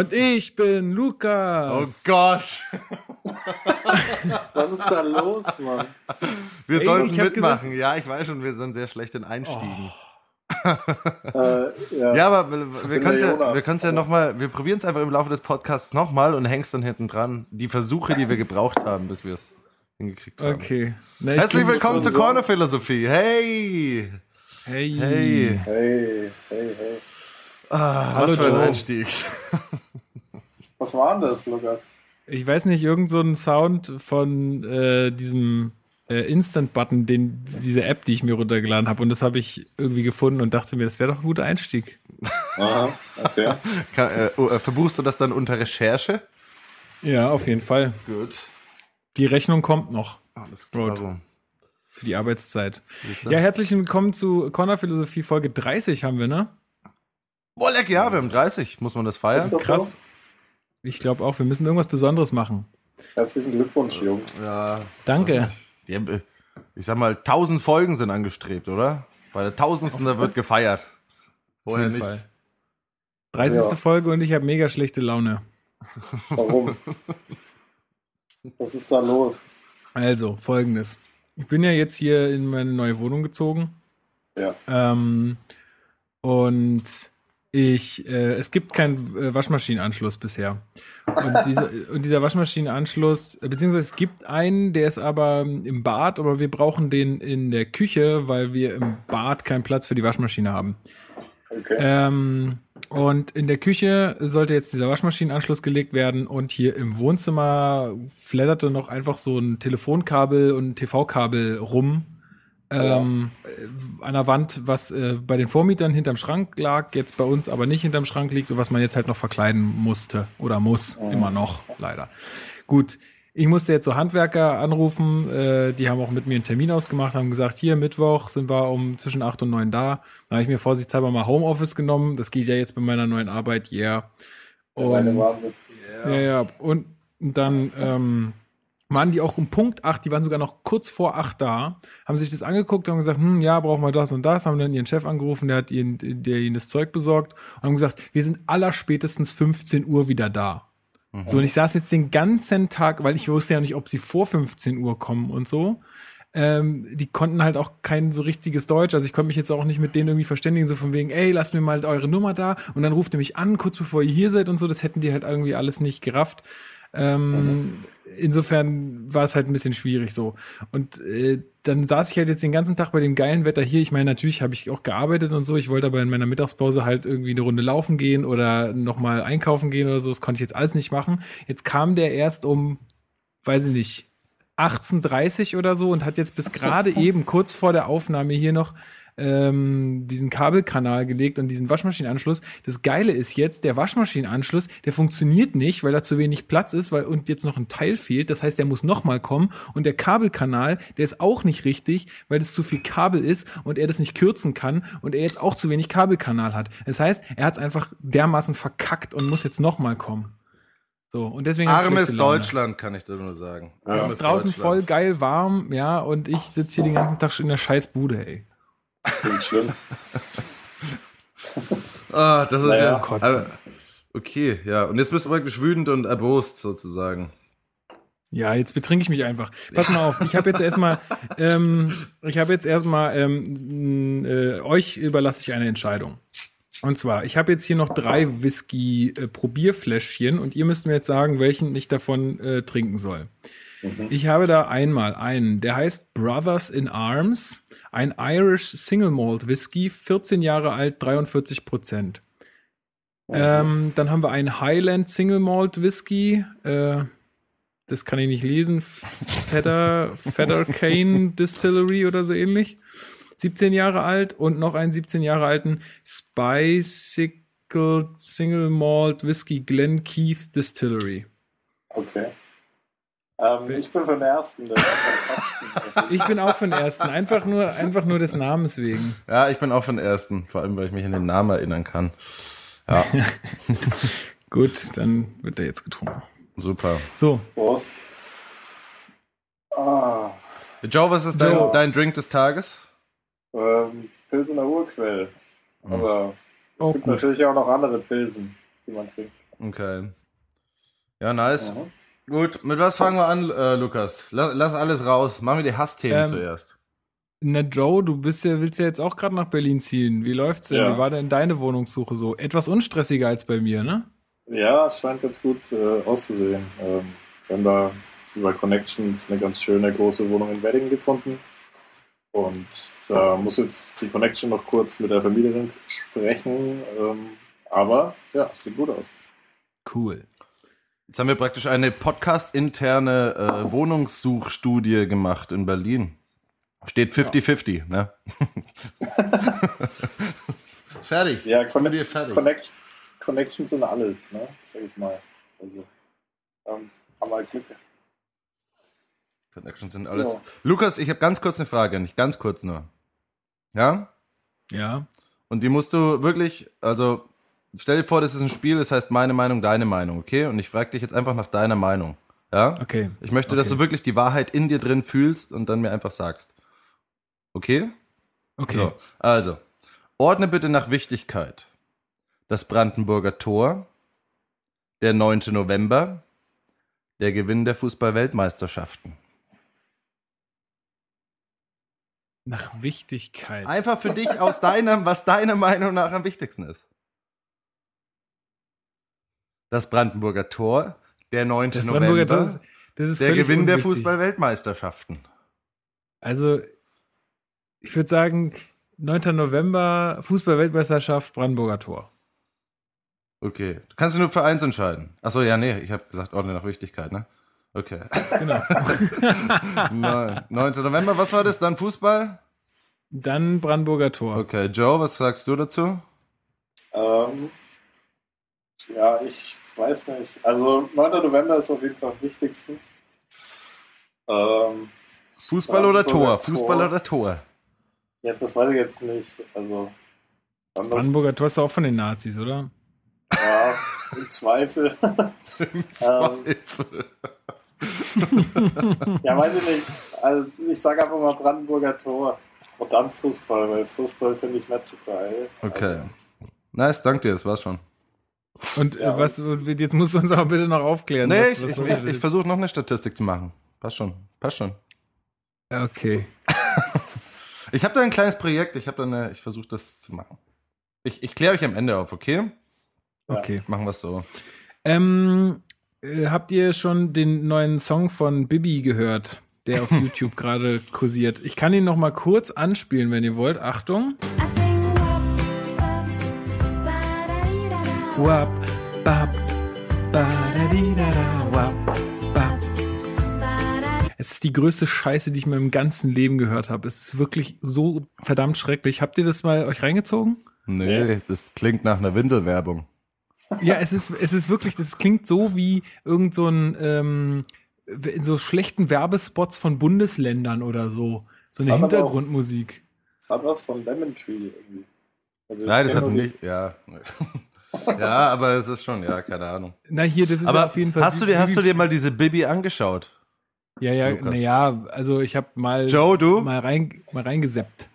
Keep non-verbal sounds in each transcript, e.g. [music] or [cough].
Und ich bin Lukas. Oh Gott. [laughs] Was ist da los, Mann? Wir Ey, sollten mitmachen. ja, ich weiß schon, wir sind sehr schlecht in Einstiegen. Äh, ja. Ja, aber wir- können es ja, wir ja nochmal, wir probieren es einfach im Laufe des Podcasts nochmal und hängst dann hinten dran. Die Versuche, die wir gebraucht haben, bis wir es hingekriegt haben. Okay. Na, ich Herzlich willkommen zur so- Corner Philosophie. Hey! Hey. Hey! Hey, hey, hey. Ah, Hallo, was für ein Joe. Einstieg. [laughs] Was war denn das, Lukas? Ich weiß nicht, irgend so ein Sound von äh, diesem äh, Instant-Button, den diese App, die ich mir runtergeladen habe. Und das habe ich irgendwie gefunden und dachte mir, das wäre doch ein guter Einstieg. Aha, okay. [laughs] Kann, äh, oh, äh, verbuchst du das dann unter Recherche? Ja, auf jeden Fall. Gut. Die Rechnung kommt noch Alles Gut. klar. für die Arbeitszeit. Ja, herzlich willkommen zu Corner Philosophie Folge 30 haben wir, ne? Boah, leck, ja, wir haben 30. Muss man das feiern? Ist das Krass. so? Ich glaube auch, wir müssen irgendwas Besonderes machen. Herzlichen Glückwunsch, Jungs. Ja. Danke. Die haben, ich sag mal, 1000 Folgen sind angestrebt, oder? Bei der tausendsten, da wird gefeiert. Vorher jeden nicht. Fall. 30. Ja. Folge und ich habe mega schlechte Laune. Warum? Was ist da los? Also, folgendes. Ich bin ja jetzt hier in meine neue Wohnung gezogen. Ja. Ähm, und ich, äh, es gibt keinen äh, Waschmaschinenanschluss bisher. Und, diese, [laughs] und dieser Waschmaschinenanschluss, äh, beziehungsweise es gibt einen, der ist aber im Bad, aber wir brauchen den in der Küche, weil wir im Bad keinen Platz für die Waschmaschine haben. Okay. Ähm, und in der Küche sollte jetzt dieser Waschmaschinenanschluss gelegt werden und hier im Wohnzimmer flatterte noch einfach so ein Telefonkabel und ein TV-Kabel rum. Ähm, äh, an der Wand, was äh, bei den Vormietern hinterm Schrank lag, jetzt bei uns aber nicht hinterm Schrank liegt und was man jetzt halt noch verkleiden musste oder muss, immer noch, leider. Gut, ich musste jetzt so Handwerker anrufen, äh, die haben auch mit mir einen Termin ausgemacht, haben gesagt, hier Mittwoch sind wir um zwischen acht und neun da. Da habe ich mir vorsichtshalber mal Homeoffice genommen, das geht ja jetzt bei meiner neuen Arbeit, yeah. Und ja, ja. Und dann ähm, waren die auch um Punkt 8, die waren sogar noch kurz vor 8 da, haben sich das angeguckt und haben gesagt, hm, ja, brauchen wir das und das, haben dann ihren Chef angerufen, der hat ihnen, der ihnen das Zeug besorgt und haben gesagt, wir sind allerspätestens 15 Uhr wieder da. So, und ich saß jetzt den ganzen Tag, weil ich wusste ja nicht, ob sie vor 15 Uhr kommen und so. Ähm, die konnten halt auch kein so richtiges Deutsch. Also ich konnte mich jetzt auch nicht mit denen irgendwie verständigen, so von wegen, ey, lasst mir mal eure Nummer da und dann ruft ihr mich an, kurz bevor ihr hier seid und so. Das hätten die halt irgendwie alles nicht gerafft. Ähm, Insofern war es halt ein bisschen schwierig so. Und äh, dann saß ich halt jetzt den ganzen Tag bei dem geilen Wetter hier. Ich meine, natürlich habe ich auch gearbeitet und so. Ich wollte aber in meiner Mittagspause halt irgendwie eine Runde laufen gehen oder nochmal einkaufen gehen oder so. Das konnte ich jetzt alles nicht machen. Jetzt kam der erst um, weiß ich nicht, 18.30 oder so und hat jetzt bis gerade [laughs] eben kurz vor der Aufnahme hier noch ähm, diesen Kabelkanal gelegt und diesen Waschmaschinenanschluss. Das Geile ist jetzt, der Waschmaschinenanschluss, der funktioniert nicht, weil da zu wenig Platz ist, weil und jetzt noch ein Teil fehlt. Das heißt, der muss nochmal kommen. Und der Kabelkanal, der ist auch nicht richtig, weil es zu viel Kabel ist und er das nicht kürzen kann und er jetzt auch zu wenig Kabelkanal hat. Das heißt, er hat es einfach dermaßen verkackt und muss jetzt nochmal kommen. So, und deswegen Armes. Deutschland, kann ich da nur sagen. Es ist draußen voll geil warm, ja, und ich sitze hier den ganzen Tag schon in der scheiß Bude, ey. Klingt schlimm. [laughs] Ah, das ist Naja. ja. Kotzen. Aber, okay, ja. Und jetzt bist du wirklich wütend und erbost sozusagen. Ja, jetzt betrinke ich mich einfach. Pass mal auf, ich habe jetzt erstmal, ähm, ich habe jetzt erstmal, ähm, äh, euch überlasse ich eine Entscheidung. Und zwar, ich habe jetzt hier noch drei Whisky-Probierfläschchen und ihr müsst mir jetzt sagen, welchen ich davon äh, trinken soll. Ich habe da einmal einen, der heißt Brothers in Arms, ein Irish Single Malt Whisky, 14 Jahre alt, 43 Prozent. Ähm, dann haben wir einen Highland Single Malt Whisky, äh, das kann ich nicht lesen, Feather, Feather [laughs] Cane Distillery oder so ähnlich. 17 Jahre alt und noch einen 17 Jahre alten Spicicle Single Malt Whisky Glen Keith Distillery. Okay. Ähm, ich bin für den ersten. Der [laughs] Ich bin auch für den ersten, einfach nur, einfach nur des Namens wegen. Ja, ich bin auch von ersten, vor allem weil ich mich an den Namen erinnern kann. Ja, [laughs] Gut, dann wird er jetzt getrunken. super. So, Prost. Ah, Joe, was ist dein, Joe. dein Drink des Tages? ähm, Pilsener Urquell. Aber es Auch gibt gut. natürlich auch noch andere Pilsen, die man trinkt. Okay. Ja, nice. Mhm. Gut, mit was fangen wir an, äh, Lukas? Lass, lass alles raus. Machen wir die Hassthemen Ähm, zuerst. Na Joe, du bist ja, willst ja jetzt auch gerade nach Berlin ziehen. Wie läuft's denn? Ja. Wie war denn deine Wohnungssuche so? Etwas unstressiger als bei mir, ne? Ja, es scheint ganz gut äh, auszusehen. Ähm, wir haben da über Connections eine ganz schöne große Wohnung in Wedding gefunden. Und da muss jetzt die Connection noch kurz mit der Vermieterin sprechen. Ähm, aber ja, es sieht gut aus. Cool. Jetzt haben wir praktisch eine podcast-interne äh, Wohnungssuchstudie gemacht in Berlin. Steht 50-50, ne? [laughs] fertig. Ja, Conne fertig. Connect Connections sind alles, ne? Sag ich mal. Also, ähm, haben wir Glück. Connections sind alles. Ja. Lukas, ich habe ganz kurz eine Frage, nicht ganz kurz nur. Ja? Ja. Und die musst du wirklich, also stell dir vor, das ist ein Spiel, das heißt meine Meinung, deine Meinung, okay? Und ich frage dich jetzt einfach nach deiner Meinung. Ja? Okay. Ich möchte, dass Okay. du wirklich die Wahrheit in dir drin fühlst und dann mir einfach sagst. Okay? Okay. So, also, ordne bitte nach Wichtigkeit. Das Brandenburger Tor, der 9. November, der Gewinn der Fußball-Weltmeisterschaften. Nach Wichtigkeit. Einfach für dich aus deinem, was deiner Meinung nach am wichtigsten ist. Das Brandenburger Tor, der 9. das November, Tor, das ist der Gewinn der unwichtig. Fußball-Weltmeisterschaften. Also, ich würde sagen, 9. November, Fußball-Weltmeisterschaft, Brandenburger Tor. Okay. Du kannst dich nur für eins entscheiden. Achso, ja, nee, ich habe gesagt, ordne nach Wichtigkeit, ne? Okay. Genau. [laughs] Neun- 9. November, was war das? Dann Fußball? Dann Brandenburger Tor. Okay, Joe, was sagst du dazu? Ähm, ja, ich weiß nicht. Also 9. November ist auf jeden Fall am wichtigsten. Ähm, Fußball oder Tor? Fußball Tor. oder Tor? ja, das weiß ich jetzt nicht. Also, Das Brandenburger Tor ist auch von den Nazis, oder? ja, im Zweifel. [laughs] Im Zweifel. [laughs] ja, weiß ich nicht. Also, ich sage einfach mal Brandenburger Tor. Und dann Fußball, weil Fußball finde ich nicht so geil. Okay. Nice, danke dir, das war's schon. Und Ja. äh, was, jetzt musst du uns aber bitte noch aufklären. Nee, was, ich, was ich, ich, versuche noch eine Statistik zu machen. Passt schon, passt schon. Okay. [laughs] Ich habe da ein kleines Projekt, ich habe da eine, ich versuche das zu machen. Ich, ich kläre euch am Ende auf, okay? Okay. Machen wir es so. Ähm, äh, habt ihr schon den neuen Song von Bibi gehört, der auf [laughs] YouTube gerade kursiert? Ich kann ihn noch mal kurz anspielen, wenn ihr wollt. Achtung. I Wap, bap, ba-da-dee-da-da, wap, bap. Es ist die größte Scheiße, die ich in meinem ganzen Leben gehört habe. Es ist wirklich so verdammt schrecklich. Habt ihr das mal euch reingezogen? Nee, das klingt nach einer Windelwerbung. Ja, es ist, es ist wirklich, das klingt so wie irgend so ein, ähm, in so schlechten Werbespots von Bundesländern oder so. So eine Das aber auch- Hintergrundmusik. Das hat was von Lemon Tree irgendwie. Also, Nein, das hat nicht, ja. Ja, aber es ist schon, ja, keine Ahnung. Na hier, das ist ja Aber auf jeden Fall. hast du dir, hast du dir mal diese Bibi angeschaut? Ja, ja, naja, also ich habe mal, Joe, du? mal, rein, mal reingeseppt.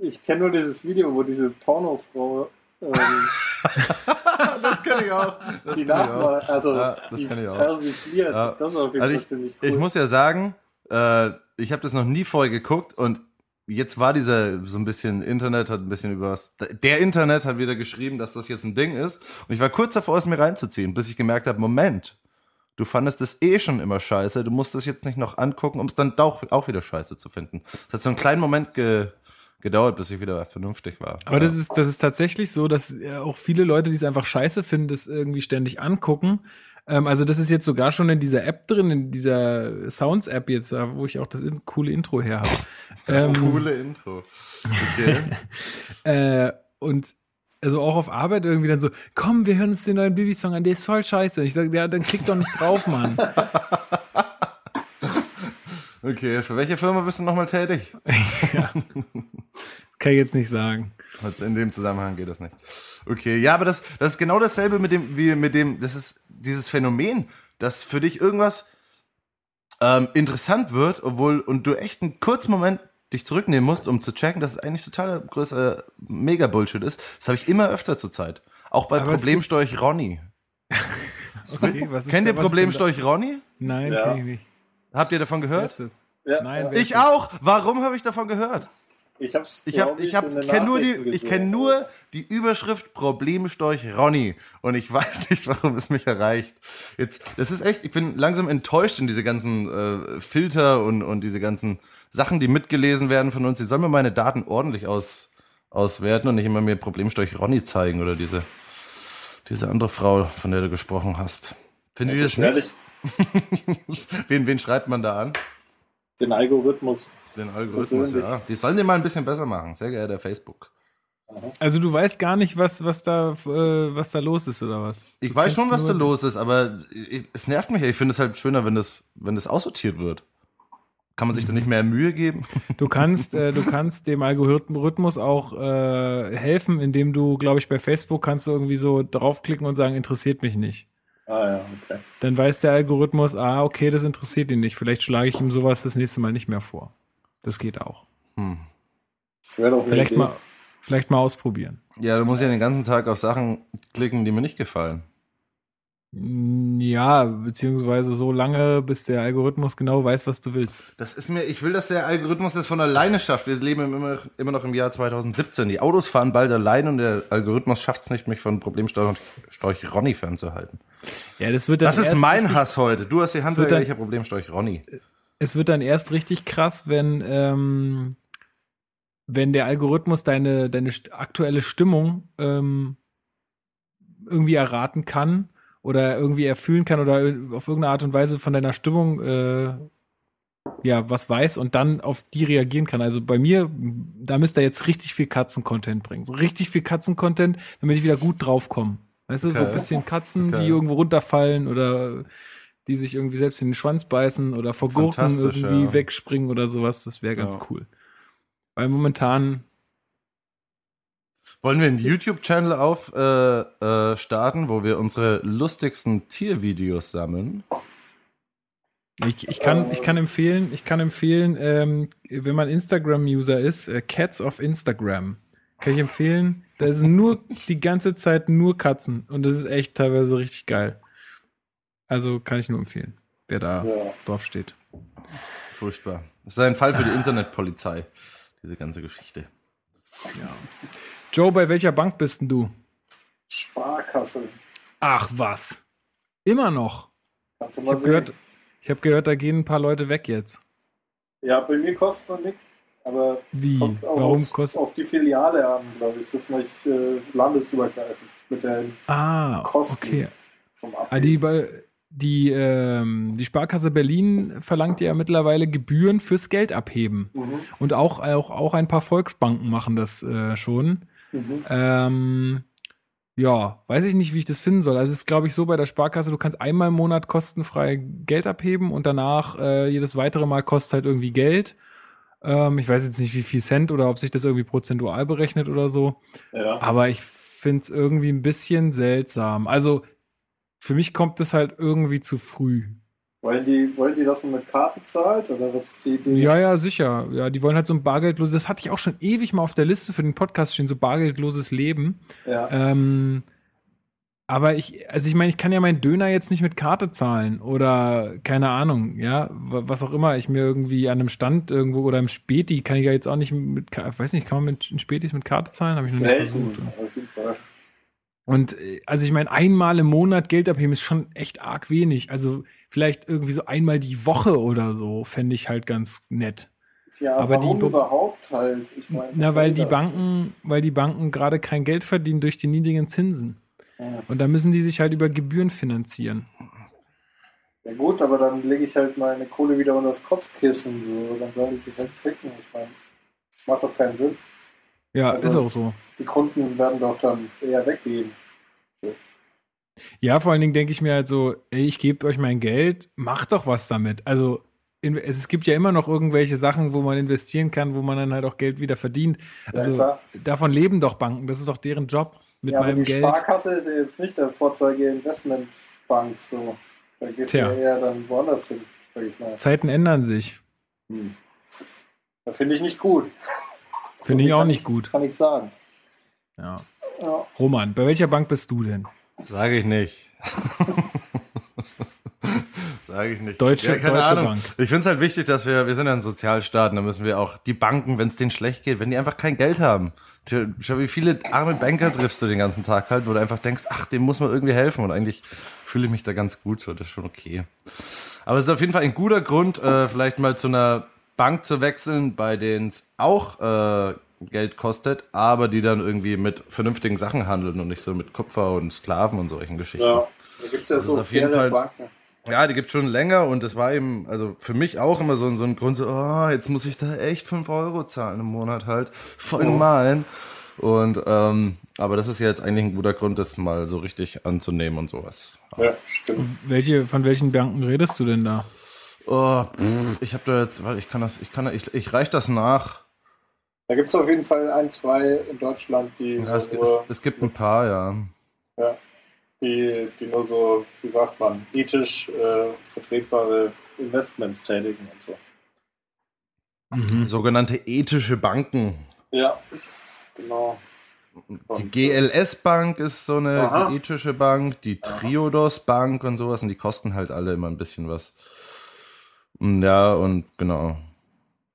Ich kenne nur dieses Video, wo diese Pornofrau ähm, [laughs] das kenne ich auch. Das die kenn ich auch. Nachbar, also Ja, das die kenn ich auch. persifliert. Ja. Das ist auf jeden Also Fall ich, ziemlich cool. ich muss ja sagen, äh, ich habe das noch nie vorher geguckt und jetzt war dieser so ein bisschen Internet hat ein bisschen über was der Internet hat wieder geschrieben, dass das jetzt ein Ding ist und ich war kurz davor es mir reinzuziehen, bis ich gemerkt habe, Moment, du fandest es eh schon immer scheiße, du musst es jetzt nicht noch angucken, um es dann auch, auch wieder scheiße zu finden. Es hat so einen kleinen Moment ge, gedauert, bis ich wieder vernünftig war. Aber das ist, das ist tatsächlich so, dass äh, auch viele Leute, die es einfach scheiße finden, das irgendwie ständig angucken. Ähm, also das ist jetzt sogar schon in dieser App drin, in dieser Sounds-App jetzt, wo ich auch das in, coole Intro her habe. das ähm, coole Intro. Okay. [laughs] Äh, und also auch auf Arbeit irgendwie dann so, komm, wir hören uns den neuen Bibi-Song an, der ist voll scheiße. Ich sage, ja, dann klick doch nicht drauf, Mann. [laughs] okay, für welche Firma bist du nochmal tätig? [laughs] Kann ich jetzt nicht sagen. Also in dem Zusammenhang geht das nicht. Okay, ja, aber das, das ist genau dasselbe mit dem, wie mit dem, das ist dieses Phänomen, dass für dich irgendwas ähm, interessant wird, obwohl, und du echt einen kurzen Moment dich zurücknehmen musst, um zu checken, dass es eigentlich totaler größer Mega-Bullshit ist. Das habe ich immer öfter zur Zeit. Auch bei Aber Problemstorch Ronny. [laughs] Okay, was ist Kennt da- ihr Problemstorch Ronny? Nein, Ja. kenn ich nicht. Habt ihr davon gehört? Ja, Nein, Ich auch. Warum habe ich davon gehört? Ich hab's, Ich glaub ich hab, in den kenn nur die Nachrichten ich gesehen. kenn nur die Überschrift Problemstorch Ronny und ich [laughs] weiß nicht, warum es mich erreicht. Jetzt das ist echt, ich bin langsam enttäuscht in diese ganzen äh, Filter und und diese ganzen Sachen, die mitgelesen werden von uns. Sie sollen mir meine Daten ordentlich aus auswerten und nicht immer mir Problemstorch Ronny zeigen oder diese diese andere Frau, von der du gesprochen hast. Findet ihr das nicht? [laughs] Wen, wen schreibt man da an? den Algorithmus. Den Algorithmus, ja. Die sollen den mal ein bisschen besser machen. Sehr geehrter Facebook. Also du weißt gar nicht, was, was, da, äh, was da los ist, oder was? Ich Du weiß schon, was da los ist, aber ich, es nervt mich. ja. Ich finde es halt schöner, wenn das, wenn das aussortiert wird. Kann man sich da nicht mehr Mühe geben? [laughs] Du kannst, äh, du kannst dem Algorithmus auch äh, helfen, indem du, glaube ich, bei Facebook kannst du irgendwie so draufklicken und sagen, interessiert mich nicht. Ah ja, okay. Dann weiß der Algorithmus, ah, okay, das interessiert ihn nicht. Vielleicht schlage ich ihm sowas das nächste Mal nicht mehr vor. Das geht auch. Hm. Das wäre doch Vielleicht mal, vielleicht mal ausprobieren. Ja, du musst ja den ganzen Tag auf Sachen klicken, die mir nicht gefallen. Mm, Ja, beziehungsweise so lange, bis der Algorithmus genau weiß, was du willst. Das ist mir, ich will, dass der Algorithmus das von alleine schafft. Wir leben immer, immer noch im Jahr 2017. Die Autos fahren bald allein und der Algorithmus schafft es nicht, mich von Problemstorch Storch Ronny fernzuhalten. Ja, das wird dann Das ist mein Hass heute. Du hast die dann- ich habe Problemstorch Ronny. Es wird dann erst richtig krass, wenn, ähm, wenn der Algorithmus deine, deine aktuelle Stimmung ähm, irgendwie erraten kann oder irgendwie erfühlen kann oder auf irgendeine Art und Weise von deiner Stimmung äh, ja was weiß und dann auf die reagieren kann. Also bei mir, da müsst ihr jetzt richtig viel Katzen-Content bringen. So richtig viel Katzen-Content, damit ich wieder gut draufkomme. Weißt du, so ein Okay. bisschen Katzen, Okay. die irgendwo runterfallen oder die sich irgendwie selbst in den Schwanz beißen oder vor Gurken irgendwie ja. wegspringen oder sowas. Das wäre ganz Ja. cool. Weil momentan, Wollen wir einen YouTube-Channel auf äh, äh, starten, wo wir unsere lustigsten Tiervideos sammeln? ich, ich, kann, ich kann empfehlen, ich kann empfehlen, ähm, wenn man Instagram-User ist, äh, Cats of Instagram. Kann ich empfehlen. Da sind nur die ganze Zeit nur Katzen und das ist echt teilweise richtig geil. Also kann ich nur empfehlen, wer da Ja. drauf steht. Furchtbar. Das ist ein Fall für die Internetpolizei, diese ganze Geschichte. Ja. Joe, bei welcher Bank bist denn du? Sparkasse. Ach was. Immer noch. Kannst du Ich mal habe sehen. gehört, ich hab gehört, da gehen ein paar Leute weg jetzt. Ja, bei mir kostet noch nichts. Aber Wie? kommt auch Warum auf, kostet. auf die Filiale an, glaube ich. Das ist nicht äh, landesübergreifend mit der Ah, Kosten. okay. vom Ah, Abheben. die, bei- die, ähm, die Sparkasse Berlin verlangt ja mittlerweile Gebühren fürs Geld abheben. Mhm. Und auch, auch, auch ein paar Volksbanken machen das äh, schon. Mhm. Ähm, ja, weiß ich nicht, wie ich das finden soll. Also es ist, glaube ich, so bei der Sparkasse, du kannst einmal im Monat kostenfrei Geld abheben und danach äh, jedes weitere Mal kostet halt irgendwie Geld. Ähm, ich weiß jetzt nicht, wie viel Cent oder ob sich das irgendwie prozentual berechnet oder so. Ja. Aber ich finde es irgendwie ein bisschen seltsam. Also für mich kommt das halt irgendwie zu früh. Wollen, die, wollen die, dass man mit Karte zahlt? Oder was ist die Idee? Ja, ja, sicher. Ja, die wollen halt so ein bargeldloses, das hatte ich auch schon ewig mal auf der Liste für den Podcast stehen, so bargeldloses Leben. Ja. Ähm, aber ich, also ich meine, ich kann ja meinen Döner jetzt nicht mit Karte zahlen oder keine Ahnung, ja, wa- was auch immer ich mir irgendwie an einem Stand irgendwo oder im Späti kann ich ja jetzt auch nicht mit, weiß nicht, kann man mit Spätis mit Karte zahlen? Habe ich noch nicht versucht. auf jeden Fall. Und äh, also ich meine, einmal im Monat Geld abheben ist schon echt arg wenig. Also vielleicht irgendwie so einmal die Woche oder so fände ich halt ganz nett. Ja, Aber warum die- überhaupt halt? Ich meine, Na, weil soll die das? Banken, weil die Banken gerade kein Geld verdienen durch die niedrigen Zinsen. Ja. Und da müssen die sich halt über Gebühren finanzieren. Ja gut, aber dann lege ich halt meine Kohle wieder unter das Kopfkissen. So. Dann sollen die sich halt ficken. Ich meine, das macht doch keinen Sinn. Ja, Also- ist auch so. Die Kunden werden doch dann eher weggehen. Ja, vor allen Dingen denke ich mir halt so, ey, ich gebe euch mein Geld, macht doch was damit. Also es gibt ja immer noch irgendwelche Sachen, wo man investieren kann, wo man dann halt auch Geld wieder verdient. Also klar. davon leben doch Banken, das ist doch deren Job mit ja, meinem die Geld. Sparkasse ist ja jetzt nicht der Vorzeige-Investmentbank. So. Da geht Tja. ja eher dann woanders hin, sag ich mal. Zeiten ändern sich. Hm. Da finde ich nicht gut. Finde viel ich auch nicht gut. Kann ich sagen. Ja. Ja. Roman, bei welcher Bank bist du denn? Sage ich nicht. [laughs] eigentlich nicht. Deutsche- keine Deutsche Ahnung. Bank. Ich finde es halt wichtig, dass wir, wir sind ja ein Sozialstaat, und da müssen wir auch die Banken, wenn es denen schlecht geht, wenn die einfach kein Geld haben. Schau, wie viele arme Banker triffst du den ganzen Tag halt, wo du einfach denkst, ach, dem muss man irgendwie helfen. Und eigentlich fühle ich mich da ganz gut so, das ist schon okay. Aber es ist auf jeden Fall ein guter Grund, äh, vielleicht mal zu einer Bank zu wechseln, bei denen es auch äh, Geld kostet, aber die dann irgendwie mit vernünftigen Sachen handeln und nicht so mit Kupfer und Sklaven und solchen Geschichten. Ja, da gibt es ja so auf jeden Fall- Banken. Ja, die gibt's schon länger und das war eben, also für mich auch immer so, ein- so ein Grund, so, oh, jetzt muss ich da echt 5 Euro zahlen im Monat halt. Voll gemein. Und, ähm, aber das ist ja jetzt eigentlich ein guter Grund, das mal so richtig anzunehmen und sowas. Ja, stimmt. Welche, von welchen Banken redest du denn da? Oh, pff, ich habe da jetzt, warte, ich kann das, ich kann, ich, ich reich das nach. Da gibt es auf jeden Fall ein, zwei in Deutschland, die, Ja, es, nur, es, es gibt ein paar, ja. ja, die, die nur so, wie sagt man, ethisch äh, vertretbare Investments tätigen und so. Mhm. Sogenannte ethische Banken. Ja, genau. Die GLS Bank ist so eine Aha. ethische Bank, die Triodos Bank und sowas und die kosten halt alle immer ein bisschen was. Ja, und genau.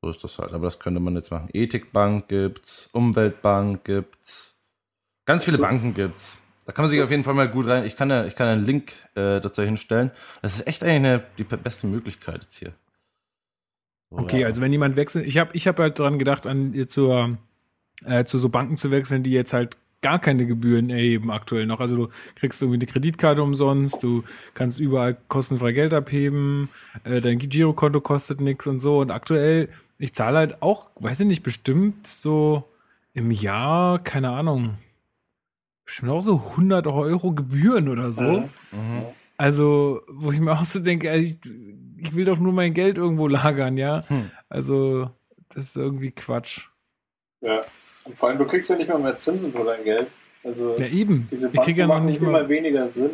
So ist das halt. Aber das könnte man jetzt machen. Ethikbank gibt's, Umweltbank gibt's. Ganz viele So. Banken gibt's. Da kann man sich auf jeden Fall mal gut rein. Ich kann ja, ich kann einen Link äh, dazu hinstellen. Das ist echt eigentlich eine, die beste Möglichkeit jetzt hier. So, Okay, ja. also wenn jemand wechselt, ich habe ich hab halt dran gedacht, an äh, zur, äh, zu so Banken zu wechseln, die jetzt halt gar keine Gebühren erheben aktuell noch. Also du kriegst irgendwie eine Kreditkarte umsonst, du kannst überall kostenfrei Geld abheben, äh, dein Girokonto kostet nichts und so. Und aktuell, ich zahle halt auch, weiß ich nicht, bestimmt so im Jahr, keine Ahnung, bestimmt auch so 100 Euro Gebühren oder so. Mhm. Mhm. Also, wo ich mir auch so denke, ich, ich will doch nur mein Geld irgendwo lagern, ja. Hm. Also, das ist irgendwie Quatsch. Ja. Und vor allem, du kriegst ja nicht mal mehr Zinsen für dein Geld. Also Ja, eben. diese Ich Banken kriege ja noch nicht mal. weniger Sinn.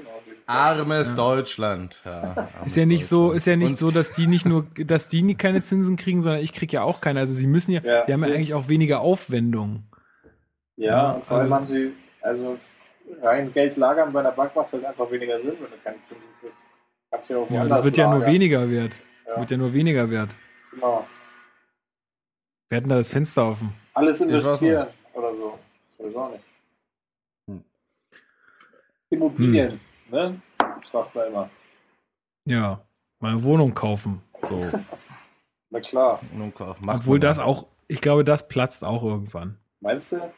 Armes Deutschland. Ja, [laughs] armes Ist ja nicht so, ist ja nicht Und- so, dass die nicht nur, dass die nie keine Zinsen kriegen, sondern ich kriege ja auch keine. Also sie müssen ja, Ja. sie haben ja eigentlich auch weniger Aufwendungen. Ja, Ja, und vor allem also haben sie, also rein Geld lagern bei einer Bank macht halt einfach weniger Sinn, wenn du keine Zinsen kriegst. Kannst ja auch Ja, das wird ja nur weniger wert. Ja. Wird ja nur weniger wert. Genau. Wir hatten da das Fenster offen. Alles investieren oder so. Ich weiß auch nicht. Hm. Immobilien, ne? Sagt man immer. Ja. Mal eine Wohnung kaufen. So. [laughs] Na klar. Nun, kauf- macht Obwohl das auch, ich glaube, das platzt auch irgendwann. Meinst du?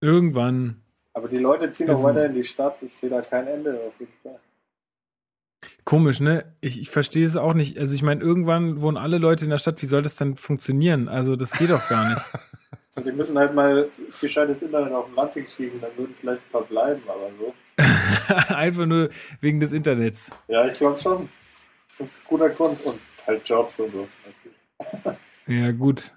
Irgendwann. Aber die Leute ziehen doch Also- weiter in die Stadt. Ich sehe da kein Ende auf jeden Fall. Komisch, ne? Ich, ich verstehe es auch nicht. Also ich meine, irgendwann wohnen alle Leute in der Stadt. Wie soll das denn funktionieren? Also das geht doch gar nicht. [laughs] Und die müssen halt mal gescheites Internet auf dem Land hinkriegen, dann würden vielleicht ein paar bleiben, aber so. [laughs] Einfach nur wegen des Internets. Ja, ich glaube schon. Das ist ein guter Grund. Und halt Jobs und so. Ja, gut.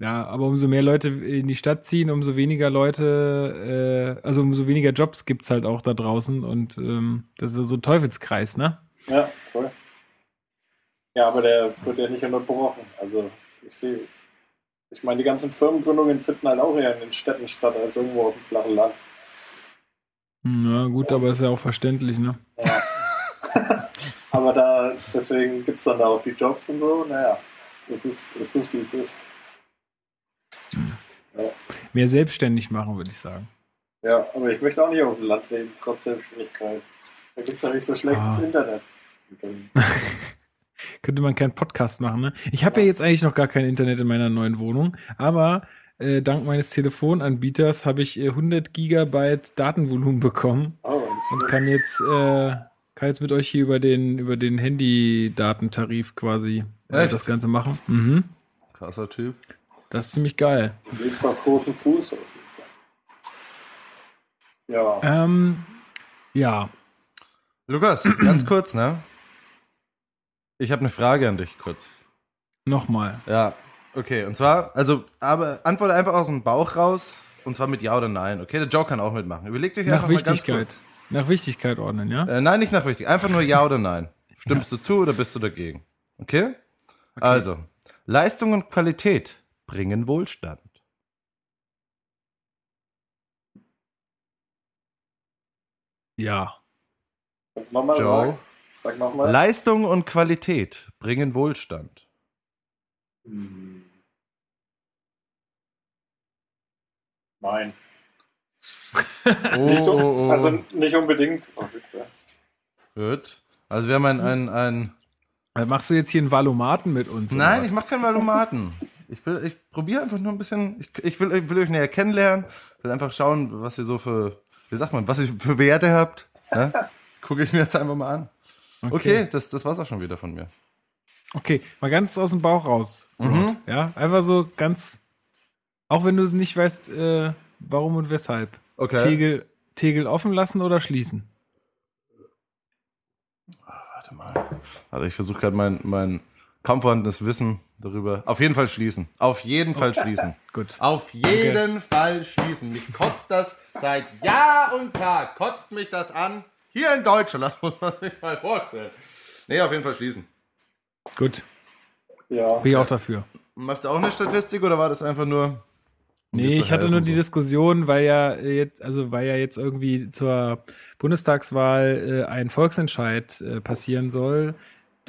Ja, aber umso mehr Leute in die Stadt ziehen, umso weniger Leute, äh, also umso weniger Jobs gibt's halt auch da draußen. Und ähm, das ist so ein Teufelskreis, ne? Ja, voll. Ja, aber der wird ja nicht unterbrochen. Also, ich sehe. Ich meine, die ganzen Firmengründungen finden halt auch eher in den Städten statt als irgendwo auf dem flachen Land. Ja, gut, aber ist ja auch verständlich, ne? Ja. [laughs] aber da, deswegen gibt es dann da auch die Jobs und so. Naja, es ist, es ist wie es ist. Mehr selbstständig machen, würde ich sagen. Ja, aber ich möchte auch nicht auf dem Land leben, trotz Selbstständigkeit. Da gibt es ja nicht so schlechtes Ah. Internet. [laughs] Könnte man keinen Podcast machen, ne? Ich habe ja jetzt eigentlich noch gar kein Internet in meiner neuen Wohnung, aber äh, dank meines Telefonanbieters habe ich äh, 100 Gigabyte Datenvolumen bekommen oh, und kann jetzt, äh, kann jetzt mit euch hier über den, über den Handy-Datentarif quasi äh, das Ganze machen. Mhm. Krasser Typ. Das ist ziemlich geil. jedenfalls großen Fuß auf jeden Fall. Ja, Ähm, ja, Lukas, [clears throat] ganz kurz, ne? Ich habe eine Frage an dich, kurz. nochmal. Ja, okay. Und zwar, also, aber antworte einfach aus dem Bauch raus. Und zwar mit Ja oder Nein. Okay, der Joe kann auch mitmachen. Überleg euch Nach einfach mal ganz Wichtigkeit. kurz. Nach Wichtigkeit ordnen, ja? Äh, nein, nicht nach wichtig. Einfach nur Ja oder Nein. Stimmst du zu oder bist du dagegen? Okay? Also, Leistung und Qualität bringen Wohlstand. Ja. kannst du nochmal Joe? sagen? Sag nochmal. Leistung und Qualität bringen Wohlstand. Hm. Nein. Oh, Nicht, oh, oh. Also nicht unbedingt. Oh. Gut. Also wir haben ein, ein, ein machst du jetzt hier einen Valomaten mit uns? oder Nein, was? ich mache keinen Valomaten. Ich, will- ich probiere einfach nur ein bisschen. Ich, ich, will, ich will euch näher kennenlernen. Will einfach schauen, was ihr so für, wie sagt man, was ihr für Werte habt. Ja? [laughs] Gucke ich mir jetzt einfach mal an. Okay, das, das war's auch schon wieder von mir. Okay, mal ganz aus dem Bauch raus. Mhm. Ja, einfach so ganz, auch wenn du nicht weißt, äh, warum und weshalb. Okay. Tegel, Tegel offen lassen oder schließen? Warte mal. Also ich versuche gerade mein, mein kaum vorhandenes Wissen darüber. Auf jeden Fall schließen. Auf jeden Fall schließen. [laughs] Gut. Auf jeden Fall schließen. Mich kotzt das seit Jahr und Tag. Kotzt mich das an. Hier in Deutschland. Das muss man sich mal vorstellen. Nee, auf jeden Fall schließen. Gut, Ja. bin ich auch dafür. Machst du auch eine Statistik oder war das einfach nur? um Nee, ich hatte nur die so? Diskussion, weil ja jetzt, also weil ja jetzt irgendwie zur Bundestagswahl äh, ein Volksentscheid äh, passieren soll,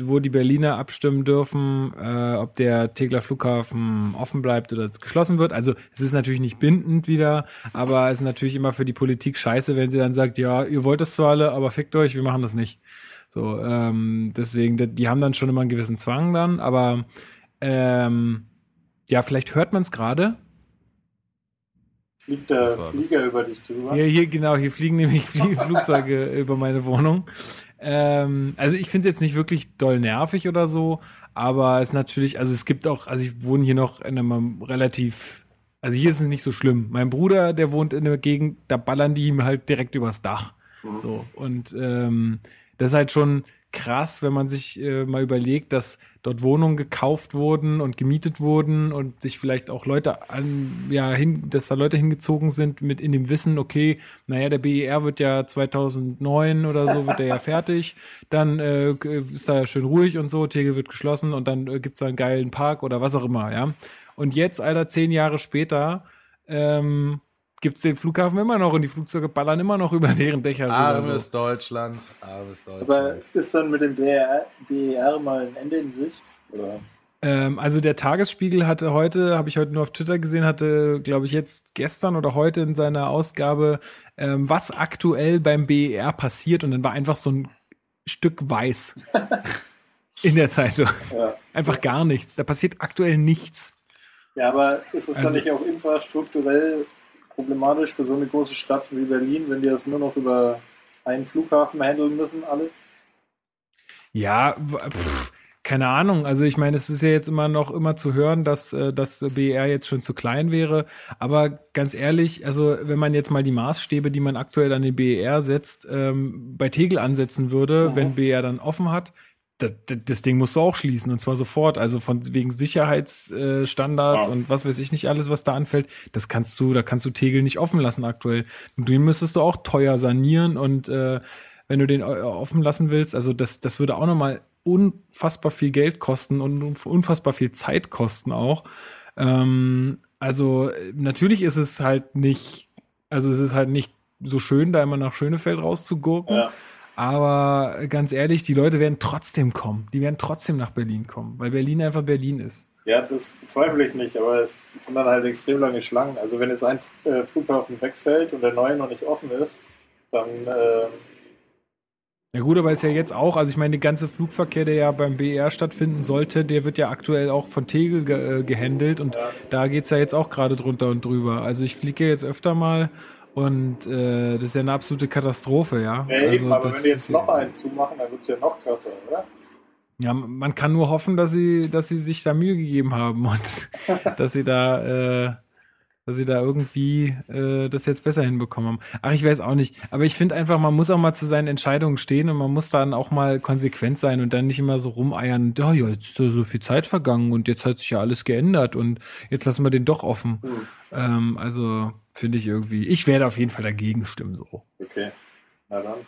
wo die Berliner abstimmen dürfen, äh, ob der Tegler Flughafen offen bleibt oder geschlossen wird. Also es ist natürlich nicht bindend wieder, aber es ist natürlich immer für die Politik scheiße, wenn sie dann sagt, ja, ihr wollt es zwar alle, aber fickt euch, wir machen das nicht. So, ähm, deswegen, die, haben dann schon immer einen gewissen Zwang dann, aber ähm, ja, vielleicht hört man es gerade. Fliegt der. Flieger über dich drüber? Ja, hier, genau, hier fliegen nämlich [laughs] Flie Flugzeuge über meine Wohnung. Ähm, also ich finde es jetzt nicht wirklich doll nervig oder so, aber es ist natürlich, also es gibt auch, also ich wohne hier noch in einem relativ, also hier ist es nicht so schlimm. Mein Bruder, der wohnt in einer Gegend, da ballern die ihm halt direkt übers Dach. So, und ähm, das ist halt schon krass, wenn man sich äh, mal überlegt, dass dort Wohnungen gekauft wurden und gemietet wurden und sich vielleicht auch Leute an, ja, hin, dass da Leute hingezogen sind mit in dem Wissen, okay, naja, der BER wird ja 2009 oder so, wird der ja [laughs] fertig, dann äh, ist da ja schön ruhig und so, Tegel wird geschlossen und dann äh, gibt's da einen geilen Park oder was auch immer, ja. Und jetzt, Alter, zehn Jahre später, ähm, gibt's den Flughafen immer noch und die Flugzeuge ballern immer noch über deren Dächer rüber. So. Armes Deutschland. Armes Aber Deutschland. ist dann mit dem BER, BER mal ein Ende in Sicht? Oder? Ähm, also der Tagesspiegel hatte heute, habe ich heute nur auf Twitter gesehen, hatte, glaube ich, jetzt gestern oder heute in seiner Ausgabe, ähm, was aktuell beim BER passiert und dann war einfach so ein Stück weiß [laughs] in der Zeitung. Ja. Einfach gar nichts. Da passiert aktuell nichts. ja, aber ist es Also- dann nicht auch infrastrukturell problematisch für so eine große Stadt wie Berlin, wenn die das nur noch über einen Flughafen handeln müssen, alles? Ja, pff, keine Ahnung. Also ich meine, es ist ja jetzt immer noch immer zu hören, dass äh, das BER jetzt schon zu klein wäre. Aber ganz ehrlich, also wenn man jetzt mal die Maßstäbe, die man aktuell an den BER setzt, ähm, bei Tegel ansetzen würde, wenn BER dann offen hat, das, das, Ding musst du auch schließen und zwar sofort. Also von wegen Sicherheitsstandards Standards Ja. und was weiß ich nicht alles, was da anfällt, das kannst du, da kannst du Tegel nicht offen lassen aktuell. Und den müsstest du auch teuer sanieren und äh, wenn du den äh, offen lassen willst, also das, das würde auch nochmal unfassbar viel Geld kosten und unfassbar viel Zeit kosten auch. Ähm, also äh, natürlich ist es halt nicht, also es ist halt nicht so schön, da immer nach Schönefeld rauszugurken. Ja. Aber ganz ehrlich, die Leute werden trotzdem kommen. Die werden trotzdem nach Berlin kommen, weil Berlin einfach Berlin ist. Ja, das bezweifle ich nicht, aber es, es sind dann halt extrem lange Schlangen. Also wenn jetzt ein äh, Flughafen wegfällt und der neue noch nicht offen ist, dann äh, Ja gut, aber ist ja jetzt auch, also ich meine, der ganze Flugverkehr, der ja beim BER stattfinden sollte, der wird ja aktuell auch von Tegel ge äh, gehandelt und Ja. da geht's ja jetzt auch gerade drunter und drüber. Also ich fliege jetzt öfter mal und äh, das ist ja eine absolute Katastrophe, ja. ja, also eben, aber wenn die jetzt noch einen zumachen, dann wird es ja noch krasser, oder? Ja, man kann nur hoffen, dass sie, dass sie sich da Mühe gegeben haben und [laughs] dass sie da, äh, dass sie da irgendwie äh, das jetzt besser hinbekommen haben. Ach, ich weiß auch nicht. Aber ich finde einfach, man muss auch mal zu seinen Entscheidungen stehen und man muss dann auch mal konsequent sein und dann nicht immer so rumeiern. Ja, ja, jetzt ist so so viel Zeit vergangen und jetzt hat sich ja alles geändert und jetzt lassen wir den doch offen. Hm. Ähm, also finde ich irgendwie, ich werde auf jeden Fall dagegen stimmen so. Okay, na dann.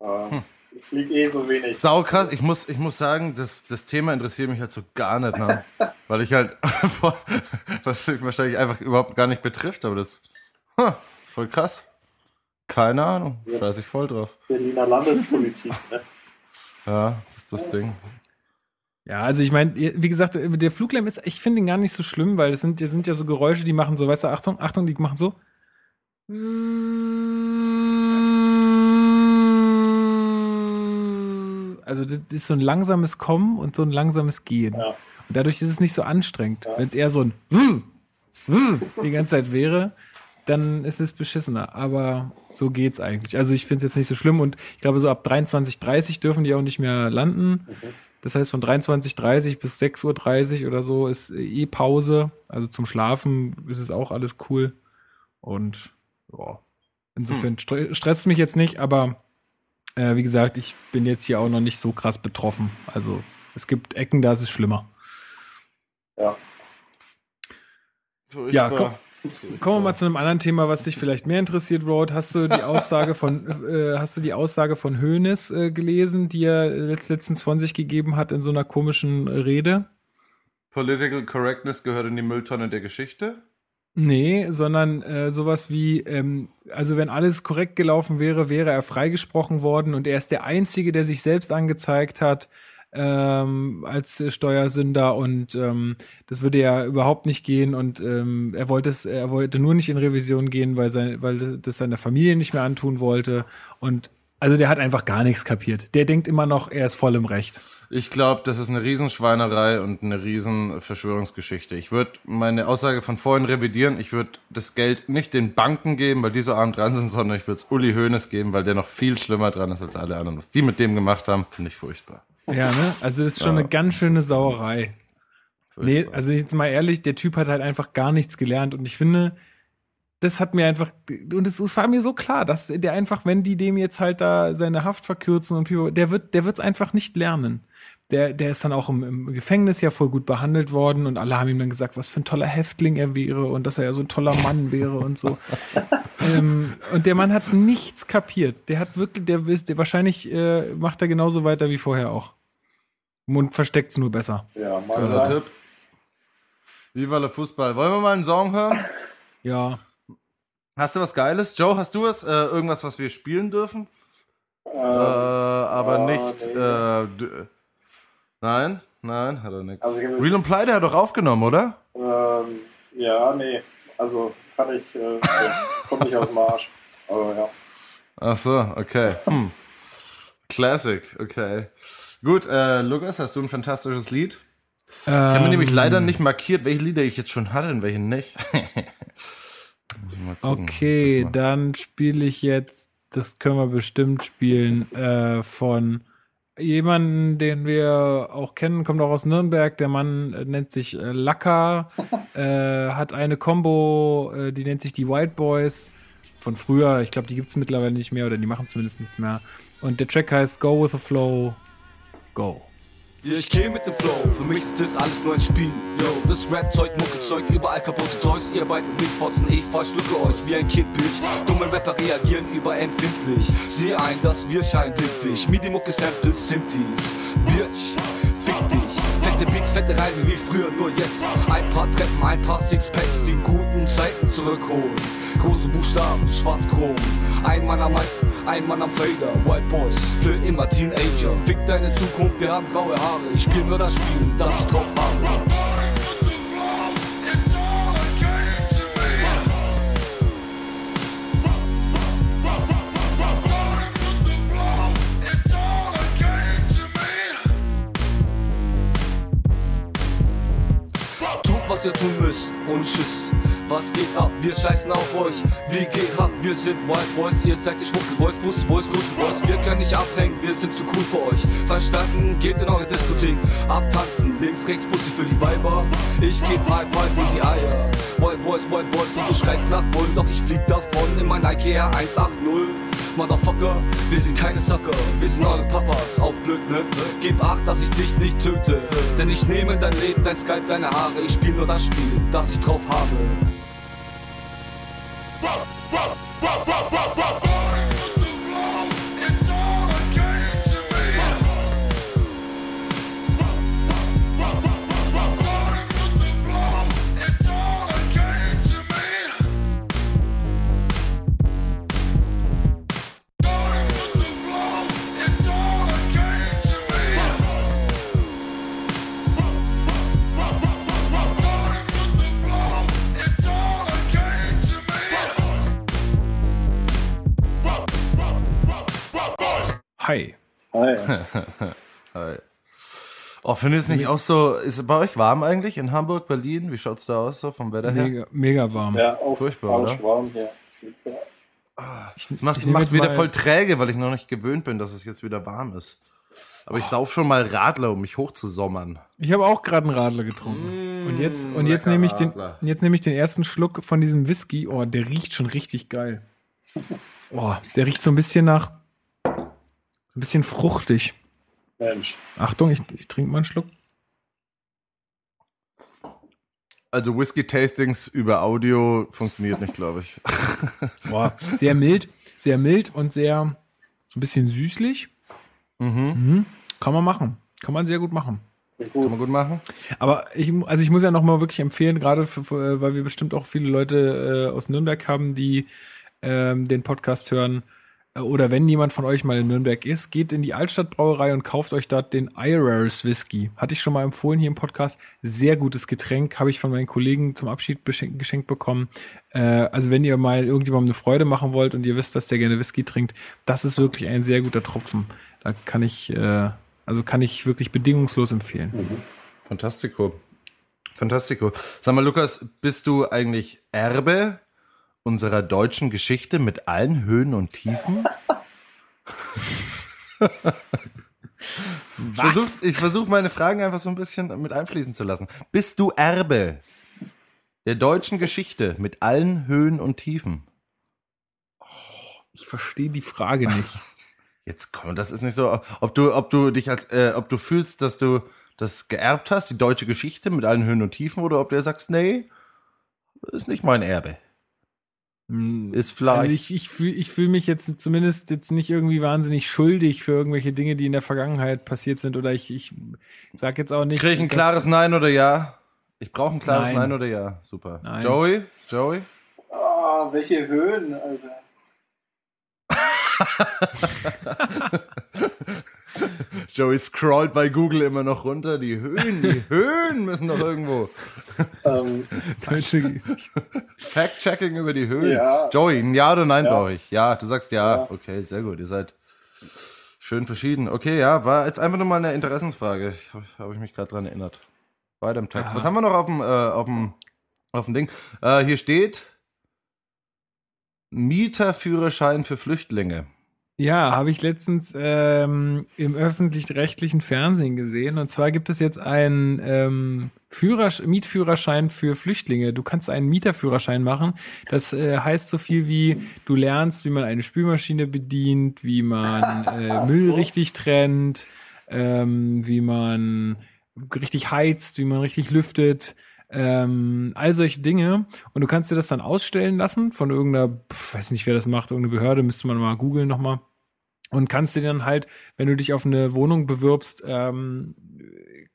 Äh, Hm. Ich fliege eh so wenig. Sau krass, ich muss, ich muss sagen, das, das Thema interessiert mich halt so gar nicht, ne? [laughs] weil ich halt, [laughs] was mich wahrscheinlich einfach überhaupt gar nicht betrifft, aber das ha, ist voll krass. Keine Ahnung, Ja. scheiß ich voll drauf. Berliner Landespolitik, ne? [laughs] Ja, das ist das Ding. Ja, also ich meine, wie gesagt, der Fluglärm ist, ich finde ihn gar nicht so schlimm, weil das sind, das sind ja so Geräusche, die machen so, weißt du, Achtung, Achtung, die machen so. Also das ist so ein langsames Kommen und so ein langsames Gehen. Ja. Und dadurch ist es nicht so anstrengend. Ja. Wenn es eher so ein die ganze Zeit wäre, dann ist es beschissener. Aber so geht's eigentlich. Also ich finde es jetzt nicht so schlimm und ich glaube, so ab 23.30 dürfen die auch nicht mehr landen. Das heißt, von 23.30 bis 6.30 Uhr oder so ist eh Pause. Also zum Schlafen ist es auch alles cool. Und ja, insofern stre- stresst mich jetzt nicht, aber äh, wie gesagt, ich bin jetzt hier auch noch nicht so krass betroffen. Also es gibt Ecken, da ist es schlimmer. Ja. Ja, komm, kommen wir mal zu einem anderen Thema, was dich vielleicht mehr interessiert, Road. Hast du die [laughs] Aussage von, äh, hast du die Aussage von Hoeneß äh, gelesen, die er letzt, letztens von sich gegeben hat in so einer komischen Rede? Political Correctness gehört in die Mülltonne der Geschichte. Nee, sondern äh, sowas wie, ähm, also wenn alles korrekt gelaufen wäre, wäre er freigesprochen worden und er ist der Einzige, der sich selbst angezeigt hat ähm, als Steuersünder und ähm, das würde ja überhaupt nicht gehen und ähm, er wollte es, er wollte nur nicht in Revision gehen, weil sein, weil das seiner Familie nicht mehr antun wollte und also der hat einfach gar nichts kapiert. Der denkt immer noch, er ist voll im Recht. Ich glaube, das ist eine Riesenschweinerei und eine Riesenverschwörungsgeschichte. Ich würde meine Aussage von vorhin revidieren. Ich würde das Geld nicht den Banken geben, weil die so arm dran sind, sondern ich würde es Uli Hoeneß geben, weil der noch viel schlimmer dran ist als alle anderen. Was die mit dem gemacht haben, finde ich furchtbar. Ja, ne? Also das ist schon Ja, eine ganz schöne Sauerei. Nee, also jetzt mal ehrlich, der Typ hat halt einfach gar nichts gelernt und ich finde, das hat mir einfach, und es, es war mir so klar, dass der einfach, wenn die dem jetzt halt da seine Haft verkürzen und der wird, der wird's einfach nicht lernen. Der, der ist dann auch im, im Gefängnis ja voll gut behandelt worden und alle haben ihm dann gesagt, was für ein toller Häftling er wäre und dass er ja so ein toller Mann wäre und so. [laughs] ähm, und der Mann hat nichts kapiert. Der hat wirklich, der ist, der wahrscheinlich äh, macht er genauso weiter wie vorher auch. Mund versteckt's nur besser. Ja, mal Guter sagen. Tipp. Viva le Fußball. Wollen wir mal einen Song hören? Ja. Hast du was Geiles? Joe, hast du was? Äh, irgendwas, was wir spielen dürfen? Ähm, Äh, aber ah, nicht. nee. Nein, nein, hat er nichts. Also Real and Play, der hat doch aufgenommen, oder? ähm, ja, nee. Also kann ich, äh, [laughs] kommt nicht aus dem Arsch. Aber ja. Ach so, okay. Hm. Classic, okay. Gut, äh, Lukas, hast du ein fantastisches Lied? Ich habe mir nämlich leider nicht markiert, welche Lieder ich jetzt schon hatte und welche nicht. [laughs] Gucken, Okay, dann spiele ich jetzt, das können wir bestimmt spielen, äh, von jemanden, den wir auch kennen, kommt auch aus Nürnberg. Der Mann äh, nennt sich äh, Lacker, [laughs] äh, hat eine Combo, äh, die nennt sich die White Boys von früher. Ich glaube, die gibt es mittlerweile nicht mehr oder die machen zumindest nichts mehr. Und der Track heißt Go with the Flow, Go. Ja, ich geh mit dem Flow, für mich ist das alles nur ein Spiel. Yo, das Rap-Zeug, Mucke-Zeug, überall kaputte Toys. Ihr beide mich fotzen, ich verschlucke euch wie ein Kind, Bitch. Dumme Rapper reagieren überempfindlich. Sieh ein, dass wir scheinblickfisch. Midi-Mucke-Samples, Simtis. Bitch, fick dich. Fette Beats, fette Reime wie früher, nur jetzt. Ein paar Treppen, ein paar Sixpacks, die guten Zeiten zurückholen. Große Buchstaben, schwarz-chrom. Ein Mann am Mic, ein Mann am Fader. White Boys, für immer Teenager. Fick deine Zukunft, wir haben graue Haare. Ich spiel nur das Spiel, das ich drauf habe. Was ihr tun müsst, ohne Schiss. Was geht ab? Wir scheißen auf euch. Wie geht ab? Wir sind Wild Boys, ihr seid die Schmuckelboys, Pussy Boys, Kuschel Boys. Wir können nicht abhängen, wir sind zu cool für euch. Verstanden? Geht in eure Diskothek. Abtanzen, links, rechts, Pussy für die Weiber. Ich geb High Five in die Eier. Wild Boys, Wild Boys und du schreist nach Bullen. Doch ich flieg davon in mein Nike Air 180. Motherfucker, wir sind keine Sucker, wir sind eure Papas, auch blöd, ne? Gib acht, dass ich dich nicht töte, denn ich nehme dein Leben, dein Skype, deine Haare, ich spiel nur das Spiel, das ich drauf habe. Hi. Hi. [laughs] Hi. Oh, findet ihr es nicht auch so, ist es bei euch warm eigentlich in Hamburg, Berlin? Wie schaut's da aus so vom Wetter her? Mega, mega warm. Ja, auf Furchtbar, Arschwarm hier. Ich, Das macht, ich nehm macht jetzt wieder mal- voll träge, weil ich noch nicht gewöhnt bin, dass es jetzt wieder warm ist. Aber ich sauf schon mal Radler, um mich hochzusommern. Ich habe auch gerade einen Radler getrunken. und jetzt, und jetzt nehme ich den, jetzt nehme ich den ersten Schluck von diesem Whisky. Oh, der riecht schon richtig geil. [laughs] Oh, der riecht so ein bisschen nach, ein bisschen fruchtig. Mensch. Achtung, ich, ich trinke mal einen Schluck. Also Whisky-Tastings über Audio funktioniert nicht, glaube ich. [laughs] Boah, sehr mild, sehr mild und sehr so ein bisschen süßlich. Mhm. Kann man machen. Kann man sehr gut machen. Klingt Kann gut. man gut machen. Aber ich, also ich muss ja noch mal wirklich empfehlen, gerade für, für, weil wir bestimmt auch viele Leute äh, aus Nürnberg haben, die ähm, den Podcast hören. Oder wenn jemand von euch mal in Nürnberg ist, geht in die Altstadtbrauerei und kauft euch dort den Irers Whisky. Hatte ich schon mal empfohlen hier im Podcast. Sehr gutes Getränk, habe ich von meinen Kollegen zum Abschied geschenkt bekommen. Äh, also wenn ihr mal irgendjemandem eine Freude machen wollt und ihr wisst, dass der gerne Whisky trinkt, das ist wirklich ein sehr guter Tropfen. Da kann ich, äh, also kann ich wirklich bedingungslos empfehlen. Fantastico. Fantastico. Sag mal, Lukas, bist du eigentlich Erbe unserer deutschen Geschichte mit allen Höhen und Tiefen? [laughs] Ich versuch, ich versuche meine Fragen einfach so ein bisschen mit einfließen zu lassen. Bist du Erbe der deutschen Geschichte mit allen Höhen und Tiefen? Ich verstehe die Frage nicht. [laughs] Jetzt komm, das ist nicht so, ob du, ob du dich als, äh, ob du fühlst, dass du das geerbt hast, die deutsche Geschichte mit allen Höhen und Tiefen, oder ob du sagst, nee, ist nicht mein Erbe. Ist vielleicht. Also ich, ich fühle ich fühl mich jetzt zumindest jetzt nicht irgendwie wahnsinnig schuldig für irgendwelche Dinge, die in der Vergangenheit passiert sind. Oder ich, ich sag jetzt auch nicht. Krieg ich ein klares Nein oder Ja? Ich brauche ein klares Nein. Nein. oder Ja. Super. Nein. Joey? Joey? Ah, welche Höhen, Alter. [laughs] [laughs] [laughs] Joey scrollt bei Google immer noch runter. Die Höhen, die [laughs] Höhen müssen doch irgendwo. Ähm, Deutsche, [laughs] Fact-Checking über die Höhen. Ja. Joey, ein Ja oder Nein Ja. brauche ich. Ja, du sagst ja. Ja. Okay, sehr gut. Ihr seid schön verschieden. Okay, ja, war jetzt einfach nur mal eine Interessensfrage. Habe hab ich mich gerade dran erinnert. Bei dem Text. Aha. Was haben wir noch auf dem, äh, auf dem, auf dem Ding? Äh, hier steht Mieterführerschein für Flüchtlinge. Ja, habe ich letztens ähm, im öffentlich-rechtlichen Fernsehen gesehen. Und zwar gibt es jetzt einen ähm, Führersch Mietführerschein für Flüchtlinge. Du kannst einen Mieterführerschein machen. Das äh, heißt so viel wie, du lernst, wie man eine Spülmaschine bedient, wie man [laughs] äh, Müll So. richtig trennt, ähm, wie man richtig heizt, wie man richtig lüftet. Ähm, all solche Dinge. Und du kannst dir das dann ausstellen lassen von irgendeiner, pf, weiß nicht, wer das macht, irgendeine Behörde, müsste man mal googeln nochmal. Und kannst dir dann halt, wenn du dich auf eine Wohnung bewirbst, ähm,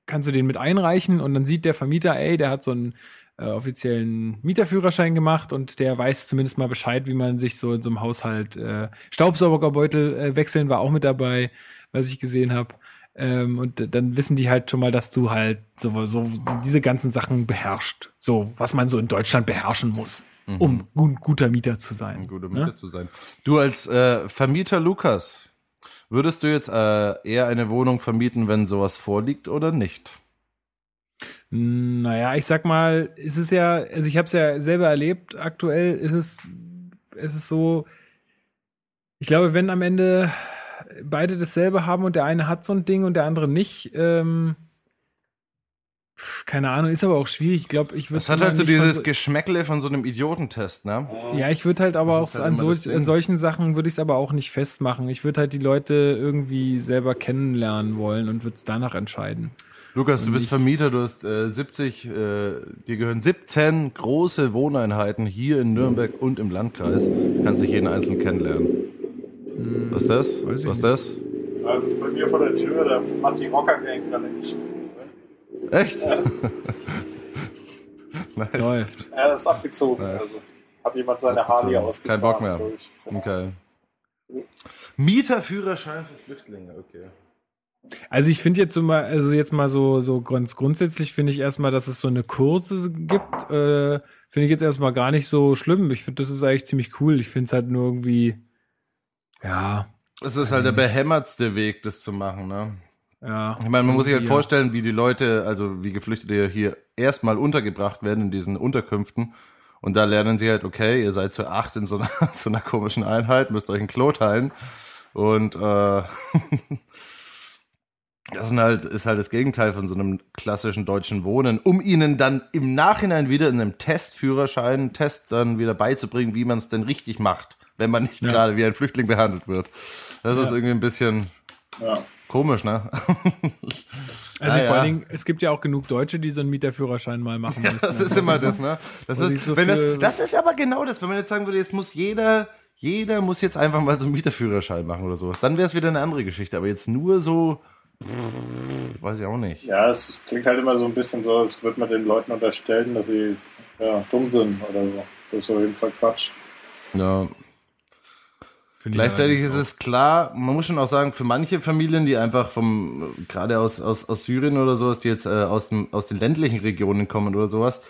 kannst du den mit einreichen und dann sieht der Vermieter, ey, der hat so einen äh, offiziellen Mieterführerschein gemacht und der weiß zumindest mal Bescheid, wie man sich so in so einem Haushalt äh, Staubsaugerbeutel äh, wechseln war auch mit dabei, was ich gesehen habe. Ähm, und dann wissen die halt schon mal, dass du halt so, so diese ganzen Sachen beherrscht. So, was man so in Deutschland beherrschen muss, um gu guter Mieter zu sein. Ein guter ne? Mieter zu sein. Du als äh, Vermieter Lukas, würdest du jetzt äh, eher eine Wohnung vermieten, wenn sowas vorliegt oder nicht? Naja, ich sag mal, es ist ja, also ich habe es ja selber erlebt, aktuell ist es, es ist so, ich glaube, wenn am Ende beide dasselbe haben und der eine hat so ein Ding und der andere nicht, ähm, keine Ahnung, ist aber auch schwierig. Ich glaube, ich würde Das hat halt so dieses Geschmäckle von so einem Idiotentest, ne? Ja, ich würde halt aber auch halt an, so, an solchen Sachen würde ich es aber auch nicht festmachen. Ich würde halt die Leute irgendwie selber kennenlernen wollen und würde es danach entscheiden. Lukas, du bist Vermieter, du hast äh, 70, äh, dir gehören 17 große Wohneinheiten hier in Nürnberg und im Landkreis. Du kannst dich jeden einzelnen kennenlernen. Was ist das? Weiß ich Was ist das? das ist bei mir vor der Tür, da macht die Rocker Gang gerade nichts. Echt? [laughs] nice. Läuft. Er ist abgezogen. Nice. Also hat jemand seine Abgezogen. Harley ausgefahren. Kein Bock mehr. Okay. Mieterführerschein für Flüchtlinge, okay. Also ich finde jetzt so mal, also jetzt mal so, so ganz grundsätzlich finde ich erstmal, dass es so eine Kurse gibt, äh, finde ich jetzt erstmal gar nicht so schlimm. Ich finde, das ist eigentlich ziemlich cool. Ich finde es halt nur irgendwie, ja, Es ist halt der behämmertste Weg, das zu machen, ne? Ja. Ich meine, man muss sich halt vorstellen, wie die Leute, also wie Geflüchtete hier erstmal untergebracht werden in diesen Unterkünften. Und da lernen sie halt, okay, ihr seid zu acht in so einer, [laughs] so einer komischen Einheit, müsst euch ein Klo teilen. Und äh, [laughs] das sind halt, ist halt das Gegenteil von so einem klassischen deutschen Wohnen, um ihnen dann im Nachhinein wieder in einem Testführerschein, Test dann wieder beizubringen, wie man es denn richtig macht, wenn man nicht Ja. gerade wie ein Flüchtling behandelt wird. Das ist irgendwie ein bisschen Ja. komisch, ne? [laughs] Also Ah, vor ja. allen Dingen, es gibt ja auch genug Deutsche, die so einen Mieterführerschein mal machen Ja, müssen. das ist immer das, ne? Das ist, so wenn das, das ist aber genau das, wenn man jetzt sagen würde, jetzt muss jeder, jeder muss jetzt einfach mal so einen Mieterführerschein machen oder sowas. Dann wäre es wieder eine andere Geschichte. Aber jetzt nur so, weiß ich auch nicht. Ja, es es klingt halt immer so ein bisschen so, als würde man den Leuten unterstellen, dass sie ja, dumm sind oder so. Das ist auf jeden Fall Quatsch. Ja. Ich Gleichzeitig ist es klar, man muss schon auch sagen, für manche Familien, die einfach vom, gerade aus, aus, aus Syrien oder sowas, die jetzt äh, aus, dem, aus den ländlichen Regionen kommen oder sowas,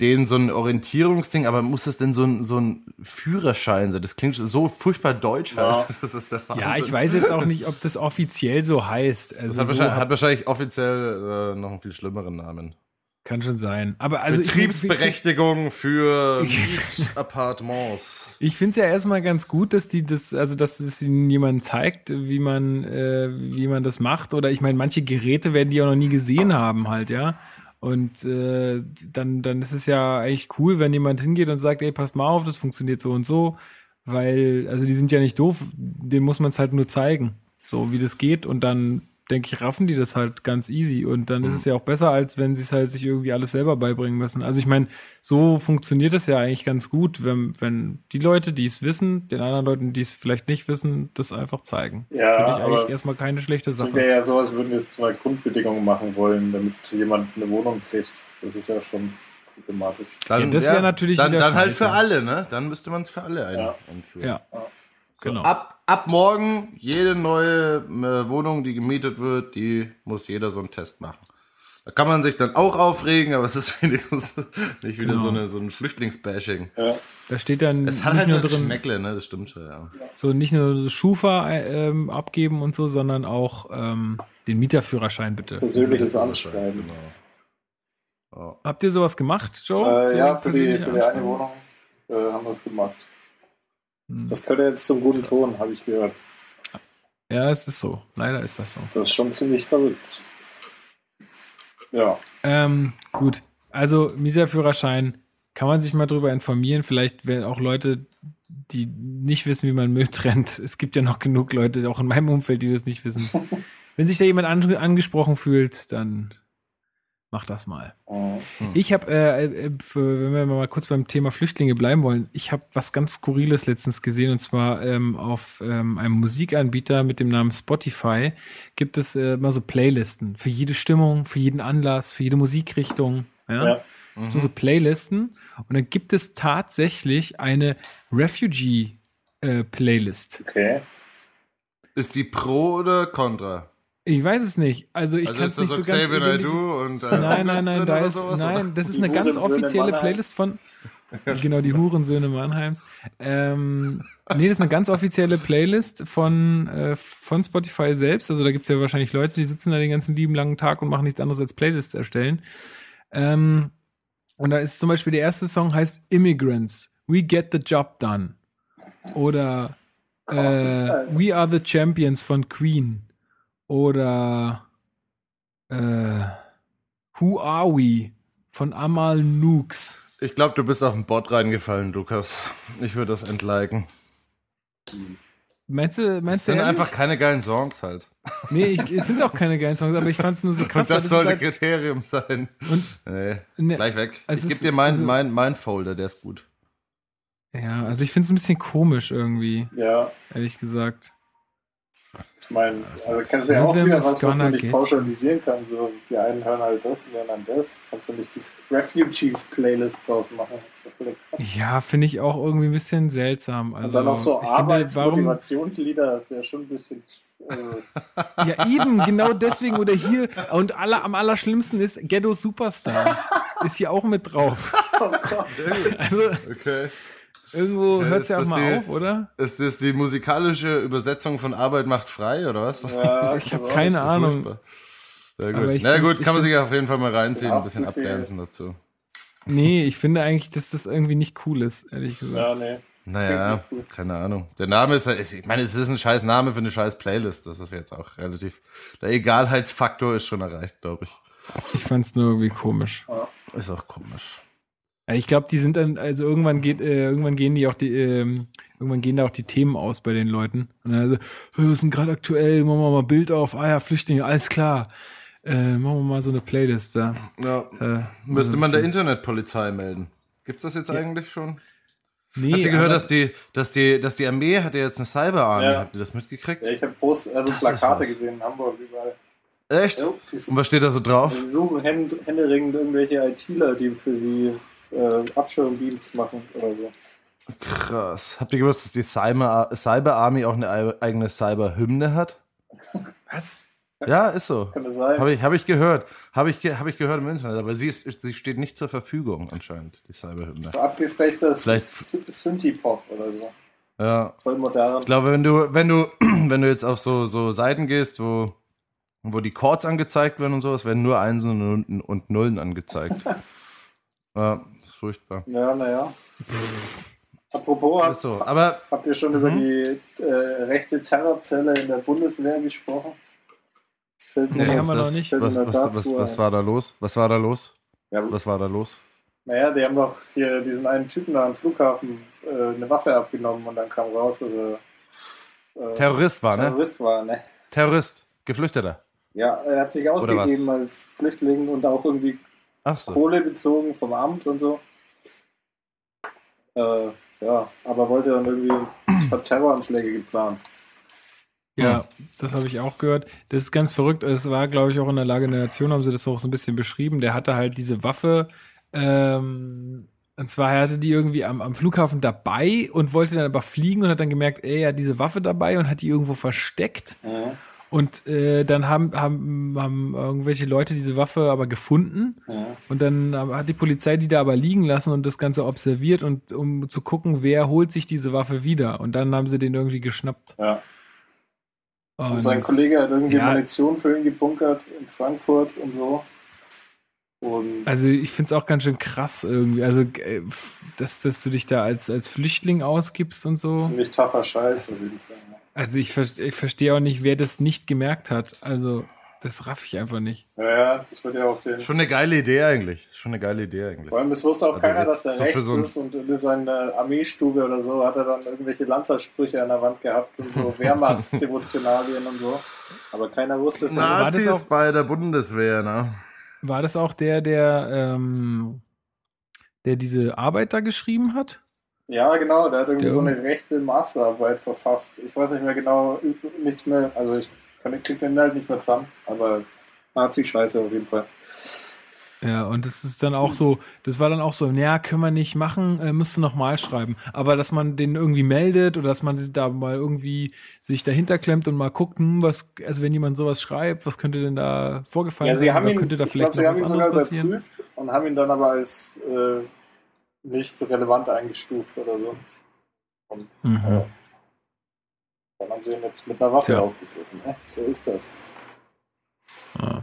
denen so ein Orientierungsding, aber muss das denn so ein, so ein Führerschein sein? Das klingt so furchtbar deutsch halt. Ja. [laughs] Das ist der. Wahnsinn. Ja, ich weiß jetzt auch nicht, ob das offiziell so heißt. Also Das hat, so wahrscheinlich, hat wahrscheinlich offiziell äh, noch einen viel schlimmeren Namen. kann schon sein. Aber also ich- Betriebsberechtigung für [laughs] Appartements. Ich finde es ja erstmal ganz gut, dass die das, also dass es ihnen jemand zeigt, wie man, äh, wie man das macht. Oder ich meine, manche Geräte werden die auch noch nie gesehen haben, halt, ja. Und äh, dann, dann ist es ja eigentlich cool, wenn jemand hingeht und sagt, ey, passt mal auf, das funktioniert so und so. Weil, also die sind ja nicht doof, denen muss man es halt nur zeigen, so wie das geht. Und dann denke ich, raffen die das halt ganz easy. Und dann ist es ja auch besser, als wenn sie es halt sich irgendwie alles selber beibringen müssen. Also ich meine, so funktioniert es ja eigentlich ganz gut, wenn, wenn die Leute, die es wissen, den anderen Leuten, die es vielleicht nicht wissen, das einfach zeigen. Ja, Finde ich aber eigentlich erstmal keine schlechte Es Sache. wäre ja so, als würden wir jetzt zwei Grundbedingungen machen wollen, damit jemand eine Wohnung kriegt. Das ist ja schon problematisch. Dann, Ja, das wär natürlich dann, dann halt für alle, ne? Dann müsste man es für alle ein, Ja. einführen. Ja, genau. Ab, ab morgen, jede neue äh, Wohnung, die gemietet wird, die muss jeder so einen Test machen. Da kann man sich dann auch aufregen, aber es ist [laughs] wenigstens nicht wieder Genau. so, eine, so ein Flüchtlingsbashing. Ja, Da steht dann Es hat nicht halt so nur ein drin, Geschmäckle, ne? Das stimmt schon, ja. so nicht nur Schufa äh, ähm, abgeben und so, sondern auch ähm, den Mieterführerschein bitte. persönliches Anschreiben. Genau. Ja. Habt ihr sowas gemacht, Joe? Äh, So ja, für die, persönliche für die eine? Wohnung äh, haben wir es gemacht. Hm. Das könnte jetzt zum guten Ton, habe ich gehört. Ja, es ist so. Leider ist das so. Das ist schon ziemlich verrückt. Ja, Ähm, gut. Also Mieterführerschein kann man sich mal drüber informieren. Vielleicht werden auch Leute, die nicht wissen, wie man Müll trennt. Es gibt ja noch genug Leute, auch in meinem Umfeld, die das nicht wissen. [laughs] Wenn sich da jemand an, angesprochen fühlt, dann mach das mal. äh, Ich habe, äh, äh, wenn wir mal kurz beim Thema Flüchtlinge bleiben wollen, ich habe was ganz Skurriles letztens gesehen und zwar ähm, auf ähm, einem Musikanbieter mit dem Namen Spotify gibt es äh, mal so Playlisten für jede Stimmung, für jeden Anlass, für jede Musikrichtung. Ja? ja. So, so Playlisten und dann gibt es tatsächlich eine Refugee äh, Playlist. okay. Ist die pro oder contra? Ich weiß es nicht. Also ich also kann ist es das nicht so so ganz und äh, Nein, nein, nein, da ist, nein, das ist Die eine ganz Hurensöhne offizielle. Playlist von, [laughs] genau, die Hurensöhne Mannheims. Ähm, nee, das ist eine ganz offizielle Playlist von, äh, von Spotify selbst. Also da gibt es ja wahrscheinlich Leute, die sitzen da den ganzen lieben langen Tag und machen nichts anderes als Playlists erstellen. Ähm, und da ist zum Beispiel der erste Song heißt Immigrants, We Get the Job Done. Oder äh, We Are the Champions von Queen. Oder äh, Who Are We von Amal Nooks. Ich glaube, du bist auf den Bot reingefallen, Lukas. Ich würde das entliken. Meinst du, Das meinst du sind einfach keine geilen Songs halt. Nee, ich, es sind auch keine geilen Songs, aber ich fand es nur so [laughs] krass. Und das weil sollte halt, Kriterium sein. und, Nee, ne, gleich weg. es ich gebe dir meinen also- mein, mein Folder, der ist gut. ja, also ich finde es ein bisschen komisch irgendwie, Ja, ehrlich gesagt. Ich meine, also kannst du ja auch wieder was, was man nicht pauschalisieren kann. So, die einen hören halt das und die anderen das. Kannst du nicht die Refugees-Playlist draus machen? Das ja finde ich auch irgendwie ein bisschen seltsam. Also, und dann auch so ich finde, warum, Arbeitsmotivationslieder, ist ja schon ein bisschen. Äh, [laughs] ja eben, genau deswegen oder hier, und aller, am allerschlimmsten ist Ghetto Superstar. ist hier auch mit drauf. [laughs] oh Gott. Also, Okay. Irgendwo Ja, hört es ja auch mal die- auf, oder? Ist das die musikalische Übersetzung von Arbeit macht frei, oder was? Ja, [laughs] Ich habe keine So Ahnung. Sehr gut. Na gut, kann man sich auf jeden Fall mal reinziehen, ein bisschen abdancen dazu. Nee, ich finde eigentlich, dass das irgendwie nicht cool ist, ehrlich gesagt. Ja, nee. Naja, keine Ahnung. Der Name ist, ist- ich meine, es ist ein scheiß Name für eine scheiß Playlist. Das ist jetzt auch relativ, der Egalheitsfaktor ist schon erreicht, glaube ich. Ich fand's nur irgendwie komisch. Ist auch komisch. Ja, Ich glaube, die sind dann, also irgendwann geht, äh, irgendwann gehen die auch die, ähm, irgendwann gehen da auch die Themen aus bei den Leuten. Und dann so, "Hey, was ist denn gerade aktuell? Machen wir mal ein Bild auf. Ah ja, Flüchtlinge, alles klar. Äh, machen wir mal so eine Playlist da. Ja. Äh, Müsste man so- der Internetpolizei melden. Gibt's das jetzt eigentlich schon? Nee, Habt ihr gehört, dass die, dass die, dass die Armee hat ja jetzt eine Cyber-Army? Ja. Habt ihr das mitgekriegt? Ja, ich habe Post, also Das Plakate gesehen in Hamburg überall. Echt? Ja, Und was steht da so drauf? die suchen händ, händeringend irgendwelche ITler, die für sie äh, Abschirmdienst machen oder so. Krass. Habt ihr gewusst, dass die Cyber, Cyber Army auch eine eigene Cyber-Hymne hat? [laughs] Was? Ja, ist so. Kann das sein? Habe ich, hab ich gehört. Habe ich, ge- hab ich gehört im Internet. Aber sie, ist, sie steht nicht zur Verfügung anscheinend, die Cyber-Hymne. so Sy- Synthie-Pop oder so. Ja. Voll modern. Ich glaube, wenn du, wenn du, [clears throat] wenn du jetzt auf so, so Seiten gehst, wo, wo die Chords angezeigt werden und sowas, werden nur Einsen und, und Nullen angezeigt. [laughs] ja, furchtbar. Ja, naja. Apropos, so. Aber habt ihr schon über die äh, rechte Terrorzelle in der Bundeswehr gesprochen? Das fällt mir Nee, haben wir das- noch nicht. was, was, was, was war da los? Was war da los? Ja, Was war da los? Naja, die haben doch hier diesen einen Typen da am Flughafen äh, eine Waffe abgenommen und dann kam raus, dass er äh, Terrorist war, ne? Terrorist war. Ne? Terrorist. Geflüchteter. Ja, er hat sich ausgegeben als Flüchtling und auch irgendwie Ach so. Kohle bezogen vom Amt und so. Äh, ja, aber wollte dann irgendwie hat Terroranschläge geplant. Ja, das habe ich auch gehört. Das ist ganz verrückt. Es war, glaube ich, auch in der Lage der Nation, haben sie das auch so ein bisschen beschrieben. Der hatte halt diese Waffe, ähm, und zwar er hatte die irgendwie am, am Flughafen dabei und wollte dann aber fliegen und hat dann gemerkt, ey, er hat diese Waffe dabei und hat die irgendwo versteckt. Mhm. Und äh, dann haben, haben, haben irgendwelche Leute diese Waffe aber gefunden. Mhm. Und dann hat die Polizei die da aber liegen lassen und das Ganze observiert und um zu gucken, wer holt sich diese Waffe wieder. Und dann haben sie den irgendwie geschnappt. Ja. Und sein Kollege hat irgendwie ja. Munition für ihn gebunkert in Frankfurt und so. Und Also ich finde es auch ganz schön krass irgendwie. Also, äh, dass, dass du dich da als, als Flüchtling ausgibst und so. ziemlich tougher Scheiß. auf jeden Fall. Also ich, ver- ich verstehe auch nicht, wer das nicht gemerkt hat. Also, das raff ich einfach nicht. Ja, ja, das wird ja auf den. Schon eine geile Idee eigentlich. Schon eine geile Idee eigentlich. Vor allem, es wusste auch Also keiner, dass der so rechts so ist und in seiner Armeestube oder so hat er dann irgendwelche Lanzersprüche an der Wand gehabt und so [laughs] Wehrmachtsdevotionalien und so. Aber keiner wusste von war das Nazis auch- bei der Bundeswehr, ne? War das auch der, der, ähm, der diese Arbeit da geschrieben hat? Ja, genau, der hat irgendwie Der so eine rechte Masterarbeit verfasst. Ich weiß nicht mehr genau, nichts mehr, also ich kann, krieg den halt nicht mehr zusammen, aber Nazi-Scheiße auf jeden Fall. Ja, und das ist dann auch so, das war dann auch so, ja, können wir nicht machen, äh, müsste noch mal schreiben. Aber dass man den irgendwie meldet oder dass man sich da mal irgendwie sich dahinter klemmt und mal guckt, hm, was, also wenn jemand sowas schreibt, was könnte denn da vorgefallen Ja, sie sein? haben Oder ihn, könnte da ich vielleicht glaube, sie noch haben ihn sogar überprüft und haben ihn dann aber als äh, nicht relevant eingestuft oder so. Und Mhm. äh, dann haben sie ihn jetzt mit einer Waffe Tja. aufgegriffen. Ne? So ist das. Ja.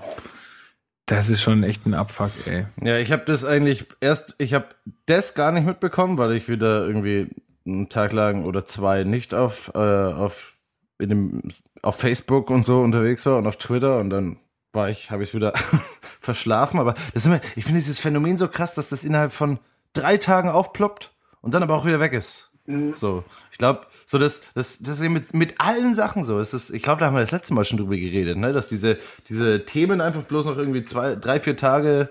Das ist schon echt ein Abfuck, ey. Ja, ich habe das eigentlich erst, ich habe das gar nicht mitbekommen, weil ich wieder irgendwie einen Tag lang oder zwei nicht auf, äh, auf, in dem, auf Facebook und so unterwegs war und auf Twitter und dann war ich, habe ich wieder [laughs] verschlafen. Aber das ist immer, ich finde dieses Phänomen so krass, dass das innerhalb von drei Tagen aufploppt und dann aber auch wieder weg ist. So, ich glaube, so das, das, das ist eben mit, mit allen Sachen so. Es ist, ich glaube, da haben wir das letzte Mal schon drüber geredet, ne? dass diese, diese Themen einfach bloß noch irgendwie zwei, drei, vier Tage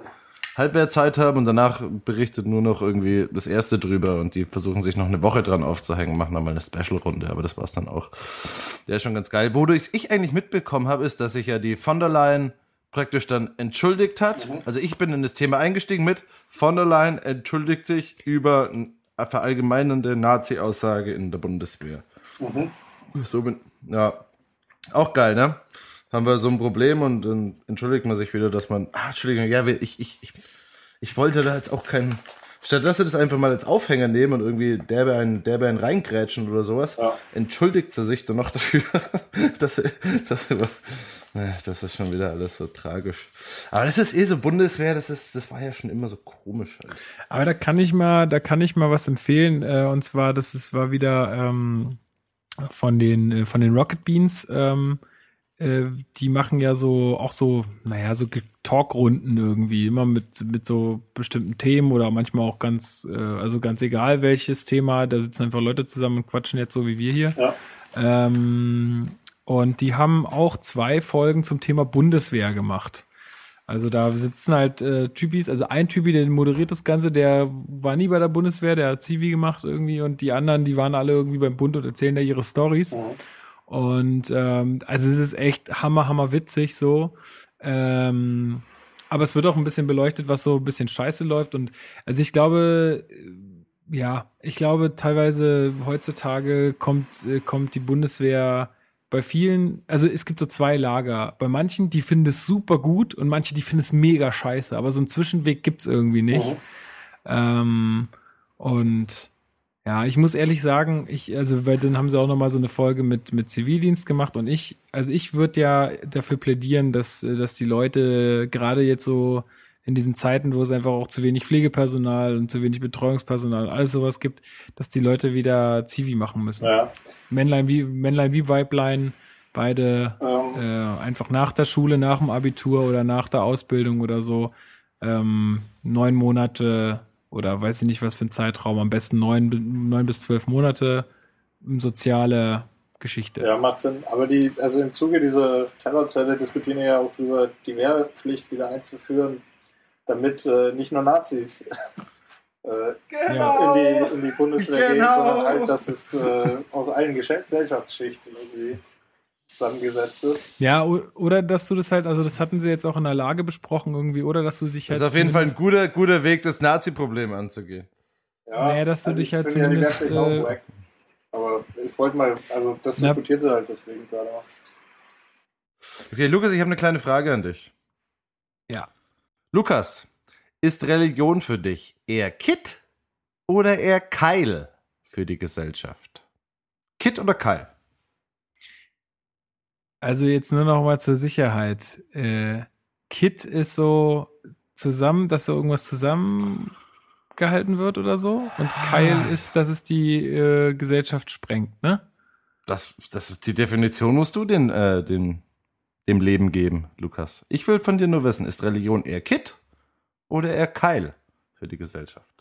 Halbwertzeit haben und danach berichtet nur noch irgendwie das erste drüber und die versuchen sich noch eine Woche dran aufzuhängen, machen dann mal eine Special-Runde, aber das war's dann auch. Der ist schon ganz geil. Wodurch ich eigentlich mitbekommen habe, ist, dass sich ja die von der Leyen praktisch dann entschuldigt hat. Also ich bin in das Thema eingestiegen mit von der Leyen entschuldigt sich über eine verallgemeinernde Nazi-Aussage in der Bundeswehr. So bin, ja, auch geil, ne? Haben wir so ein Problem und dann entschuldigt man sich wieder, dass man, ah, Entschuldigung, ja, ich, ich, ich, ich wollte da jetzt auch kein, Statt dass sie das einfach mal als Aufhänger nehmen und irgendwie derbe einen, derbe einen reingrätschen oder sowas, Ja. entschuldigt sie sich dann noch [laughs] dafür, dass sie, dass sie, Äh, das ist schon wieder alles so tragisch. Aber das ist eh so Bundeswehr, das ist, das war ja schon immer so komisch halt. Aber da kann ich mal, da kann ich mal was empfehlen. Äh, und zwar, das ist, war wieder ähm, von den äh, von den Rocket Beans. Ähm, äh, die machen ja so auch so, naja, so Talkrunden irgendwie, immer mit mit so bestimmten Themen oder manchmal auch ganz, äh, also ganz egal welches Thema. Da sitzen einfach Leute zusammen und quatschen jetzt so wie wir hier. Ja. Ähm, und die haben auch zwei Folgen zum Thema Bundeswehr gemacht. Also da sitzen halt äh, Typis, also ein Typi, der moderiert das Ganze, der war nie bei der Bundeswehr, der hat Zivi gemacht irgendwie und die anderen, die waren alle irgendwie beim Bund und erzählen da ihre Stories. Mhm. Und ähm, also es ist echt hammer, hammer witzig so. Ähm, aber es wird auch ein bisschen beleuchtet, was so ein bisschen scheiße läuft. Und also ich glaube, äh, ja, ich glaube teilweise heutzutage kommt, äh, kommt die Bundeswehr bei vielen, also es gibt so zwei Lager. Bei manchen, die finden es super gut und manche, die finden es mega scheiße. Aber so einen Zwischenweg gibt's irgendwie nicht. Mhm. Ähm, und ja, ich muss ehrlich sagen, ich, also, weil dann haben sie auch nochmal so eine Folge mit, mit Zivildienst gemacht und ich, also ich würde ja dafür plädieren, dass, dass die Leute gerade jetzt so in diesen Zeiten, wo es einfach auch zu wenig Pflegepersonal und zu wenig Betreuungspersonal und alles sowas gibt, dass die Leute wieder Zivi machen müssen. Ja. Männlein wie, Männlein wie Weiblein, beide Ähm, äh, einfach nach der Schule, nach dem Abitur oder nach der Ausbildung oder so ähm, neun Monate oder weiß ich nicht was für ein Zeitraum, am besten neun, neun bis zwölf Monate ähm, soziale Geschichte. Ja, macht Sinn. Aber die, also im Zuge dieser Terrorzelle diskutieren wir ja auch darüber, die Wehrpflicht wieder einzuführen, damit äh, nicht nur Nazis [laughs] äh, Ja. in, die, in die Bundeswehr Genau. gehen, sondern halt, dass es äh, aus allen Gesell- Gesellschaftsschichten irgendwie zusammengesetzt ist. Ja, oder dass du das halt, also das hatten sie jetzt auch in der Lage besprochen irgendwie, oder dass du dich Das halt ist auf jeden Fall ein guter, guter Weg, das Nazi-Problem anzugehen. Ja, Naja, dass du dich ich halt ja zumindest, auch äh. Aber ich wollte mal, also das Na- diskutiert sie halt deswegen gerade auch. Okay, Lukas, ich habe eine kleine Frage an dich. Ja. Lukas, ist Religion für dich eher Kit oder eher Keil für die Gesellschaft? Kit oder Keil? Also jetzt nur noch mal zur Sicherheit. Äh, Kit ist so zusammen, dass so irgendwas zusammengehalten wird oder so. Und Keil ist, dass es die äh, Gesellschaft sprengt, ne? Das, das ist die Definition, musst du den, äh, den, dem Leben geben, Lukas. Ich will von dir nur wissen, ist Religion eher Kit oder eher Keil für die Gesellschaft?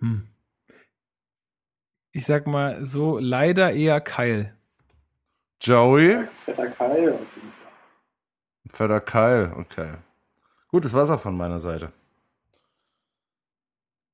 Hm. Ich sag mal so, leider eher Keil. Joey? Fetter Kai auf jeden Fall. Fetter Keil, okay. Gut, das war's auch von meiner Seite.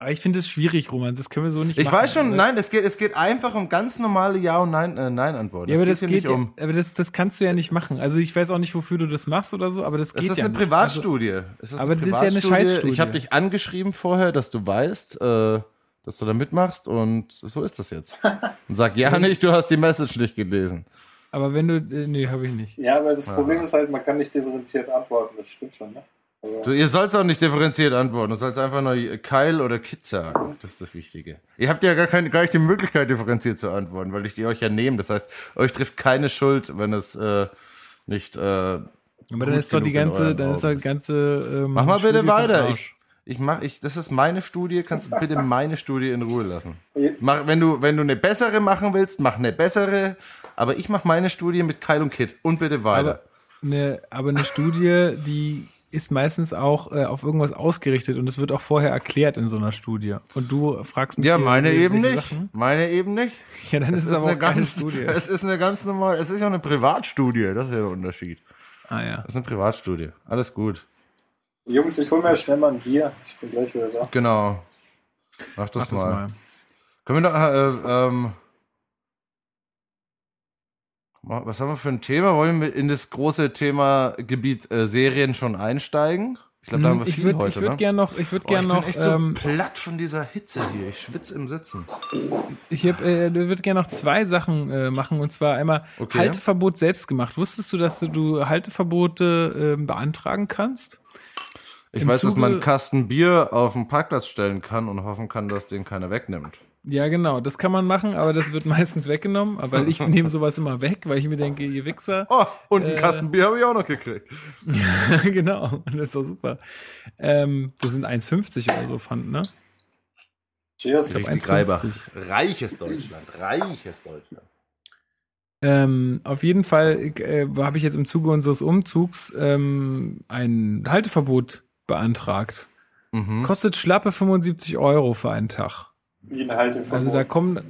Aber ich finde es schwierig, Roman. Das können wir so nicht Ich machen. weiß schon, Aber- nein, es geht, es geht einfach um ganz normale Ja- und Nein, äh, Nein-Antworten. Ja, aber das hier geht nicht ja, um. aber das, das kannst du ja nicht machen. Also ich weiß auch nicht, wofür du das machst oder so, aber das Es geht ist ja eine nicht. Also, Privatstudie. Es aber das ist ja eine Privatstudie. Scheißstudie. Ich habe dich angeschrieben vorher, dass du weißt, äh, dass du da mitmachst und so ist das jetzt. Und sag ja [laughs] nicht, du hast die Message nicht gelesen. aber wenn du, äh, nee, habe ich nicht. Ja, aber das Ja. Problem ist halt, man kann nicht differenziert antworten, das stimmt schon, ne? Du, ihr sollst auch nicht differenziert antworten. Du sollst einfach nur Keil oder Kit sagen. Das ist das Wichtige. Ihr habt ja gar, keine, gar nicht die Möglichkeit, differenziert zu antworten, weil ich die euch ja nehme. Das heißt, euch trifft keine Schuld, wenn es äh, nicht. Äh, Aber dann ist doch die ganze, dann ist doch die ganze. Ähm, Mach mal bitte Studie den weiter. Ich, ich mach, ich, das ist meine Studie. Kannst du bitte meine Studie in Ruhe lassen? Mach, wenn du, wenn du eine bessere machen willst, mach eine bessere. Aber ich mach meine Studie mit Keil und Kit. Und bitte weiter. Aber eine, aber eine Studie, die ist meistens auch äh, auf irgendwas ausgerichtet und es wird auch vorher erklärt in so einer Studie. Und du fragst mich. ja, meine eben nicht. Sachen. Meine eben nicht. Ja, dann ist es aber auch eine keine ganz, Studie. [laughs] Es ist eine ganz normale, es ist ja eine Privatstudie, das ist ja der Unterschied. Ah ja. Das ist eine Privatstudie. Alles gut. Jungs, ich hol mir schnell mal ein Bier. Ich bin gleich wieder da. Genau. Mach das, Mach das mal. mal. Können wir noch, äh, ähm, was haben wir für ein Thema? Wollen wir in das große Thema Gebiet äh, Serien schon einsteigen? Ich glaube, da haben wir Hm, ich viel würde heute, würd ne? gern noch, ich würde Oh, gern ich bin noch, echt so ähm, platt von dieser Hitze hier. Ich schwitze im Sitzen. ich hab, äh, würde gerne noch zwei Sachen äh, machen und zwar einmal Okay. Halteverbot selbst gemacht. Wusstest du, dass du, du Halteverbote äh, beantragen kannst? Ich Im weiß, dass man Zuge- einen Kasten Bier auf den Parkplatz stellen kann und hoffen kann, dass den keiner wegnimmt. Ja, genau, das kann man machen, aber das wird [laughs] meistens weggenommen, weil ich nehme sowas immer weg, weil ich mir denke, ihr Wichser. Oh, und einen Äh. Kasten Bier habe ich auch noch gekriegt. [laughs] genau, das ist doch super. Ähm, das sind 1,50 oder so Pfand, ne? Cheers. glaub, Richtig 1,50. Reibach. Reiches Deutschland. Reiches Deutschland. Ähm, auf jeden Fall äh, habe ich jetzt im Zuge unseres Umzugs ähm, ein Halteverbot beantragt. Mhm. Kostet schlappe 75 Euro für einen Tag. Wie ein Halteverbot. Also da kommen,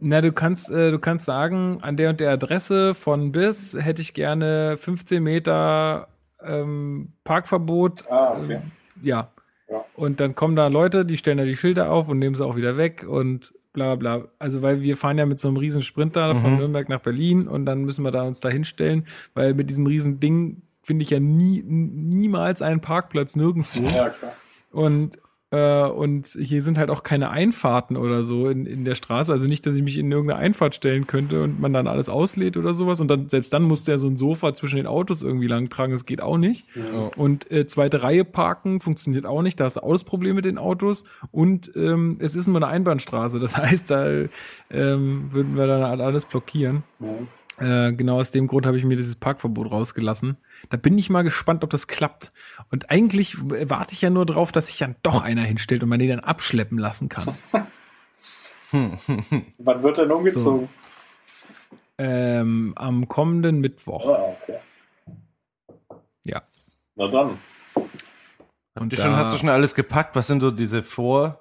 na du kannst, äh, du kannst sagen, an der und der Adresse von bis hätte ich gerne 15 Meter ähm, Parkverbot. Ah, okay. Ähm, ja. Ja. Und dann kommen da Leute, die stellen da die Schilder auf und nehmen sie auch wieder weg und bla bla bla. Also weil wir fahren ja mit so einem riesen Sprinter von Mhm. Nürnberg nach Berlin und dann müssen wir da uns da hinstellen, weil mit diesem riesen Ding finde ich ja nie, niemals einen Parkplatz nirgendwo. Ja, klar. Und, äh, und hier sind halt auch keine Einfahrten oder so in, in der Straße. Also nicht, dass ich mich in irgendeine Einfahrt stellen könnte und man dann alles auslädt oder sowas. Und dann, selbst dann musste er so ein Sofa zwischen den Autos irgendwie lang tragen. Das geht auch nicht. Und äh, zweite Reihe parken funktioniert auch nicht. Da hast du auch das Problem mit den Autos. Und ähm, es ist nur eine Einbahnstraße. Das [laughs] heißt, da ähm, würden wir dann alles blockieren. Mhm. Äh, genau aus dem Grund habe ich mir dieses Parkverbot rausgelassen. Da bin ich mal gespannt, ob das klappt. Und eigentlich warte ich ja nur drauf, dass sich dann doch einer hinstellt und man den dann abschleppen lassen kann. [laughs] [laughs] Wann wird denn umgezogen? ähm, am kommenden Mittwoch. Ah, okay. Ja. Na dann. Und Du schon, hast du schon alles gepackt? Was sind so diese Vor...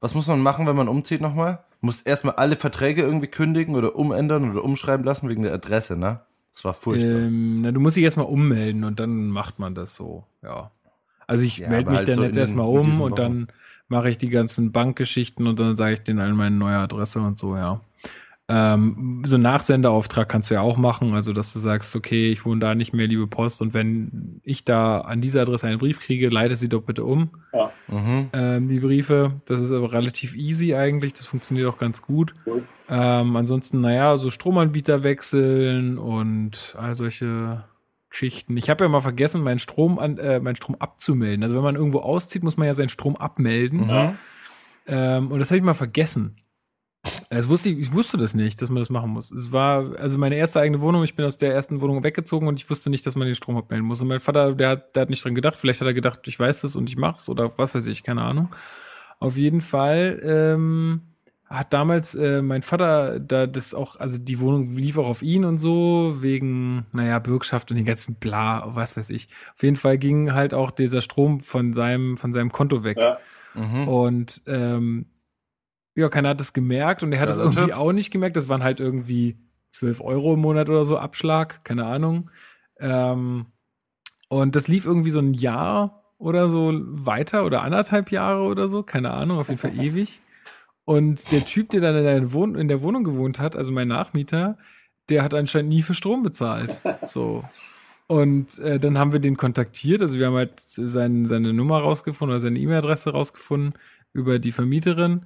Was muss man machen, wenn man umzieht nochmal? Du musst erstmal alle Verträge irgendwie kündigen oder umändern oder umschreiben lassen wegen der Adresse, ne? Das war furchtbar. ähm, na, du musst dich erstmal ummelden und dann macht man das so, ja. Also ich Ja, melde mich halt dann so jetzt erstmal um und Wochen. dann mache ich die ganzen Bankgeschichten und dann sage ich denen allen meine neue Adresse und so, ja. Ähm, so einen Nachsenderauftrag kannst du ja auch machen, also dass du sagst, okay, ich wohne da nicht mehr, liebe Post, und wenn ich da an diese Adresse einen Brief kriege, leite sie doch bitte um, Ja, mhm. ähm, die Briefe. Das ist aber relativ easy eigentlich, das funktioniert auch ganz gut. cool. Ähm, ansonsten, naja, so Stromanbieter wechseln und all solche Geschichten. Ich habe ja mal vergessen, meinen Strom, an, äh, meinen Strom abzumelden. Also wenn man irgendwo auszieht, muss man ja seinen Strom abmelden. Mhm. Ähm, und das habe ich mal vergessen. Das wusste ich, ich wusste das nicht, dass man das machen muss. Es war also meine erste eigene Wohnung. Ich bin aus der ersten Wohnung weggezogen und ich wusste nicht, dass man den Strom abmelden muss. Und mein Vater, der hat, der hat nicht dran gedacht. Vielleicht hat er gedacht, ich weiß das und ich mach's oder was weiß ich, keine Ahnung. Auf jeden Fall ähm, hat damals äh, mein Vater da das auch, also die Wohnung lief auch auf ihn und so wegen, naja, Bürgschaft und den ganzen Bla, was weiß ich. Auf jeden Fall ging halt auch dieser Strom von seinem von seinem Konto weg. Ja. Mhm. Und ähm, ja, keiner hat es gemerkt und er hat es Ja, irgendwie auch nicht gemerkt. Das waren halt irgendwie 12 Euro im Monat oder so Abschlag, keine Ahnung. Ähm, und das lief irgendwie so ein Jahr oder so weiter oder anderthalb Jahre oder so, keine Ahnung, auf jeden Fall [laughs] ewig. Und der Typ, der dann in der, Wohn in der Wohnung gewohnt hat, also mein Nachmieter, der hat anscheinend nie für Strom bezahlt. [laughs] So. Und äh, dann haben wir den kontaktiert. Also wir haben halt sein, seine Nummer rausgefunden oder seine E-Mail-Adresse rausgefunden über die Vermieterin.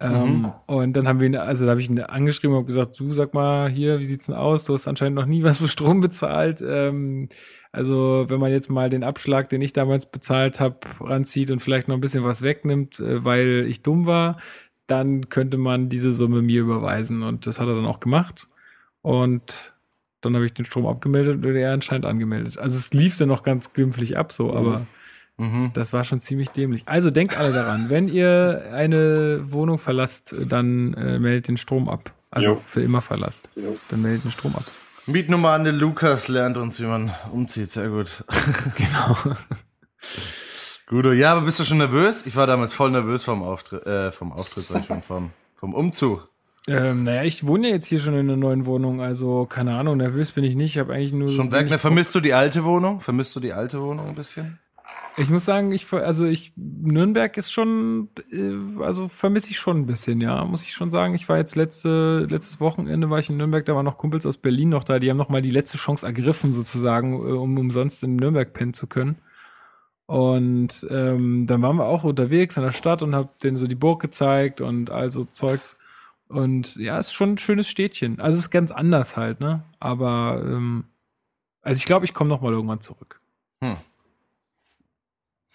Ähm, Mhm. Und dann haben wir ihn, also da habe ich ihn angeschrieben und gesagt, du sag mal hier, wie sieht's denn aus? Du hast anscheinend noch nie [laughs] was für Strom bezahlt. Ähm, also wenn man jetzt mal den Abschlag, den ich damals bezahlt habe, ranzieht und vielleicht noch ein bisschen was wegnimmt, äh, weil ich dumm war, dann könnte man diese Summe mir überweisen. Und das hat er dann auch gemacht. Und dann habe ich den Strom abgemeldet und er anscheinend angemeldet. Also es lief dann noch ganz glimpflich ab, so, aber Mhm. Das war schon ziemlich dämlich. Also denkt alle daran, wenn ihr eine Wohnung verlasst, dann äh, meldet den Strom ab. Also Jo. für immer verlasst. Jo. Dann meldet den Strom ab. Mietnummer an den Lukas lernt uns, wie man umzieht. Sehr gut. [laughs] Genau. [laughs] Guido, ja, aber bist du schon nervös? Ich war damals voll nervös vom Auftritt, äh, vom Auftritt, sag ich schon, vom, vom Umzug. Ähm, naja, ich wohne ja jetzt hier schon in einer neuen Wohnung, also keine Ahnung, nervös bin ich nicht. Ich habe eigentlich nur. Schon weg, ne? Vermisst du die alte Wohnung? Vermisst du die alte Wohnung ein bisschen? Ich muss sagen, ich also ich Nürnberg ist schon, äh, also vermisse ich schon ein bisschen, ja, muss ich schon sagen. Ich war jetzt letzte letztes Wochenende war ich in Nürnberg, da waren noch Kumpels aus Berlin noch da, die haben noch mal die letzte Chance ergriffen sozusagen, äh, um umsonst in Nürnberg pennen zu können. Und ähm, dann waren wir auch unterwegs in der Stadt und hab denen so die Burg gezeigt und also Zeugs. Und ja, ist schon ein schönes Städtchen. Also es ist ganz anders halt, ne? Aber ähm, also ich glaube, ich komme noch mal irgendwann zurück. Hm.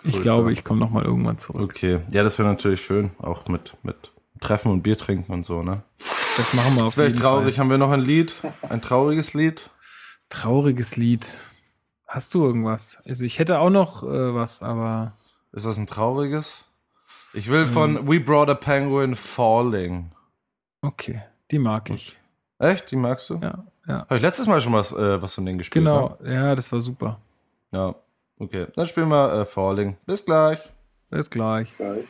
Ich glaube, ich komme noch mal irgendwann zurück. Okay, ja, das wäre natürlich schön, auch mit, mit Treffen und Bier trinken und so, ne? Das machen wir auf Das wäre jeden traurig. Fall. Haben wir noch ein Lied? Ein trauriges Lied? Trauriges Lied. Hast du irgendwas? Also ich hätte auch noch äh, was, aber Ist das ein trauriges? Ich will von We Brought a Penguin Falling. okay, die mag ich. Echt? Die magst du? Ja, ja. Habe ich letztes Mal schon was, äh, was von denen gespielt? Genau, ja, das war super. Ne? Ja. Okay, dann spielen wir äh, Falling. Bis gleich. Bis gleich. Gleich.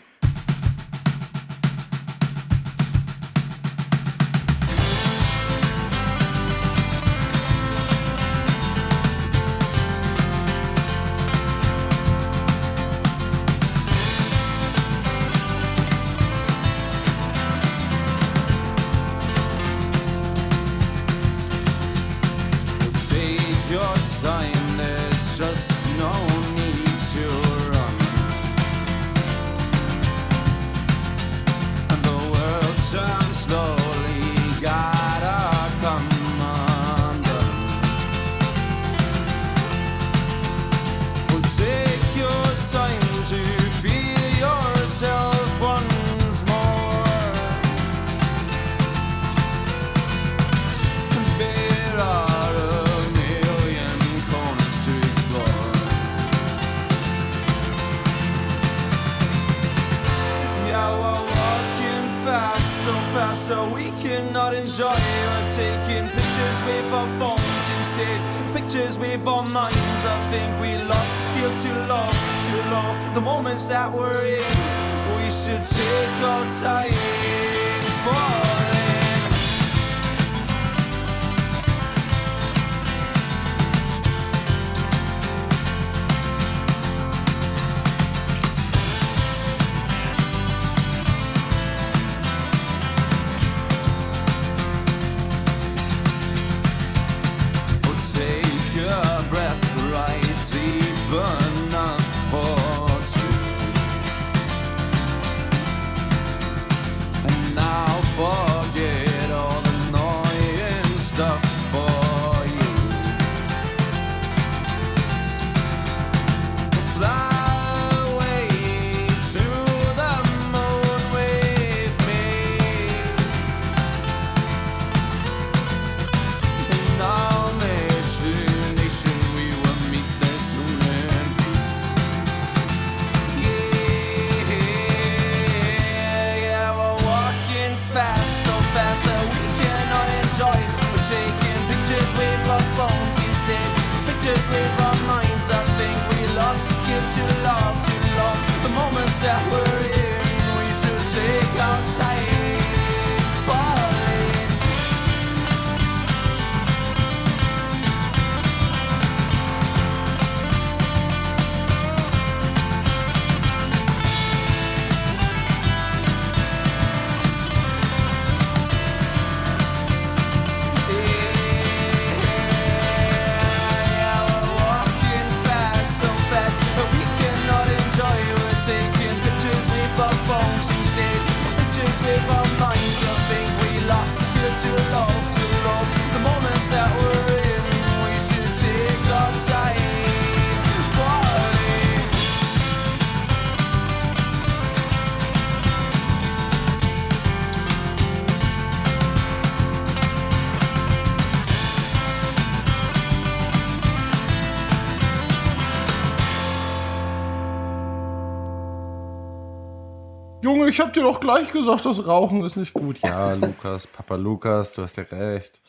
Ich hab dir doch gleich gesagt, das Rauchen ist nicht gut. Ja, Lukas, Papa Lukas, du hast ja recht.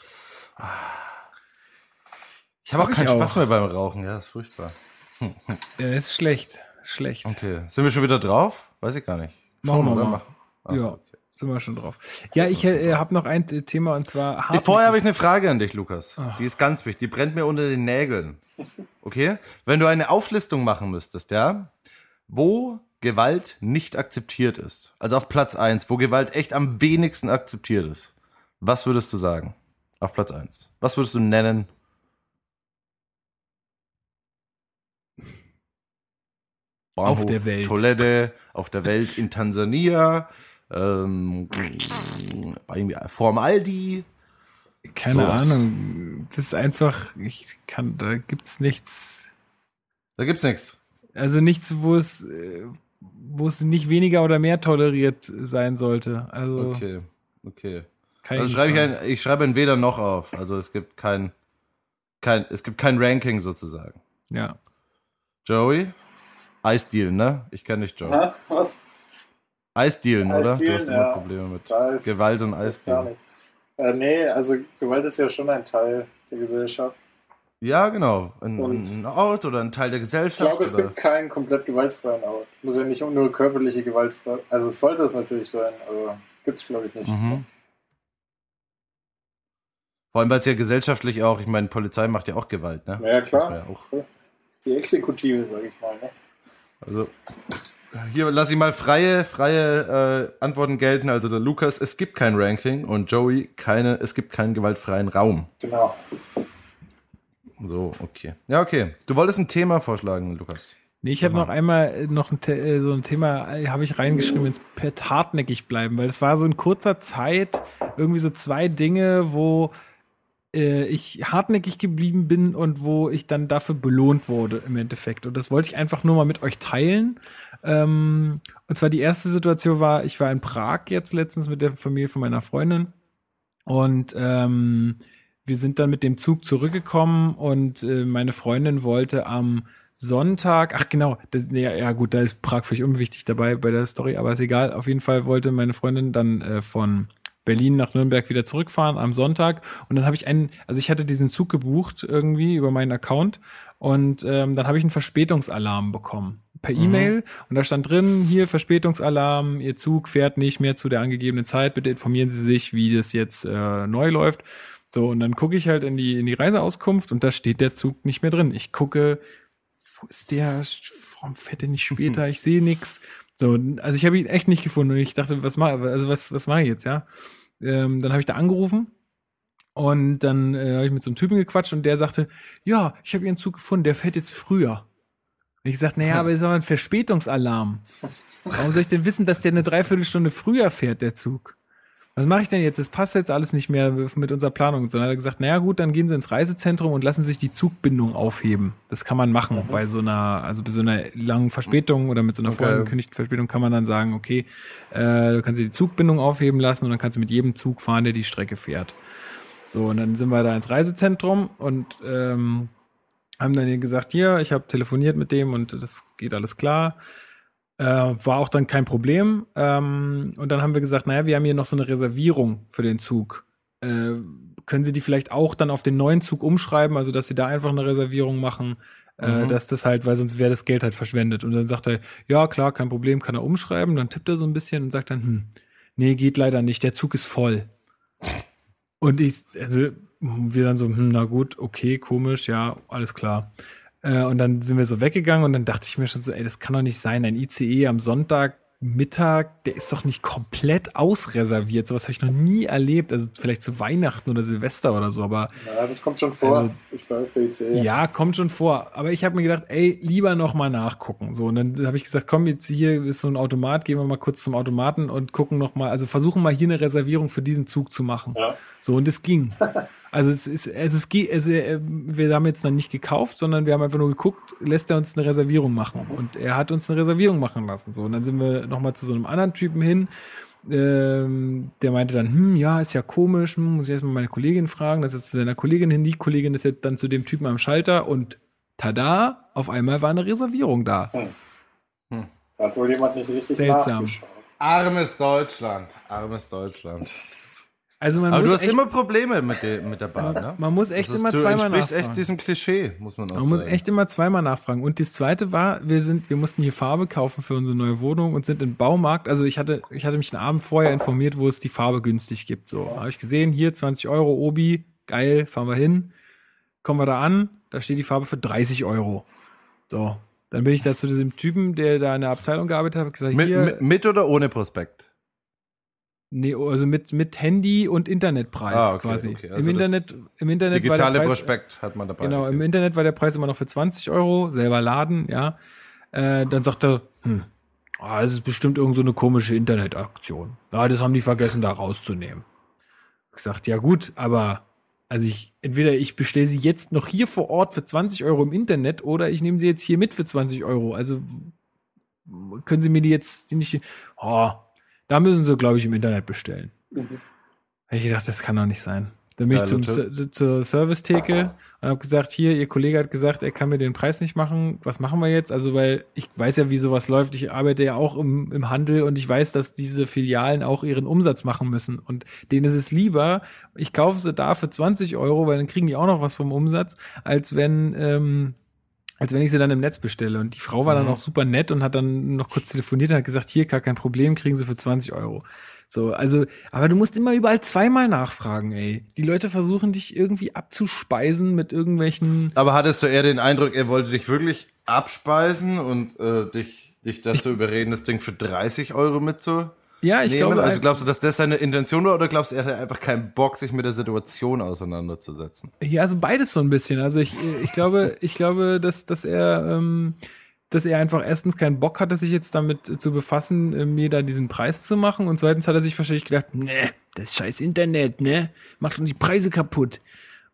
Ich habe auch Hab ich keinen auch. Spaß mehr beim Rauchen, ja, ist furchtbar. Ja, ist schlecht. Schlecht. Okay, sind wir schon wieder drauf? Weiß ich gar nicht. Machen wir mal. Machen. Ach so, ja, okay. sind wir schon drauf. Ja, ich äh, habe noch ein Thema und zwar Hartmut- vorher habe ich eine Frage an dich, Lukas. Die ist ganz wichtig. Die brennt mir unter den Nägeln. Okay? Wenn du eine Auflistung machen müsstest, ja, wo Gewalt nicht akzeptiert ist, also auf Platz 1, wo Gewalt echt am wenigsten akzeptiert ist, was würdest du sagen? Auf Platz 1. Was würdest du nennen? Bahnhof, der Welt. Toilette, auf der Welt in Tansania, ähm, vorm Aldi. Keine sowas. Ahnung. Das ist einfach, ich kann, da gibt's nichts. Da gibt's nichts. Also nichts, wo es, äh, wo es nicht weniger oder mehr toleriert sein sollte. Also Okay, okay. Also ich schreibe ich, ein, ich schreibe ein weder noch auf. Also es gibt kein, kein, es gibt kein Ranking sozusagen. Ja. Joey? Eisdealen, ne? Ich kenne dich, Joey. Hä? Was? Eisdealen, oder? Du hast immer ja. Probleme mit ist, Gewalt und Eisdealen. nichts. Äh, nee, also Gewalt ist ja schon ein Teil der Gesellschaft. Ja, genau. Ein, ein Ort oder ein Teil der Ich Gesellschaft. glaube, es oder? gibt keinen komplett gewaltfreien Ort. Muss ja nicht nur körperliche Gewalt. Also es sollte es natürlich sein, aber gibt's glaube ich nicht. Mhm. Vor allem, weil es ja gesellschaftlich auch, ich meine, Polizei macht ja auch Gewalt, ne? Ja, klar. Ja auch. Die Exekutive, sage ich mal. Ne? Also, hier lasse ich mal freie, freie äh, Antworten gelten. Also der Lukas, es gibt kein Ranking und Joey, keine, es gibt keinen gewaltfreien Raum. Genau. So, okay. Ja, okay. Du wolltest ein Thema vorschlagen, Lukas. Nee, ich habe noch einmal äh, noch ein, äh, so ein Thema, äh, habe ich reingeschrieben, ins Pet hartnäckig bleiben, weil es war so in kurzer Zeit irgendwie so zwei Dinge, wo äh, ich hartnäckig geblieben bin und wo ich dann dafür belohnt wurde im Endeffekt. Und das wollte ich einfach nur mal mit euch teilen. Ähm, und zwar die erste Situation war, ich war in Prag jetzt letztens mit der Familie von meiner Freundin und ähm, wir sind dann mit dem Zug zurückgekommen und äh, meine Freundin wollte am Sonntag, ach genau, das, nee, ja gut, da ist Prag völlig unwichtig dabei bei der Story, aber ist egal. Auf jeden Fall wollte meine Freundin dann äh, von Berlin nach Nürnberg wieder zurückfahren am Sonntag und dann habe ich einen, also ich hatte diesen Zug gebucht irgendwie über meinen Account und ähm, dann habe ich einen Verspätungsalarm bekommen per E-Mail und da stand drin, hier Verspätungsalarm, Ihr Zug fährt nicht mehr zu der angegebenen Zeit, bitte informieren Sie sich, wie das jetzt äh, neu läuft. So, und dann gucke ich halt in die, in die Reiseauskunft und da steht der Zug nicht mehr drin. Ich gucke, wo ist der? Warum fährt der nicht [laughs] später? Ich sehe nix. So, also ich habe ihn echt nicht gefunden und ich dachte, was mache also was, was mache ich jetzt, ja? Ähm, dann habe ich da angerufen und dann äh, habe ich mit so einem Typen gequatscht und der sagte, ja, ich habe ihren Zug gefunden, der fährt jetzt früher. Und ich sagte, naja, aber ist aber ein Verspätungsalarm. Warum soll ich denn wissen, dass der eine Dreiviertelstunde früher fährt, der Zug? Was mache ich denn jetzt? Das passt jetzt alles nicht mehr mit unserer Planung. Und dann hat er gesagt, naja gut, dann gehen Sie ins Reisezentrum und lassen sich die Zugbindung aufheben. Das kann man machen. Bei so einer, also bei so einer langen Verspätung oder mit so einer Okay. vorangekündigten Verspätung kann man dann sagen, okay, äh, du kannst dir die Zugbindung aufheben lassen und dann kannst du mit jedem Zug fahren, der die Strecke fährt. So, und dann sind wir da ins Reisezentrum und ähm, haben dann gesagt, hier, ich habe telefoniert mit dem und das geht alles klar. Äh, war auch dann kein Problem. Ähm, und dann haben wir gesagt, naja, wir haben hier noch so eine Reservierung für den Zug. Äh, können Sie die vielleicht auch dann auf den neuen Zug umschreiben, also dass Sie da einfach eine Reservierung machen, äh, Mhm. dass das halt, weil sonst wäre das Geld halt verschwendet. Und dann sagt er, ja klar, kein Problem, kann er umschreiben. Dann tippt er so ein bisschen und sagt dann, hm, nee, geht leider nicht, der Zug ist voll. Und ich, also wir dann so, hm, na gut, okay, komisch, ja, alles klar. Äh, und dann sind wir so weggegangen und dann dachte ich mir schon so, ey, das kann doch nicht sein. Ein ICE am Sonntagmittag, der ist doch nicht komplett ausreserviert. Sowas habe ich noch nie erlebt. Also vielleicht zu Weihnachten oder Silvester oder so, aber Ja, das kommt schon vor. Also- ich war auf der ICE. ja, kommt schon vor. Aber ich habe mir gedacht, ey, lieber noch mal nachgucken. So, und dann habe ich gesagt, komm, jetzt hier ist so ein Automat, gehen wir mal kurz zum Automaten und gucken noch mal, also versuchen mal hier eine Reservierung für diesen Zug zu machen. Ja. So, und es ging. [laughs] Also es ist, es geht, also äh, wir haben jetzt dann nicht gekauft, sondern wir haben einfach nur geguckt, lässt er uns eine Reservierung machen. Und er hat uns eine Reservierung machen lassen. So, und dann sind wir noch mal zu so einem anderen Typen hin. Ähm, der meinte dann, hm, ja, ist ja komisch, hm, muss ich erstmal meine Kollegin fragen. Das ist zu seiner Kollegin hin. Die Kollegin ist jetzt dann zu dem Typen am Schalter und tada, auf einmal war eine Reservierung da. Da hat wohl jemand nicht richtig Seltsam. Armes Deutschland. Armes Deutschland. Also man Aber du muss hast echt, immer Probleme mit, der, mit der Bahn, [laughs] ne? man muss echt ist- immer du zweimal entsprichst nachfragen. echt diesem Klischee, muss man auch Man muss sagen. echt immer zweimal nachfragen. Und das zweite war, wir sind, wir mussten hier Farbe kaufen für unsere neue Wohnung und sind im Baumarkt. Also ich hatte, ich hatte mich den Abend vorher informiert, wo es die Farbe günstig gibt. So, habe ich gesehen, hier 20 Euro Obi, geil, fahren wir hin. Kommen wir da an, da steht die Farbe für 30 Euro. So, dann bin ich da zu diesem Typen, der da in der Abteilung gearbeitet hat, gesagt, mit, hier, mit oder ohne Prospekt? Nee, also mit, mit Handy und Internetpreis Ah, okay, quasi. okay. Im Also das Internet, im Internet war Digitale der Preis, Prospekt hat man dabei. Genau, im. Internet war der Preis immer noch für 20 Euro, selber laden, ja. Äh, dann sagt er, hm, ah, das ist bestimmt irgend so eine komische Internetaktion. Ja, das haben die vergessen, da rauszunehmen. Ich sagte, ja gut, aber Also ich, entweder ich bestelle sie jetzt noch hier vor Ort für 20 Euro im Internet oder ich nehme sie jetzt hier mit für 20 Euro. Also können Sie mir die jetzt nicht. Oh, da müssen Sie, glaube ich, im Internet bestellen. Mhm. Hab ich gedacht, das kann doch nicht sein. Dann bin ich zum, zur Servicetheke und habe gesagt, hier, Ihr Kollege hat gesagt, er kann mir den Preis nicht machen. Was machen wir jetzt? Also, weil ich weiß ja, wie sowas läuft. Ich arbeite ja auch im, im Handel und ich weiß, dass diese Filialen auch ihren Umsatz machen müssen. Und denen ist es lieber, ich kaufe sie da für 20 Euro, weil dann kriegen die auch noch was vom Umsatz, als wenn, ähm, als wenn ich sie dann im Netz bestelle. Und die Frau war dann Mhm. auch super nett und hat dann noch kurz telefoniert und hat gesagt, hier, gar kein Problem, kriegen sie für 20 Euro. So, also, aber du musst immer überall zweimal nachfragen, ey. Die Leute versuchen dich irgendwie abzuspeisen mit irgendwelchen. Aber hattest du eher den Eindruck, er wollte dich wirklich abspeisen und äh, dich, dich dazu überreden, das Ding für 30 Euro mitzunehmen? Ja, ich glaube, also glaubst du, dass das seine Intention war oder glaubst du, er hatte einfach keinen Bock, sich mit der Situation auseinanderzusetzen? Ja, also beides so ein bisschen. Also ich, ich glaube, ich glaube, dass, dass er, ähm, dass er einfach erstens keinen Bock hatte, sich jetzt damit zu befassen, äh, mir da diesen Preis zu machen. Und zweitens hat er sich wahrscheinlich gedacht, ne, das scheiß Internet, ne, macht uns die Preise kaputt.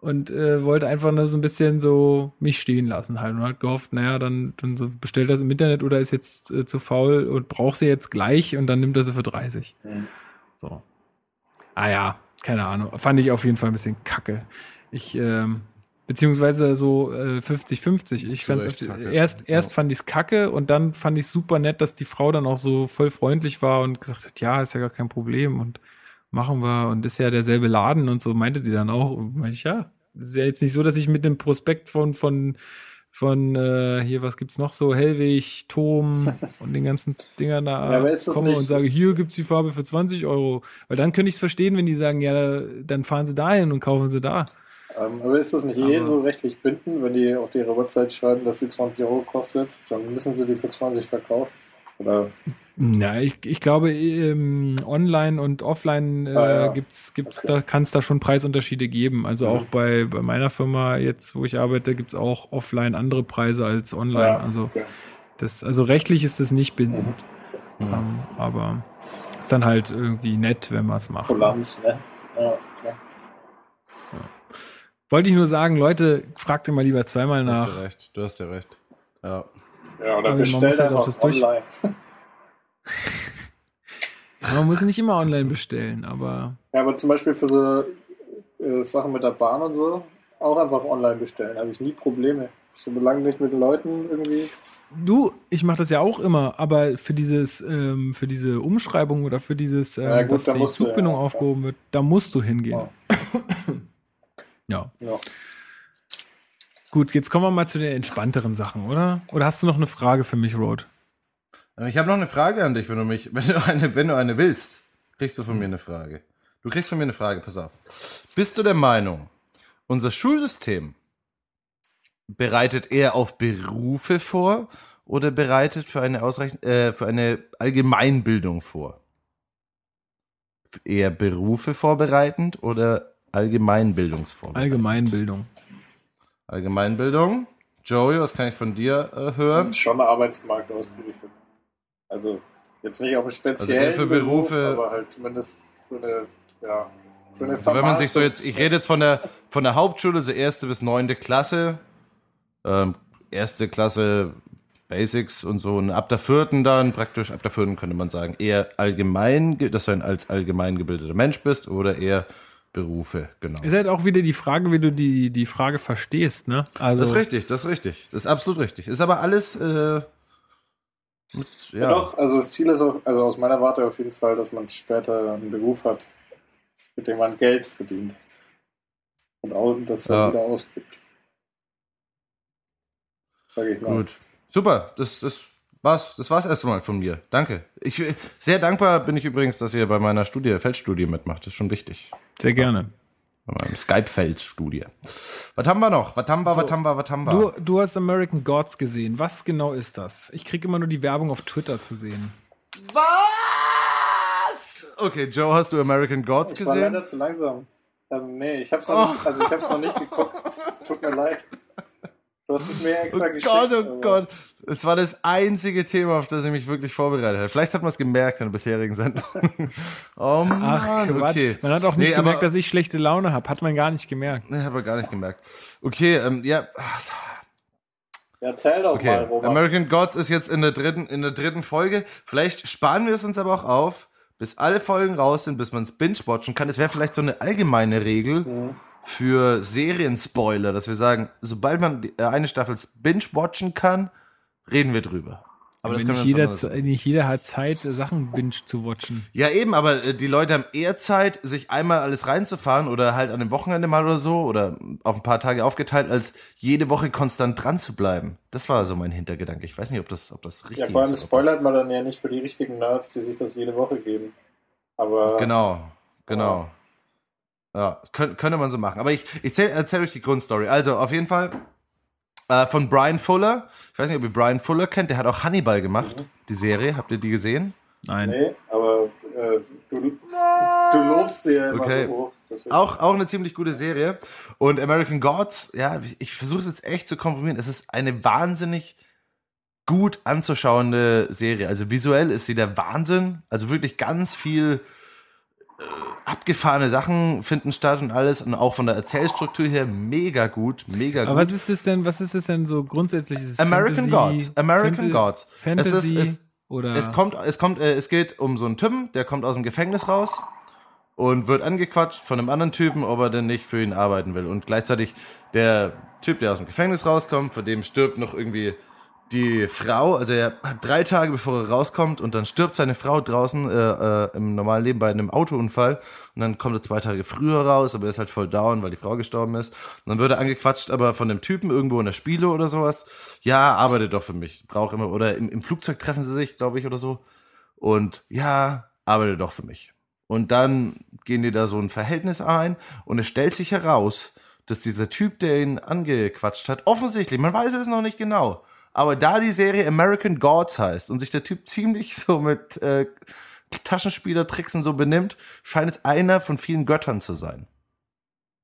Und äh, wollte einfach nur so ein bisschen so mich stehen lassen halt und hat gehofft, naja, dann, dann so bestellt es im Internet oder ist jetzt äh, zu faul und braucht sie jetzt gleich und dann nimmt er sie für 30. Mhm. So. Ah ja, keine Ahnung. Fand ich auf jeden Fall ein bisschen kacke. Ich, ähm, beziehungsweise so äh, 50-50. Ich Zu fand's Recht auf die, kacke. erst, erst Ja. fand ich's kacke und dann fand ich super nett, dass die Frau dann auch so voll freundlich war und gesagt hat, ja, ist ja gar kein Problem und machen wir und ist ja derselbe Laden und so meinte sie dann auch. Und meinte ich, ja, ist ja jetzt nicht so, dass ich mit dem Prospekt von, von, von äh, hier, was gibt's noch so, Hellwig, Tom [laughs] und den ganzen Dingern da Ja, aber ist das komme und sage, hier gibt's die Farbe für 20 Euro. Weil dann könnte ich es verstehen, wenn die sagen, ja, dann fahren sie dahin und kaufen sie da. Ähm, aber ist das nicht eh Aber- so rechtlich bindend, wenn die auf ihre Website schreiben, dass sie 20 Euro kostet, dann müssen sie die für 20 verkaufen? Oder Na, ich, ich glaube, ähm, online und offline äh, Ah, ja. gibt's, gibt's Okay. da, kann es da schon Preisunterschiede geben. Also Mhm. auch bei, bei meiner Firma jetzt, wo ich arbeite, gibt's auch offline andere Preise als online. Ja, Also okay. das, also rechtlich ist das nicht bindend. Mhm. Ähm, aber ist dann halt irgendwie nett, wenn man es macht. Kulanz, ne? Ja, okay. Wollte ich nur sagen, Leute, fragt immer lieber zweimal Du hast nach. ja recht, du hast ja recht. Ja. ja oder Aber man bestell muss halt auch einfach das durch- online. [laughs] Man muss nicht immer online bestellen, aber Ja, aber zum Beispiel für so äh, Sachen mit der Bahn und so, auch einfach online bestellen. Habe ich nie Probleme. Solange nicht mit den Leuten irgendwie. Du, ich mache das ja auch immer, aber für dieses, ähm, für diese Umschreibung oder für dieses, ähm, Ja, gut, dass da die Zugbindung ja, aufgehoben wird, da musst du hingehen. Ja. [clears throat] Ja. Ja. Gut, jetzt kommen wir mal zu den entspannteren Sachen, oder? Oder hast du noch eine Frage für mich, Road? Aber Ich habe noch eine Frage an dich, wenn du mich, [laughs] wenn du eine, wenn du eine willst, kriegst du von mir eine Frage. Du kriegst von mir eine Frage, pass auf. Bist du der Meinung, unser Schulsystem bereitet eher auf Berufe vor oder bereitet für eine ausreichend, äh, für eine Allgemeinbildung vor? Eher Berufe vorbereitend oder Allgemeinbildungsvorbereitend? Allgemeinbildung. Allgemeinbildung. Joey, was kann ich von dir äh, hören? Schon Arbeitsmarkt ausgerichtet. Also jetzt nicht auf einen speziellen Also für Beruf, Berufe- aber halt zumindest für eine, ja, für eine Also wenn man sich so jetzt, ich rede jetzt von der, von der Hauptschule, so erste bis neunte Klasse, ähm, erste Klasse Basics und so, und ab der vierten dann, praktisch ab der vierten könnte man sagen, eher allgemein, ge- dass du ein als allgemein gebildeter Mensch bist oder eher Berufe, genau. Ist halt auch wieder die Frage, wie du die, die Frage verstehst, ne? Also, Das ist richtig, das ist richtig, das ist absolut richtig. Ist aber alles, äh, mit, Ja. ja, doch, also das Ziel ist, auf, also aus meiner Warte auf jeden Fall, dass man später einen Beruf hat, mit dem man Geld verdient. Und auch das dann Ja. wieder ausgibt. Sage ich mal. Gut. Super, das, das war's. Das war's erstmal von mir. Danke. Ich, sehr dankbar bin ich übrigens, dass ihr bei meiner Studie, Feldstudie mitmacht. Das ist schon wichtig. sehr gerne. Skype-Feldstudie. Was haben wir noch? Was haben wir, was haben wir, was haben wir? Du, du hast American Gods gesehen. Was genau ist das? Ich kriege immer nur die Werbung auf Twitter zu sehen. Was? Okay, Joe, hast du American Gods ich war gesehen? leider zu langsam. Ähm, nee, ich hab's noch, Oh. nicht, also ich hab's noch nicht geguckt. Es tut mir leid. Du hast es mir extra Oh geschickt. Gott, oh aber- Gott. Es war das einzige Thema, auf das ich mich wirklich vorbereitet habe. Vielleicht hat man es gemerkt in der bisherigen Sendung. [laughs] Oh Mann, Ach, Quatsch. okay. Man hat auch nicht Nee, gemerkt, aber- dass ich schlechte Laune habe. Hat man gar nicht gemerkt. Nee, habe ich gar nicht gemerkt. Okay, ähm, ja, Ja, erzähl doch mal, okay. Robert. American Gods ist jetzt in der dritten, in der dritten Folge. Vielleicht sparen wir es uns aber auch auf, bis alle Folgen raus sind, bis man es binge-watchen kann. Es wäre vielleicht so eine allgemeine Regel Mhm. Für Serienspoiler, dass wir sagen, sobald man äh, eine Staffel binge-watchen kann, reden wir drüber. Aber nicht, jeder, nicht jeder hat Zeit, Sachen binge zu watchen. Ja, eben, aber äh, die Leute haben eher Zeit, sich einmal alles reinzufahren oder halt an dem Wochenende mal oder so oder auf ein paar Tage aufgeteilt, als jede Woche konstant dran zu bleiben. Das war so mein Hintergedanke. Ich weiß nicht, ob das, ob das richtig Ja, vor allem ist. spoilert man dann ja nicht für die richtigen Nerds, die sich das jede Woche geben. Aber Genau, genau. Ja, das könnte, könnte man so machen. Aber ich, ich erzähle erzähl euch die Grundstory. Also, auf jeden Fall äh, von Brian Fuller. Ich weiß nicht, ob ihr Brian Fuller kennt. Der hat auch Hannibal gemacht, die Serie. Habt ihr die gesehen? Nein. nee, aber äh, du, du lobst sie ja immer Okay. so hoch. Auch, auch eine ziemlich gute Serie. Und American Gods, ja, ich versuche es jetzt echt zu komprimieren. Es ist eine wahnsinnig gut anzuschauende Serie. Also visuell ist sie der Wahnsinn. Also wirklich ganz viel abgefahrene Sachen finden statt und alles. Und auch von der Erzählstruktur her mega gut, mega Aber gut. was ist das denn, was ist das denn so grundsätzlich? Ist es American Fantasy, Gods. American Fanta- Gods. Fantasy Es ist- es- oder Es kommt, es kommt, äh, es geht um so einen Typen, der kommt aus dem Gefängnis raus und wird angequatscht von einem anderen Typen, ob er denn nicht für ihn arbeiten will. Und gleichzeitig der Typ, der aus dem Gefängnis rauskommt, von dem stirbt noch irgendwie die Frau. Also er hat drei Tage bevor er rauskommt und dann stirbt seine Frau draußen äh, äh, im normalen Leben bei einem Autounfall und dann kommt er zwei Tage früher raus, aber er ist halt voll down, weil die Frau gestorben ist. Und dann wird er angequatscht, aber von dem Typen irgendwo in der Spiele oder sowas. Ja, arbeite doch für mich. Brauch immer oder im, im Flugzeug treffen sie sich, glaube ich, oder so. Und ja, arbeite doch für mich. Und dann gehen die da so ein Verhältnis ein und es stellt sich heraus, dass dieser Typ, der ihn angequatscht hat, offensichtlich, man weiß es noch nicht genau, aber da die Serie American Gods heißt und sich der Typ ziemlich so mit äh, Taschenspielertricksen so benimmt, scheint es einer von vielen Göttern zu sein.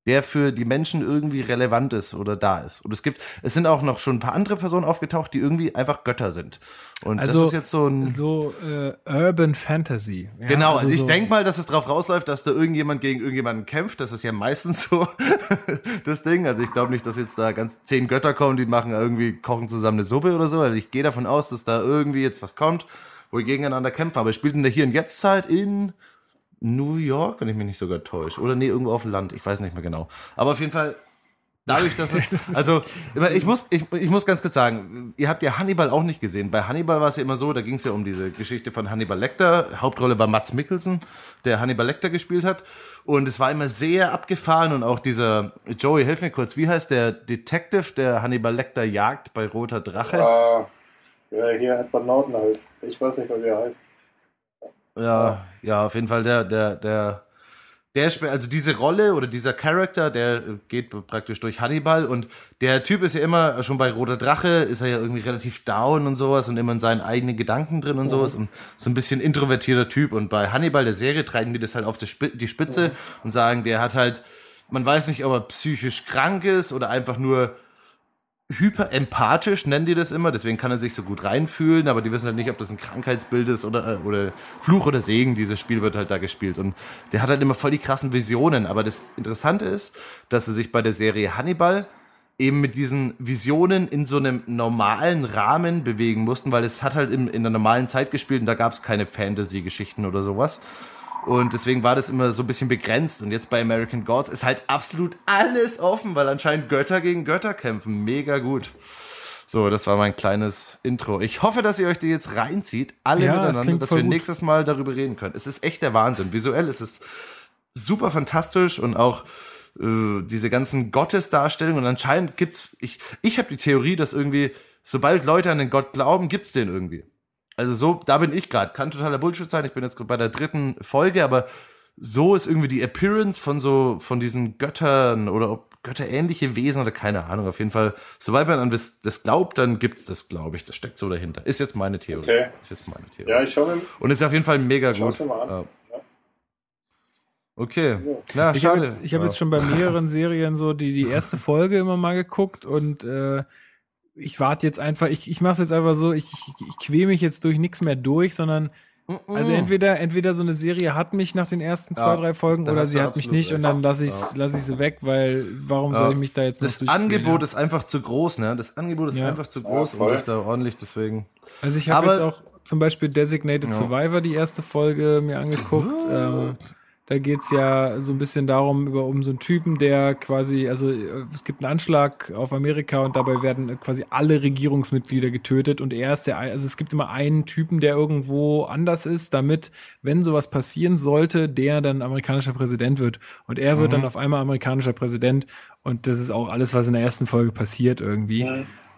Der für die Menschen irgendwie relevant ist oder da ist. Und es gibt, es sind auch noch schon ein paar andere Personen aufgetaucht, die irgendwie einfach Götter sind. Und Also, das ist jetzt so ein. so äh, Urban Fantasy. Ja, Genau, also, ich so- denk mal, dass es drauf rausläuft, dass da irgendjemand gegen irgendjemanden kämpft. Das ist ja meistens so [laughs] das Ding. Also ich glaube nicht, dass jetzt da ganz zehn Götter kommen, die machen irgendwie, kochen zusammen eine Suppe oder so. Also ich gehe davon aus, dass da irgendwie jetzt was kommt, wo die gegeneinander kämpfen. Aber spielt in der Hier- und Jetzt-Zeit in New York, wenn ich mich nicht sogar täusche. Oder nee, irgendwo auf dem Land. Ich weiß nicht mehr genau. Aber auf jeden Fall, dadurch, dass es, [laughs] also, immer, ich muss, ich, ich muss ganz kurz sagen, ihr habt ja Hannibal auch nicht gesehen. Bei Hannibal war es ja immer so, da ging es ja um diese Geschichte von Hannibal Lecter. Hauptrolle war Mats Mikkelsen, der Hannibal Lecter gespielt hat. Und es war immer sehr abgefahren und auch dieser, Joey, hilf mir kurz, wie heißt der Detective, der Hannibal Lecter jagt bei Roter Drache? Äh, ja, hier Edward Norton halt. Ich weiß nicht, wie er heißt. Ja, ja, auf jeden Fall der, der, der, der, also diese Rolle oder dieser Charakter, der geht praktisch durch Hannibal und der Typ ist ja immer, schon bei Roter Drache ist er ja irgendwie relativ down und sowas und immer in seinen eigenen Gedanken drin und sowas und so ein bisschen introvertierter Typ und bei Hannibal, der Serie, treiben die das halt auf die Spi- die Spitze und sagen, der hat halt, man weiß nicht, ob er psychisch krank ist oder einfach nur hyperempathisch, nennen die das immer, deswegen kann er sich so gut reinfühlen, aber die wissen halt nicht, ob das ein Krankheitsbild ist oder, äh, oder Fluch oder Segen, dieses Spiel wird halt da gespielt. Und der hat halt immer voll die krassen Visionen, aber das Interessante ist, dass sie sich bei der Serie Hannibal eben mit diesen Visionen in so einem normalen Rahmen bewegen mussten, weil es hat halt in, in der normalen Zeit gespielt und da gab es keine Fantasy-Geschichten oder sowas. Und deswegen war das immer so ein bisschen begrenzt. Und jetzt bei American Gods ist halt absolut alles offen, weil anscheinend Götter gegen Götter kämpfen. Mega gut. So, das war mein kleines Intro. Ich hoffe, dass ihr euch die jetzt reinzieht, alle Ja, das miteinander, klingt dass wir gut. nächstes Mal darüber reden können. Es ist echt der Wahnsinn. Visuell ist es super fantastisch und auch äh, diese ganzen Gottesdarstellungen. Und anscheinend gibt's, ich, ich habe die Theorie, dass irgendwie, sobald Leute an den Gott glauben, gibt's den irgendwie. Also so, da bin ich gerade. Kann totaler Bullshit sein. Ich bin jetzt gerade bei der dritten Folge, aber so ist irgendwie die Appearance von so, von diesen Göttern oder ob götterähnliche Wesen oder keine Ahnung. Auf jeden Fall, sobald man an das, glaubt, dann gibt's das, glaube ich. Das steckt so dahinter. Ist jetzt meine Theorie. Okay. Ist jetzt meine Theorie. Ja, ich schaue mir, Und ist auf jeden Fall mega gut. mir mal an. Ja. Okay. Ja. Na, Ich habe jetzt, hab Ja. jetzt schon bei [laughs] mehreren Serien so die, die erste Folge immer mal geguckt und äh, ich warte jetzt einfach, ich, ich mache es jetzt einfach so, ich, ich, ich quäle mich jetzt durch nichts mehr durch, sondern also entweder, entweder so eine Serie hat mich nach den ersten zwei, Ja, drei Folgen oder sie hat mich nicht und dann recht. lasse ich, Ja. lass ich sie weg, weil warum Ja. soll ich mich da jetzt Das Angebot ist einfach zu groß, ne? Das Angebot ist Ja. einfach zu groß, voll. sich da ordentlich deswegen. Also ich habe jetzt auch zum Beispiel Designated Ja. Survivor die erste Folge mir angeguckt. Ähm, da geht's ja so ein bisschen darum, über um so einen Typen, der quasi, also äh, es gibt einen Anschlag auf Amerika und dabei werden quasi alle Regierungsmitglieder getötet und er ist der, also es gibt immer einen Typen, der irgendwo anders ist, damit, wenn sowas passieren sollte, der dann amerikanischer Präsident wird. Und er wird dann auf einmal amerikanischer Präsident und das ist auch alles, was in der ersten Folge passiert irgendwie.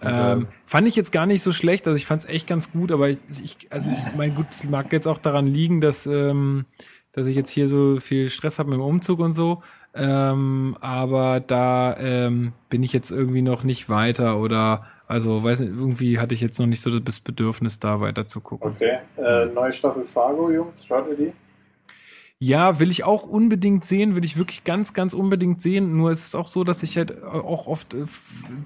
Ähm, fand ich jetzt gar nicht so schlecht, also ich fand es echt ganz gut, aber ich, ich also ich mein gut, es mag jetzt auch daran liegen, dass, ähm, dass ich jetzt hier so viel Stress habe mit dem Umzug und so. Ähm, aber da ähm, bin ich jetzt irgendwie noch nicht weiter oder also weiß nicht, irgendwie hatte ich jetzt noch nicht so das Bedürfnis, da weiter zu gucken. Okay. Äh, neue Staffel Fargo, Jungs, schaut ihr die? Ja, will ich auch unbedingt sehen, will ich wirklich ganz, ganz unbedingt sehen. Nur ist es auch so, dass ich halt auch oft äh,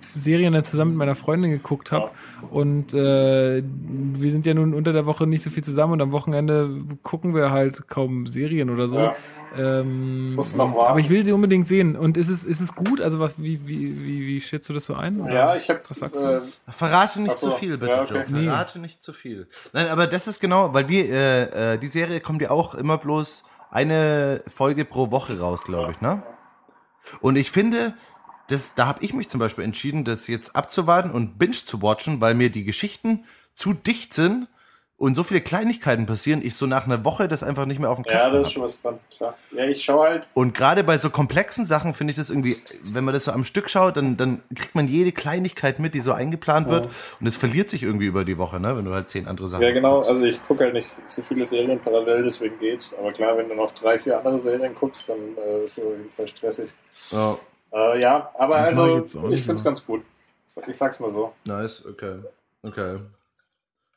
Serien dann zusammen mit meiner Freundin geguckt habe. Und äh, wir sind ja nun unter der Woche nicht so viel zusammen und am Wochenende gucken wir halt kaum Serien oder so. Ja. Ähm, und- aber ich will sie unbedingt sehen. Und ist es, ist es gut? Also was, wie, wie, wie, wie schätzt du das so ein? oder? Ja, ich habe Was sagst du? äh, Verrate nicht Ach so. zu viel, bitte, Ja, okay. Joe. Verrate nicht zu viel. Nein, aber das ist genau, weil wir, äh, äh, die Serie kommt ja auch immer bloß eine Folge pro Woche raus, glaube ich, ne? Und ich finde, das, da habe ich mich zum Beispiel entschieden, das jetzt abzuwarten und binge zu watchen, weil mir die Geschichten zu dicht sind und so viele Kleinigkeiten passieren, ich so nach einer Woche das einfach nicht mehr auf dem ja, Kasten da ist hab. schon was dran, klar. Ja, ich schaue halt, Und gerade bei so komplexen Sachen finde ich das irgendwie, wenn man das so am Stück schaut, dann, dann kriegt man jede Kleinigkeit mit, die so eingeplant wird. Und es verliert sich irgendwie über die Woche, ne? wenn du halt zehn andere Sachen ja genau, guckst. also ich gucke halt nicht so viele Serien parallel, deswegen geht's. Aber klar, wenn du noch drei, vier andere Serien guckst, dann äh, ist es auf jeden Fall stressig. Ja, Äh, ja, aber Das ich also, ich, nicht find's mehr. ganz gut. Ich sag's mal so. nice, okay. Okay.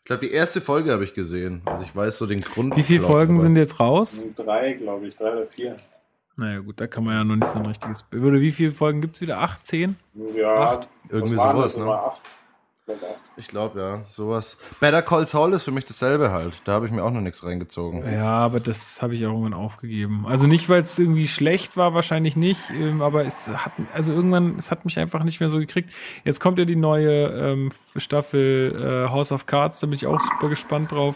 Ich glaube, die erste Folge habe ich gesehen. Also ich weiß so den Grund. Wie viele Folgen sind jetzt raus? Drei, glaube ich, drei oder vier. Naja gut, da kann man ja noch nicht so ein richtiges wie viele Folgen gibt's wieder? Acht, zehn? Ja, Acht. Irgendwie sowas, ne? Acht. Ich glaube, ja, sowas. Better Call Saul ist für mich dasselbe halt. Da habe ich mir auch noch nichts reingezogen. Ja, aber das habe ich auch irgendwann aufgegeben. Also nicht, weil es irgendwie schlecht war, wahrscheinlich nicht, ähm, aber es hat, also irgendwann, es hat mich einfach nicht mehr so gekriegt. Jetzt kommt ja die neue ähm, Staffel äh, House of Cards, da bin ich auch super gespannt drauf.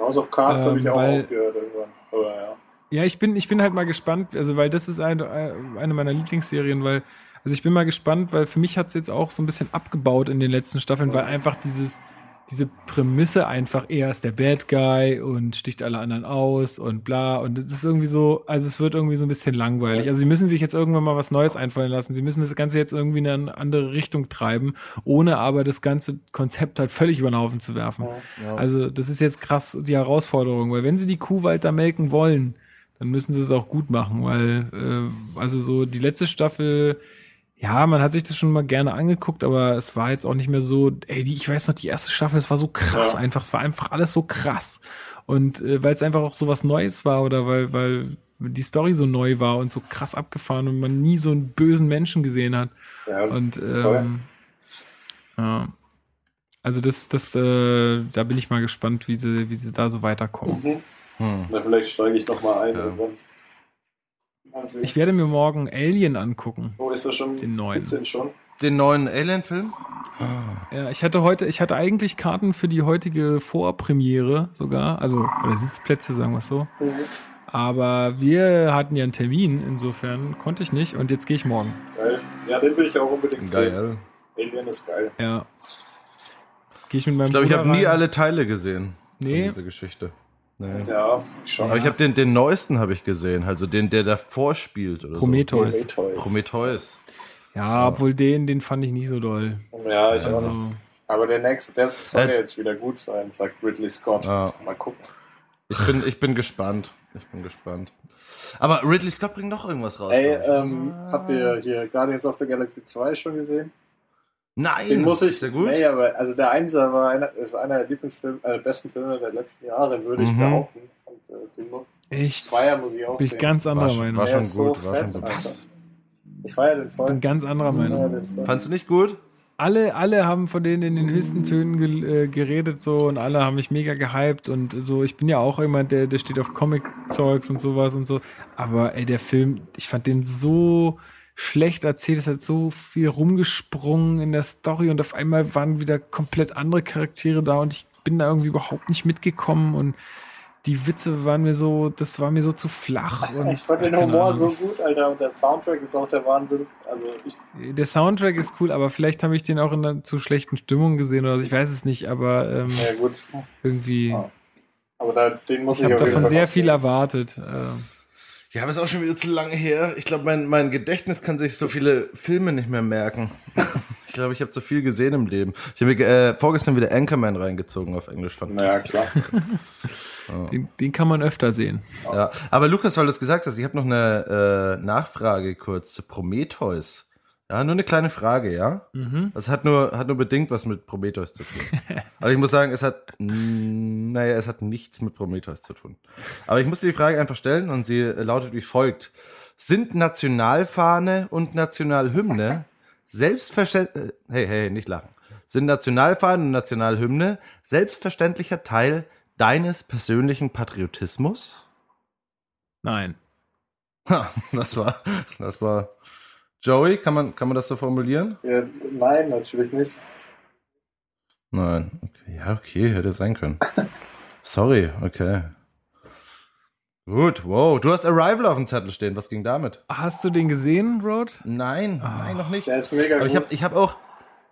House of Cards Ähm, habe ich auch weil- aufgehört irgendwann. Aber ja. Ja, ich bin, ich bin halt mal gespannt, also weil das ist eine, eine meiner Lieblingsserien, weil, also ich bin mal gespannt, weil für mich hat es jetzt auch so ein bisschen abgebaut in den letzten Staffeln, weil einfach dieses, diese Prämisse einfach, er ist der Bad Guy und sticht alle anderen aus und bla. Und es ist irgendwie so, also es wird irgendwie so ein bisschen langweilig. Also sie müssen sich jetzt irgendwann mal was Neues einfallen lassen. Sie müssen das Ganze jetzt irgendwie in eine andere Richtung treiben, ohne aber das ganze Konzept halt völlig über den Haufen zu werfen. Also das ist jetzt krass die Herausforderung, weil wenn sie die Kuh weiter melken wollen, dann müssen sie es auch gut machen, weil äh, also so die letzte Staffel, ja, man hat sich das schon mal gerne angeguckt, aber es war jetzt auch nicht mehr so, ey, die, ich weiß noch, die erste Staffel, es war so krass Ja. einfach, es war einfach alles so krass und äh, weil es einfach auch so was Neues war oder weil weil die Story so neu war und so krass abgefahren und man nie so einen bösen Menschen gesehen hat ja und ähm, ja. Also das, das, äh, da bin ich mal gespannt, wie sie, wie sie da so weiterkommen. Mhm. Hm. Na, vielleicht steige ich noch mal ein. Ja. irgendwann. Sehen. Ich werde mir morgen Alien angucken. oh, ist das schon? Den neuen. Den schon? Den neuen Alien-Film? Ja, ich hatte heute, ich hatte eigentlich Karten für die heutige Vorpremiere sogar, also oder Sitzplätze, sagen wir es so. Mhm. Aber wir hatten ja einen Termin, insofern konnte ich nicht und jetzt gehe ich morgen. Geil. Ja, den will ich auch unbedingt sehen. Geil. Alien ist geil. Ja. Gehe ich mit meinem Ich glaube, ich habe nie alle Teile gesehen. Nee. Von dieser Geschichte. Nee. Ja, schon. Aber ich habe den, den neuesten habe ich gesehen, also den, der davor spielt oder Prometheus. so. Prometheus. Ja, obwohl den, den fand ich nicht so doll. Ja, ich auch Also, nicht. Aber der nächste, der soll Äh, ja jetzt wieder gut sein, sagt Ridley Scott. Ja. Mal gucken. Ich bin, ich bin gespannt. Ich bin gespannt. Aber Ridley Scott bringt noch irgendwas raus. Ey, ähm, habt ihr hier Guardians of the Galaxy 2 schon gesehen? Nein! Den muss ich. Der gut? Nee, aber also der Einser war einer, ist einer der Lieblingsfilme, äh, besten Filme der letzten Jahre, würde ich Mhm. behaupten. Und äh, den echt? Zweier muss ich auch Bin ich sehen. ganz anderer War schon- Meinung. war schon ist so gut, war fett, schon gut. Was? Ich feiere den voll. Bin ganz anderer Ich Meinung. Fandst du nicht gut? alle, alle haben von denen in den höchsten Tönen ge äh, geredet so und alle haben mich mega gehypt und so. Ich bin ja auch jemand, der, der steht auf Comic-Zeugs und sowas und so. Aber ey, der Film, ich fand den so schlecht erzählt, es hat so viel rumgesprungen in der Story und auf einmal waren wieder komplett andere Charaktere da und ich bin da irgendwie überhaupt nicht mitgekommen und die Witze waren mir so, das war mir so zu flach. [laughs] Und, Ich fand den Humor Ahnung. so gut, Alter, und der Soundtrack ist auch der Wahnsinn. Also ich, Der Soundtrack ist cool, aber vielleicht habe ich den auch in einer zu schlechten Stimmung gesehen oder so. Ich weiß es nicht, aber ähm, ja irgendwie. Ja. Aber da, den muss Ich ich, habe davon sehr viel erwartet. Ähm, Ja, aber ist auch schon wieder zu lange her. Ich glaube, mein, mein Gedächtnis kann sich so viele Filme nicht mehr merken. [laughs] ich glaube, ich habe zu viel gesehen im Leben. Ich habe mir äh, vorgestern wieder Anchorman reingezogen auf Englisch. Fand Naja, klar. [laughs] den, den kann man öfter sehen. Ja, aber Lukas, weil du es gesagt hast, ich habe noch eine äh, Nachfrage kurz zu Prometheus. Ja, nur eine kleine Frage, ja? Das hat nur, hat nur bedingt was mit Prometheus zu tun. Aber [laughs] ich muss sagen, es hat, naja, es hat nichts mit Prometheus zu tun. Aber ich musste die Frage einfach stellen und sie äh, lautet wie folgt. Sind Nationalfahne und Nationalhymne [laughs] selbstverständlich, hey, hey, nicht lachen. Sind Nationalfahne und Nationalhymne selbstverständlicher Teil deines persönlichen Patriotismus? Nein. Ha, das war, das war. Joey, kann man, kann man das so formulieren? Ja, nein, natürlich nicht. Nein. Okay. Ja, okay, hätte sein können. [laughs] Sorry, okay. Gut, wow. Du hast Arrival auf dem Zettel stehen. Was ging damit? Hast du den gesehen, Road? Nein, nein, noch nicht. Der ist mega Aber ich habe ich hab auch,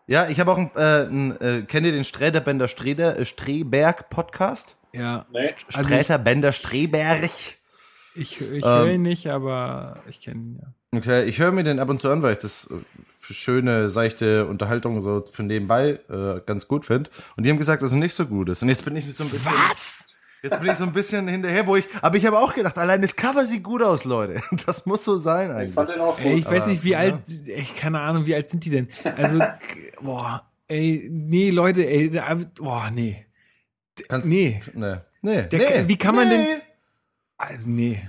ja, ich habe auch ein, äh, ein äh, kennt ihr den Sträterbender Streder, äh, Streberg Podcast? Ja. nee, Also Sträterbender Streberg. Ich, ich höre ihn nicht, aber ich kenne ihn ja. Okay, ich höre mir den ab und zu an, weil ich das äh, schöne, seichte Unterhaltung so für nebenbei äh, ganz gut finde. Und die haben gesagt, dass es nicht so gut ist. Und jetzt bin ich so ein bisschen. Was? Jetzt bin ich so ein bisschen hinterher, wo ich. Aber ich habe auch gedacht, allein das Cover sieht gut aus, Leute. [laughs] Das muss so sein ich eigentlich. fand den auch gut. Ey, ich weiß nicht, wie ja. alt, ey, keine Ahnung, wie alt sind die denn? Also, [laughs] boah, ey, nee, Leute, ey, boah, nee. Kannst, nee. Nee. Nee. Der nee. wie kann man nee. denn- Also, nee.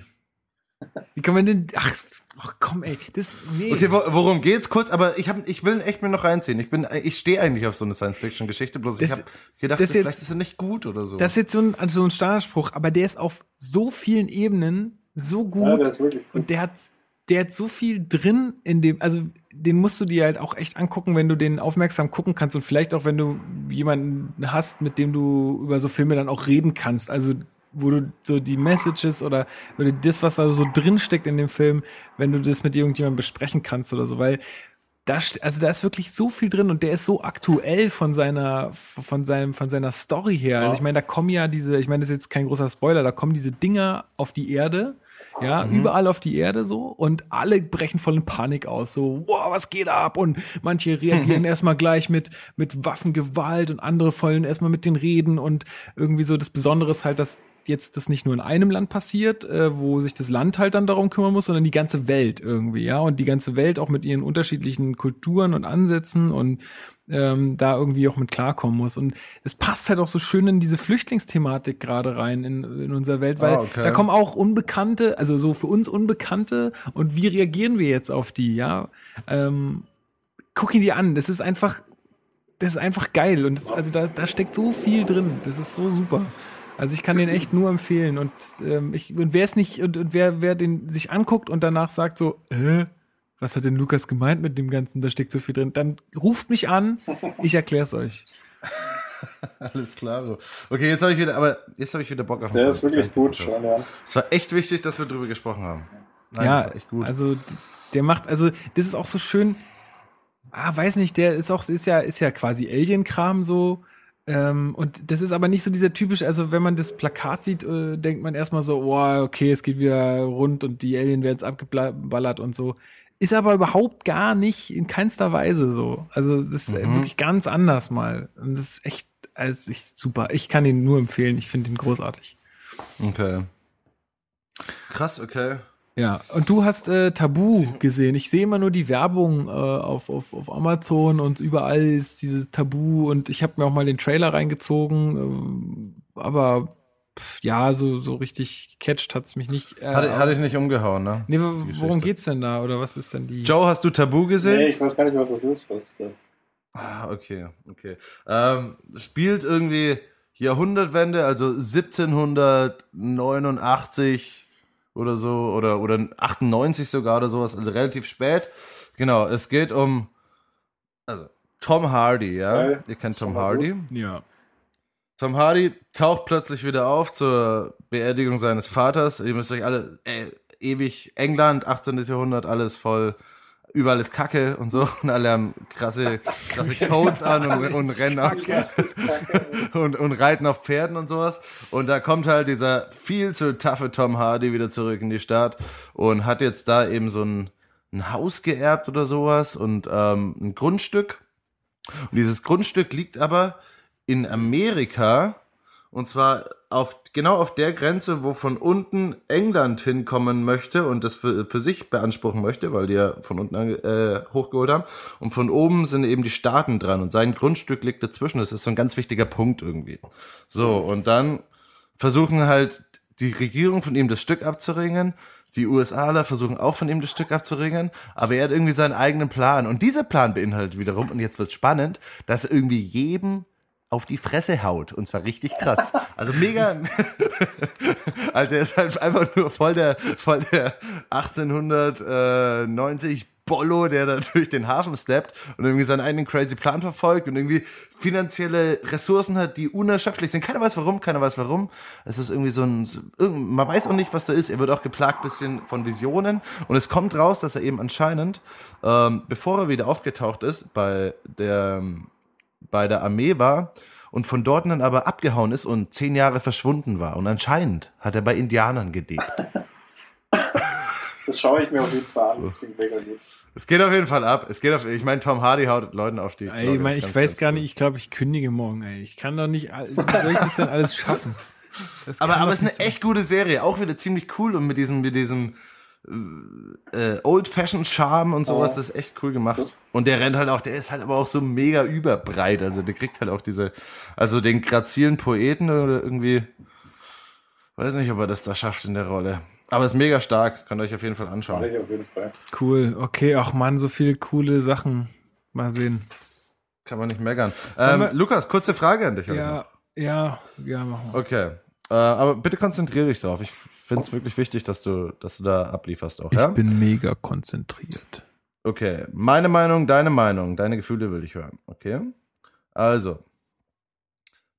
Wie kann man denn, ach, oh, komm, ey, das, nee. Okay, wo, worum geht's kurz? Aber ich hab, ich will ihn echt mir noch reinziehen. Ich bin, ich stehe eigentlich auf so eine Science-Fiction-Geschichte, bloß ich Das- habe gedacht, das jetzt- vielleicht ist er nicht gut oder so. Das ist jetzt so ein, also so ein Standardspruch, aber der ist auf so vielen Ebenen so ja, gut wirklich gut. und der hat, der hat so viel drin in dem, also den musst du dir halt auch echt angucken, wenn du den aufmerksam gucken kannst und vielleicht auch, wenn du jemanden hast, mit dem du über so Filme dann auch reden kannst. Also wo du so die Messages oder, oder das, was da so drin steckt in dem Film, wenn du das mit irgendjemandem besprechen kannst oder so, weil da, also da ist wirklich so viel drin und der ist so aktuell von seiner, von seinem, von seiner Story her. Also ich meine, da kommen ja diese, ich meine, das ist jetzt kein großer Spoiler, da kommen diese Dinger auf die Erde, ja, überall auf die Erde so und alle brechen voll in Panik aus, so, wow, was geht ab? Und manche reagieren [laughs] erstmal gleich mit, mit Waffengewalt und andere vollen erstmal mit den Reden und irgendwie so das Besondere ist halt, dass jetzt das nicht nur in einem Land passiert, äh, wo sich das Land halt dann darum kümmern muss, sondern die ganze Welt irgendwie, ja. Und die ganze Welt auch mit ihren unterschiedlichen Kulturen und Ansätzen und ähm, da irgendwie auch mit klarkommen muss. Und es passt halt auch so schön in diese Flüchtlingsthematik gerade rein in, in unserer Welt, weil Ah, okay. da kommen auch Unbekannte, also so für uns Unbekannte und wie reagieren wir jetzt auf die, ja? Ähm, guck ihn dir an, das ist einfach, das ist einfach geil und das, also da, da steckt so viel drin, das ist so super. Also ich kann den echt nur empfehlen und ähm, ich und wer es nicht und, und wer wer den sich anguckt und danach sagt so, äh, was hat denn Lukas gemeint mit dem ganzen, da steckt so viel drin, dann ruft mich an, ich erklär's euch. [laughs] Alles klar. Okay, jetzt habe ich wieder, aber jetzt habe ich wieder Bock auf Der ist wirklich gut schon, ja. Es war echt wichtig, dass wir drüber gesprochen haben. Nein, ja, echt gut. also der macht, also das ist auch so schön. Ah, weiß nicht, der ist auch, ist ja, ist ja quasi Alien-Kram so. Ähm, und das ist aber nicht so dieser typisch, also wenn man das Plakat sieht, äh, denkt man erstmal so, oh, okay, es geht wieder rund und die Alien werden jetzt abgeballert und so. Ist aber überhaupt gar nicht in keinster Weise so. Also das ist Mhm. wirklich ganz anders mal. Und das ist echt, also ich, super. Ich kann ihn nur empfehlen. Ich finde ihn großartig. okay. Krass, okay. Ja, und du hast äh, Tabu gesehen. Ich sehe immer nur die Werbung äh, auf, auf, auf Amazon und überall ist dieses Tabu und ich habe mir auch mal den Trailer reingezogen, ähm, aber pf, ja, so, so richtig catcht hat's mich nicht. Äh, Hatte, hatte ich nicht umgehauen, ne? nee, worum geht's denn da oder was ist denn die? Joe, hast du Tabu gesehen? Nee, ich weiß gar nicht, was das ist. Was der? Ah, okay, okay. Ähm, spielt irgendwie Jahrhundertwende, also 1789 oder so, oder, oder 98 sogar oder sowas, also relativ spät. Genau, es geht um, also, Tom Hardy, ja? Geil. Ihr kennt Tom Hardy. Ja. Tom Hardy taucht plötzlich wieder auf zur Beerdigung seines Vaters. Ihr müsst euch alle, äh, ewig England, 18. Jahrhundert, alles voll, überall ist Kacke und so. Und alle haben krasse, krasse Codes [laughs] an und, und rennen auf, und, und reiten auf Pferden und sowas. Und da kommt halt dieser viel zu taffe Tom Hardy wieder zurück in die Stadt und hat jetzt da eben so ein, ein Haus geerbt oder sowas und ähm, ein Grundstück. Und dieses Grundstück liegt aber in Amerika und zwar auf, genau auf der Grenze, wo von unten England hinkommen möchte und das für, für sich beanspruchen möchte, weil die ja von unten äh, hochgeholt haben. Und von oben sind eben die Staaten dran und sein Grundstück liegt dazwischen. Das ist so ein ganz wichtiger Punkt irgendwie. So, und dann versuchen halt die Regierung von ihm das Stück abzuringen. Die USAler versuchen auch von ihm das Stück abzuringen, aber er hat irgendwie seinen eigenen Plan. Und dieser Plan beinhaltet wiederum, und jetzt wird's spannend, dass irgendwie jedem auf die Fresse haut. Und zwar richtig krass. Also mega. [laughs] Alter, er ist halt einfach nur voll der, voll der 1890 Bollo, der da durch den Hafen steppt und irgendwie seinen eigenen crazy Plan verfolgt und irgendwie finanzielle Ressourcen hat, die unerschöpflich sind. Keiner weiß warum, keiner weiß warum. Es ist irgendwie so ein, man weiß auch nicht, was da ist. Er wird auch geplagt bisschen von Visionen und es kommt raus, dass er eben anscheinend, ähm, bevor er wieder aufgetaucht ist bei der, bei der Armee war und von dort dann aber abgehauen ist und zehn Jahre verschwunden war. Und anscheinend hat er bei Indianern gelebt. [laughs] Das schaue ich mir auf jeden Fall an. Das klingt mega gut. Es geht auf jeden Fall ab. Es geht auf, ich meine, Tom Hardy haut Leuten auf die. Ey, ich, mein, ich weiß gar nicht, ich glaube, ich kündige morgen, ey. Ich kann doch nicht, all- [laughs] soll ich das denn alles schaffen? Das Aber, aber es ist eine sein. echt gute Serie. Auch wieder ziemlich cool und mit diesem, mit diesem äh, Old-Fashioned Charme und sowas. Ja. Das ist echt cool gemacht. Und der rennt halt auch, der ist halt aber auch so mega überbreit. Also der kriegt halt auch diese, also den grazilen Poeten oder irgendwie, weiß nicht, ob er das da schafft in der Rolle. Aber ist mega stark. Könnt ihr euch auf jeden Fall anschauen. ich auf jeden Fall. Cool, okay, ach Mann, so viele coole Sachen. Mal sehen. Kann man nicht meckern. Ähm, Lukas, kurze Frage an dich. Ja, ja, ja, machen wir. Okay. Äh, aber bitte konzentriere dich drauf. Ich finde es wirklich wichtig, dass du, dass du da ablieferst auch, Ich ja? bin mega konzentriert. Okay. Meine Meinung, deine Meinung, deine Gefühle will ich hören. Okay. Also.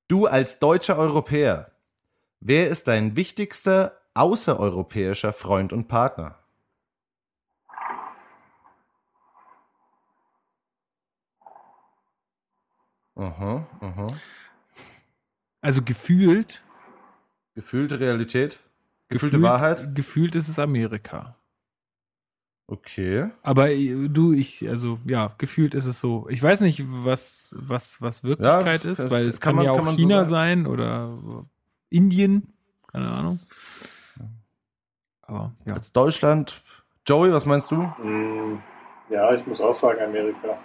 Du als deutscher Europäer, wer ist dein wichtigster außereuropäischer Freund und Partner? Aha, aha. Also gefühlt, Gefühlte Realität? Gefühlte gefühlt, Wahrheit? Gefühlt ist es Amerika. Okay. Aber äh, du, ich, also ja, gefühlt ist es so. Ich weiß nicht, was, was, was Wirklichkeit Ja, ist, weil es kann kann, man- ja kann auch so China sagen. sein oder Indien, keine Ahnung. Aber ja. Jetzt Deutschland. Joey, was meinst du? Mm, Ja, ich muss auch sagen Amerika.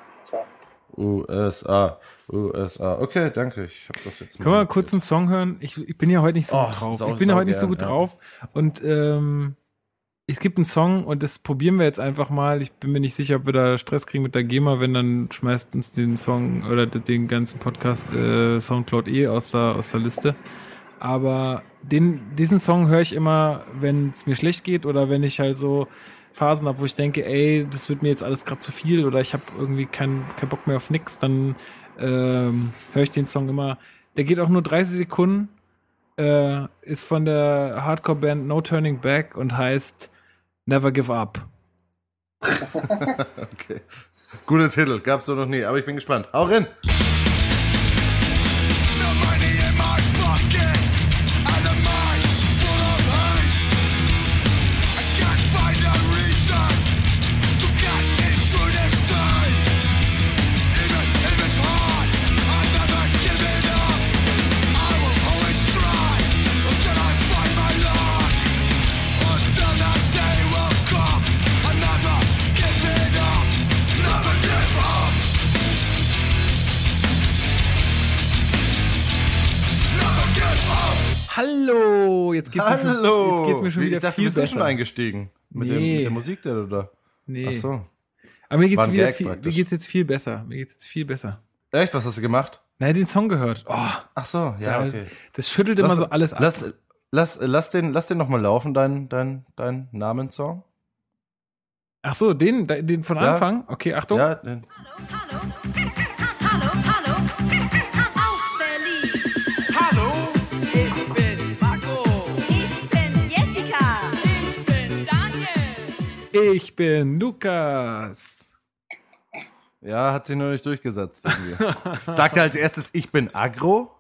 USA. USA. Okay, danke. Ich habe das jetzt Können wir mal kurz einen Song hören? Ich, ich bin ja heute nicht so Oh, gut drauf. sau- ich bin ja heute nicht so gern, gut ja. drauf. Und ähm, es gibt einen Song und das probieren wir jetzt einfach mal. Ich bin mir nicht sicher, ob wir da Stress kriegen mit der GEMA. Wenn, dann schmeißt uns den Song oder den ganzen Podcast äh, Soundcloud eh aus der, aus der Liste. Aber den, diesen Song höre ich immer, wenn es mir schlecht geht oder wenn ich halt so Phasen habe, wo ich denke, ey, das wird mir jetzt alles gerade zu viel oder ich habe irgendwie keinen keinen Bock mehr auf nix, dann ähm, höre ich den Song immer. Der geht auch nur 30 Sekunden, äh, ist von der Hardcore-Band No Turning Back und heißt Never Give Up. [laughs] Okay. Guter Titel, gab's so noch nie, aber ich bin gespannt. Hau rein! Mir schon Wie, wieder ich dachte, viel wir sind besser. schon eingestiegen. Mit, dem, Nee. mit der Musik da, oder? nee. Ach so. Aber mir geht's wieder viel, mir geht's jetzt viel besser. Mir geht's jetzt viel besser. Echt, was hast du gemacht? Nein, den Song gehört. Oh, Ach so, ja, da- okay. das schüttelt immer so alles ab. Lass, lass, lass den, lass den noch mal laufen, dein, dein, dein Namenssong. Ach so, den, den von Ja. Anfang? Okay, Achtung. Ja, den, Ich bin Lukas. ja, hat sich nur nicht durchgesetzt. Irgendwie. Sagt er als erstes, ich bin Agro?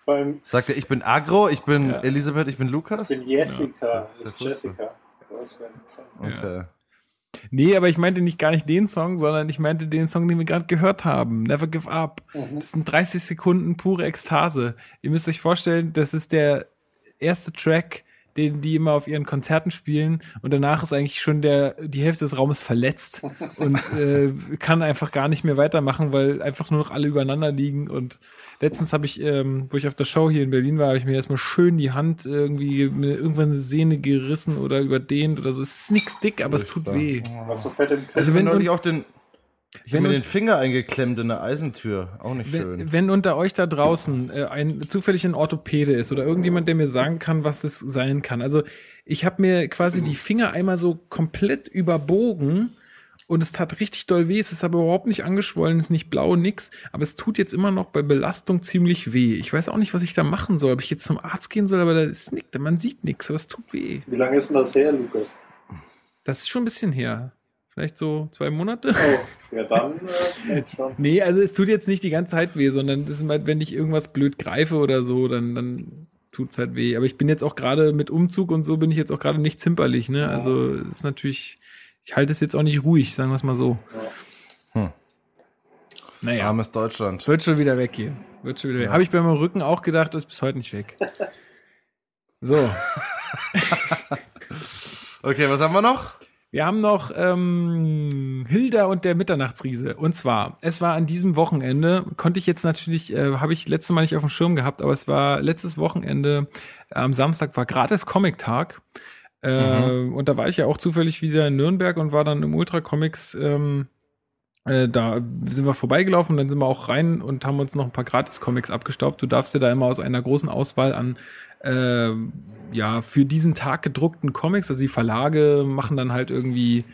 Vor allem, Sagt er, ich bin Agro, ich bin Elisabeth, ich bin Lukas? ich bin Jessica, Ja, nicht sehr Jessica. Okay. Nee, aber ich meinte nicht gar nicht den Song, sondern ich meinte den Song, den wir gerade gehört haben. Never Give Up. Das sind 30 Sekunden pure Ekstase. Ihr müsst euch vorstellen, das ist der erste Track, den die immer auf ihren Konzerten spielen und danach ist eigentlich schon der die Hälfte des Raumes verletzt [laughs] und äh, kann einfach gar nicht mehr weitermachen, weil einfach nur noch alle übereinander liegen und letztens habe ich, ähm, wo ich auf der Show hier in Berlin war, habe ich mir erstmal schön die Hand irgendwie mir irgendwann eine Sehne gerissen oder überdehnt oder so. Es ist nichts dick, aber es tut Furchtbar. weh. Was so fett im Griff. Also wenn neulich und- auch den, ich habe mir den Finger eingeklemmt in eine Eisentür. Auch nicht schön. Wenn, wenn unter euch da draußen äh, ein zufällig ein Orthopäde ist oder irgendjemand, der mir sagen kann, was das sein kann. Also ich habe mir quasi die Finger einmal so komplett überbogen und es tat richtig doll weh. Es ist aber überhaupt nicht angeschwollen, es ist nicht blau, nix. Aber es tut jetzt immer noch bei Belastung ziemlich weh. Ich weiß auch nicht, was ich da machen soll. Ob ich jetzt zum Arzt gehen soll, aber da ist nichts. Man sieht nichts, aber es tut weh. Wie lange ist denn das her, Lukas? Das ist schon ein bisschen her. Vielleicht so zwei Monate. Oh, ja dann äh, schon. [laughs] Nee, also es tut jetzt nicht die ganze Zeit weh, sondern das ist halt, wenn ich irgendwas blöd greife oder so, dann, dann tut's halt weh. Aber ich bin jetzt auch gerade mit Umzug und so bin ich jetzt auch gerade nicht zimperlich, ne? Also es ist natürlich, ich halte es jetzt auch nicht ruhig, sagen wir es mal so. Hm. Naja, Armes Deutschland. wird schon wieder weggehen. Wird schon wieder weg. Habe ich bei meinem Rücken auch gedacht, ist bis heute nicht weg. So, [laughs] Okay, was haben wir noch? Wir haben noch ähm, Hilda und der Mitternachtsriese. Und zwar, es war an diesem Wochenende, konnte ich jetzt natürlich, äh, habe ich letztes Mal nicht auf dem Schirm gehabt, aber es war letztes Wochenende, am Samstag war gratis Comic-Tag. Äh, Und da war ich ja auch zufällig wieder in Nürnberg und war dann im Ultra Comics. Ähm, äh, da sind wir vorbeigelaufen, dann sind wir auch rein und haben uns noch ein paar Gratis-Comics abgestaubt. Du darfst dir da immer aus einer großen Auswahl an äh, ja, für diesen Tag gedruckten Comics, also die Verlage machen dann halt irgendwie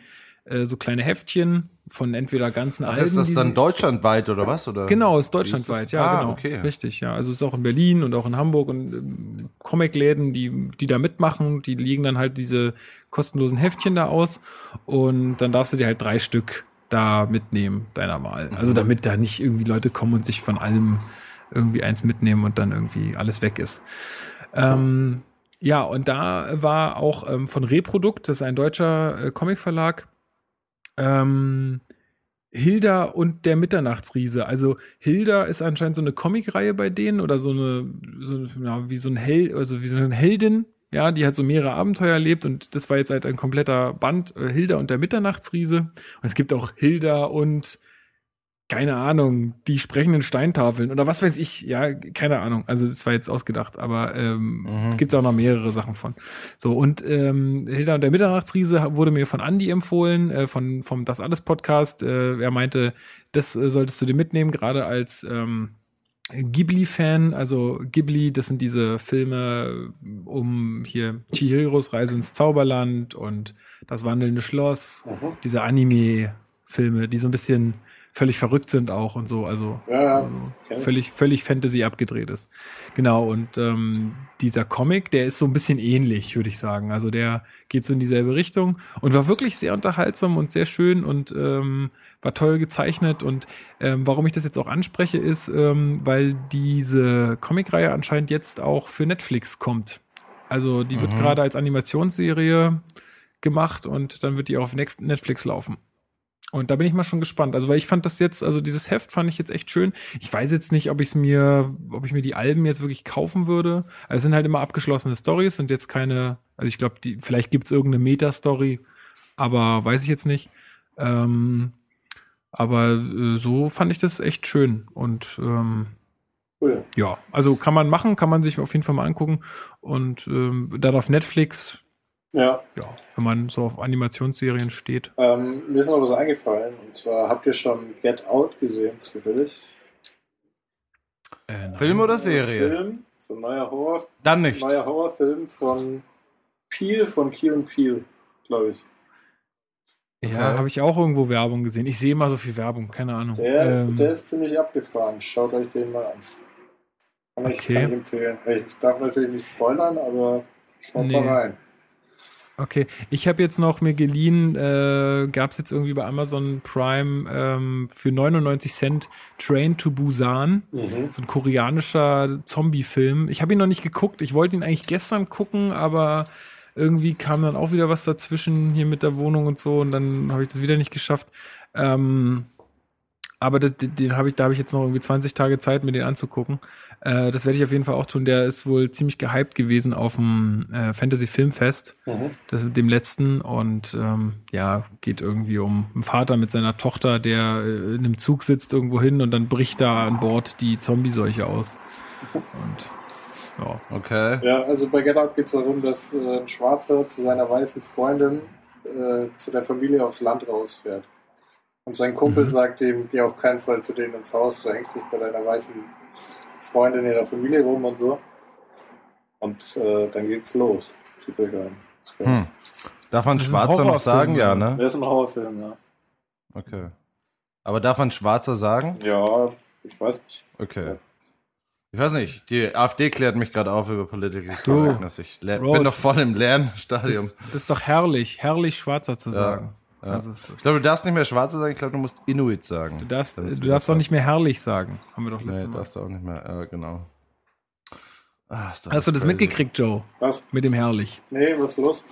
äh, so kleine Heftchen von entweder ganzen Ach, Alben. ist das dann deutschlandweit oder was? Oder? Genau, ist deutschlandweit, das? ja, ah, genau. okay. Richtig, ja. Also es ist auch in Berlin und auch in Hamburg und ähm, Comicläden, die, die da mitmachen, die legen dann halt diese kostenlosen Heftchen da aus und dann darfst du dir halt drei Stück da mitnehmen, deiner Wahl. Also Mhm. damit da nicht irgendwie Leute kommen und sich von allem irgendwie eins mitnehmen und dann irgendwie alles weg ist. Ähm, ja, und da war auch ähm, von Reprodukt, das ist ein deutscher äh, Comicverlag, ähm, Hilda und der Mitternachtsriese. Also Hilda ist anscheinend so eine Comicreihe bei denen oder so eine, so, ja, wie so ein Held, also wie so eine Heldin, ja, die halt so mehrere Abenteuer erlebt und das war jetzt halt ein kompletter Band, äh, Hilda und der Mitternachtsriese. Und es gibt auch Hilda und keine Ahnung, die sprechenden Steintafeln oder was weiß ich, ja, keine Ahnung. Also das war jetzt ausgedacht, aber ähm, Mhm. gibt es auch noch mehrere Sachen von. So, und ähm, Hilda und der Mitternachtsriese wurde mir von Andy empfohlen, äh, von, vom Das Alles Podcast. Äh, er meinte, das äh, solltest du dir mitnehmen, gerade als ähm, Ghibli-Fan. Also Ghibli, das sind diese Filme um hier Chihiros Reise ins Zauberland und Das wandelnde Schloss, Mhm. diese Anime-Filme, die so ein bisschen völlig verrückt sind auch und so. Also Ja, also ich. völlig, völlig Fantasy abgedreht ist. Genau, und ähm, dieser Comic, der ist so ein bisschen ähnlich, würde ich sagen. Also der geht so in dieselbe Richtung und war wirklich sehr unterhaltsam und sehr schön und ähm, war toll gezeichnet. Und ähm, warum ich das jetzt auch anspreche, ist, ähm, weil diese Comicreihe anscheinend jetzt auch für Netflix kommt. Also die wird Mhm. gerade als Animationsserie gemacht und dann wird die auch auf Netflix laufen. Und da bin ich mal schon gespannt. Also, weil ich fand das jetzt, also dieses Heft fand ich jetzt echt schön. Ich weiß jetzt nicht, ob ich es mir, ob ich mir die Alben jetzt wirklich kaufen würde. Also, es sind halt immer abgeschlossene Stories, sind jetzt keine, also ich glaube, die, vielleicht gibt es irgendeine Meta-Story, aber weiß ich jetzt nicht. Ähm, aber äh, so fand ich das echt schön. Und ähm, Cool. ja, also kann man machen, kann man sich auf jeden Fall mal angucken. Und ähm, dann auf Netflix Ja, Ja, wenn man so auf Animationsserien steht. ähm, mir ist noch was eingefallen. Und zwar habt ihr schon Get Out gesehen, zufällig? Äh. Film oder Serie? Film, so ein neuer Horror, Dann nicht. neuer Horrorfilm von Peel, von Key und Peel, glaube ich. Ja, Okay. habe ich auch irgendwo Werbung gesehen. Ich sehe immer so viel Werbung, keine Ahnung. Der, Ähm, der ist ziemlich abgefahren. Schaut euch den mal an. Kann ich, Okay. kann ich empfehlen. Ich darf natürlich nicht spoilern, aber schaut Nee. mal rein. Okay, ich habe jetzt noch mir geliehen, äh, gab es jetzt irgendwie bei Amazon Prime ähm, für 99 Cent Train to Busan, Mhm. so ein koreanischer Zombie-Film. Ich habe ihn noch nicht geguckt. Ich wollte ihn eigentlich gestern gucken, aber irgendwie kam dann auch wieder was dazwischen hier mit der Wohnung und so und dann habe ich das wieder nicht geschafft. Ähm, aber das, den habe ich, da habe ich jetzt noch irgendwie 20 Tage Zeit, mir den anzugucken. Äh, das werde ich auf jeden Fall auch tun. Der ist wohl ziemlich gehypt gewesen auf dem äh, Fantasy Filmfest, Mhm. das mit dem letzten. Und ähm, ja, geht irgendwie um einen Vater mit seiner Tochter, der äh, in einem Zug sitzt irgendwo hin und dann bricht da an Bord die Zombie-Seuche aus. Und ja. Okay. Ja, also bei Get Out geht es darum, dass äh, ein Schwarzer zu seiner weißen Freundin äh, zu der Familie aufs Land rausfährt. Und sein Kumpel Mhm. sagt ihm, geh auf keinen Fall zu denen ins Haus, du hängst nicht bei deiner weißen Freundin in ihrer Familie rum und so. Und äh, dann geht's los. Zieht euch rein. Hm. Darf man Schwarzer noch sagen? Ja, ne? Der ist ein Horrorfilm, ja. Okay. Aber darf man Schwarzer sagen? Ja, ich weiß nicht. Okay. Ich weiß nicht, die AfD klärt mich gerade auf über Political Correctness. Ich Rod. bin noch voll im Lernstadium. Das, das ist doch herrlich, herrlich Schwarzer zu sagen. Ja. Also es Ich glaube, du darfst nicht mehr Schwarzer sagen, ich glaube, du musst Inuit sagen. du darfst, du darfst auch nicht mehr herrlich sagen. Haben wir doch letztes Nee, Mal. darfst du auch nicht mehr. Ja, genau. Ah, ist doch Hast du das crazy. mitgekriegt, Joe? Was? Mit dem herrlich. Nee, was ist los?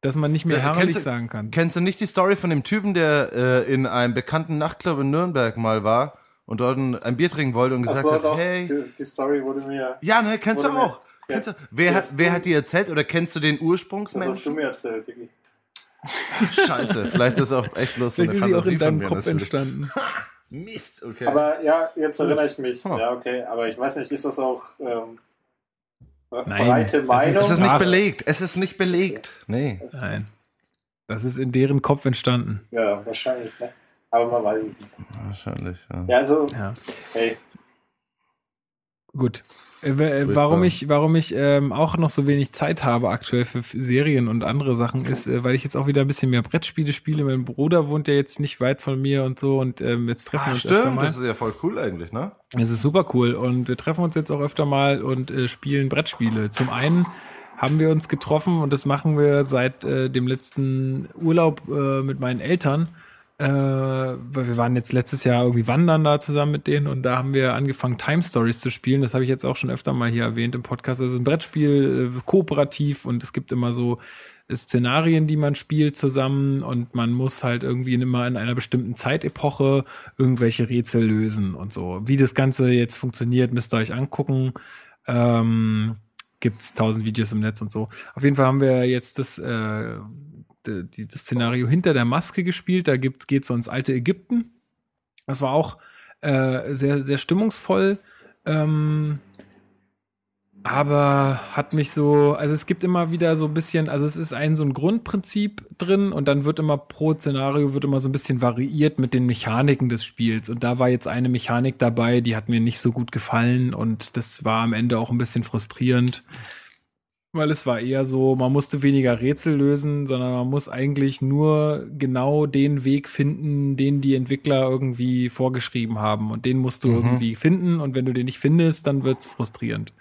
Dass man nicht mehr Ja, herrlich du- sagen kann. Kennst du nicht die Story von dem Typen, der äh, in einem bekannten Nachtclub in Nürnberg mal war und dort ein, ein Bier trinken wollte und gesagt Achso, hat, doch, hey. die, die Story wurde mir. Ja, ne, kennst du mir- auch. Kennst du, wer, Ja, hat, wer hat die erzählt oder kennst du den Das hast du Ursprungsmenschen? mir erzählt, Digi. Scheiße, vielleicht ist auch echt bloß so Vielleicht eine ist sie auch Fantasie in deinem mir Kopf natürlich. entstanden. Mist, okay. Aber ja, jetzt erinnere ich mich. Hm. Ja, okay. Aber ich weiß nicht, ist das auch ähm, Nein, breite das Meinung? ist- es ist nicht belegt. Es ist nicht belegt. Nee. Nein. Das ist in deren Kopf entstanden. Ja, wahrscheinlich. Ne? Aber man weiß es nicht. Wahrscheinlich, ja. Ja, also, Ja. hey, Gut. Äh, äh, warum ich, warum ich ähm, auch noch so wenig Zeit habe aktuell für Serien und andere Sachen ist, äh, weil ich jetzt auch wieder ein bisschen mehr Brettspiele spiele. Mein Bruder wohnt ja jetzt nicht weit von mir und so und ähm, jetzt treffen wir Ah, uns öfter stimmt, mal. das ist ja voll cool eigentlich, ne? Es ist super cool und wir treffen uns jetzt auch öfter mal und äh, spielen Brettspiele. Zum einen haben wir uns getroffen und das machen wir seit äh, dem letzten Urlaub äh, mit meinen Eltern. Äh, weil wir waren jetzt letztes Jahr irgendwie wandern da zusammen mit denen und da haben wir angefangen Time Stories zu spielen. Das habe ich jetzt auch schon öfter mal hier erwähnt im Podcast. Das ist ein Brettspiel, äh, kooperativ und es gibt immer so Szenarien, die man spielt zusammen und man muss halt irgendwie immer in einer bestimmten Zeitepoche irgendwelche Rätsel lösen und so. Wie das Ganze jetzt funktioniert, müsst ihr euch angucken. Ähm, gibt's tausend Videos im Netz und so. Auf jeden Fall haben wir jetzt das, äh, die, das Szenario hinter der Maske gespielt. Da gibt geht's so ins alte Ägypten. Das war auch äh, sehr, sehr stimmungsvoll. Ähm, aber hat mich so, also es gibt immer wieder so ein bisschen, also es ist ein so ein Grundprinzip drin und dann wird immer pro Szenario wird immer so ein bisschen variiert mit den Mechaniken des Spiels und da war jetzt eine Mechanik dabei, die hat mir nicht so gut gefallen und das war am Ende auch ein bisschen frustrierend, weil es war eher so, man musste weniger Rätsel lösen, sondern man muss eigentlich nur genau den Weg finden, den die Entwickler irgendwie vorgeschrieben haben und den musst du Mhm. irgendwie finden und wenn du den nicht findest, dann wird's frustrierend.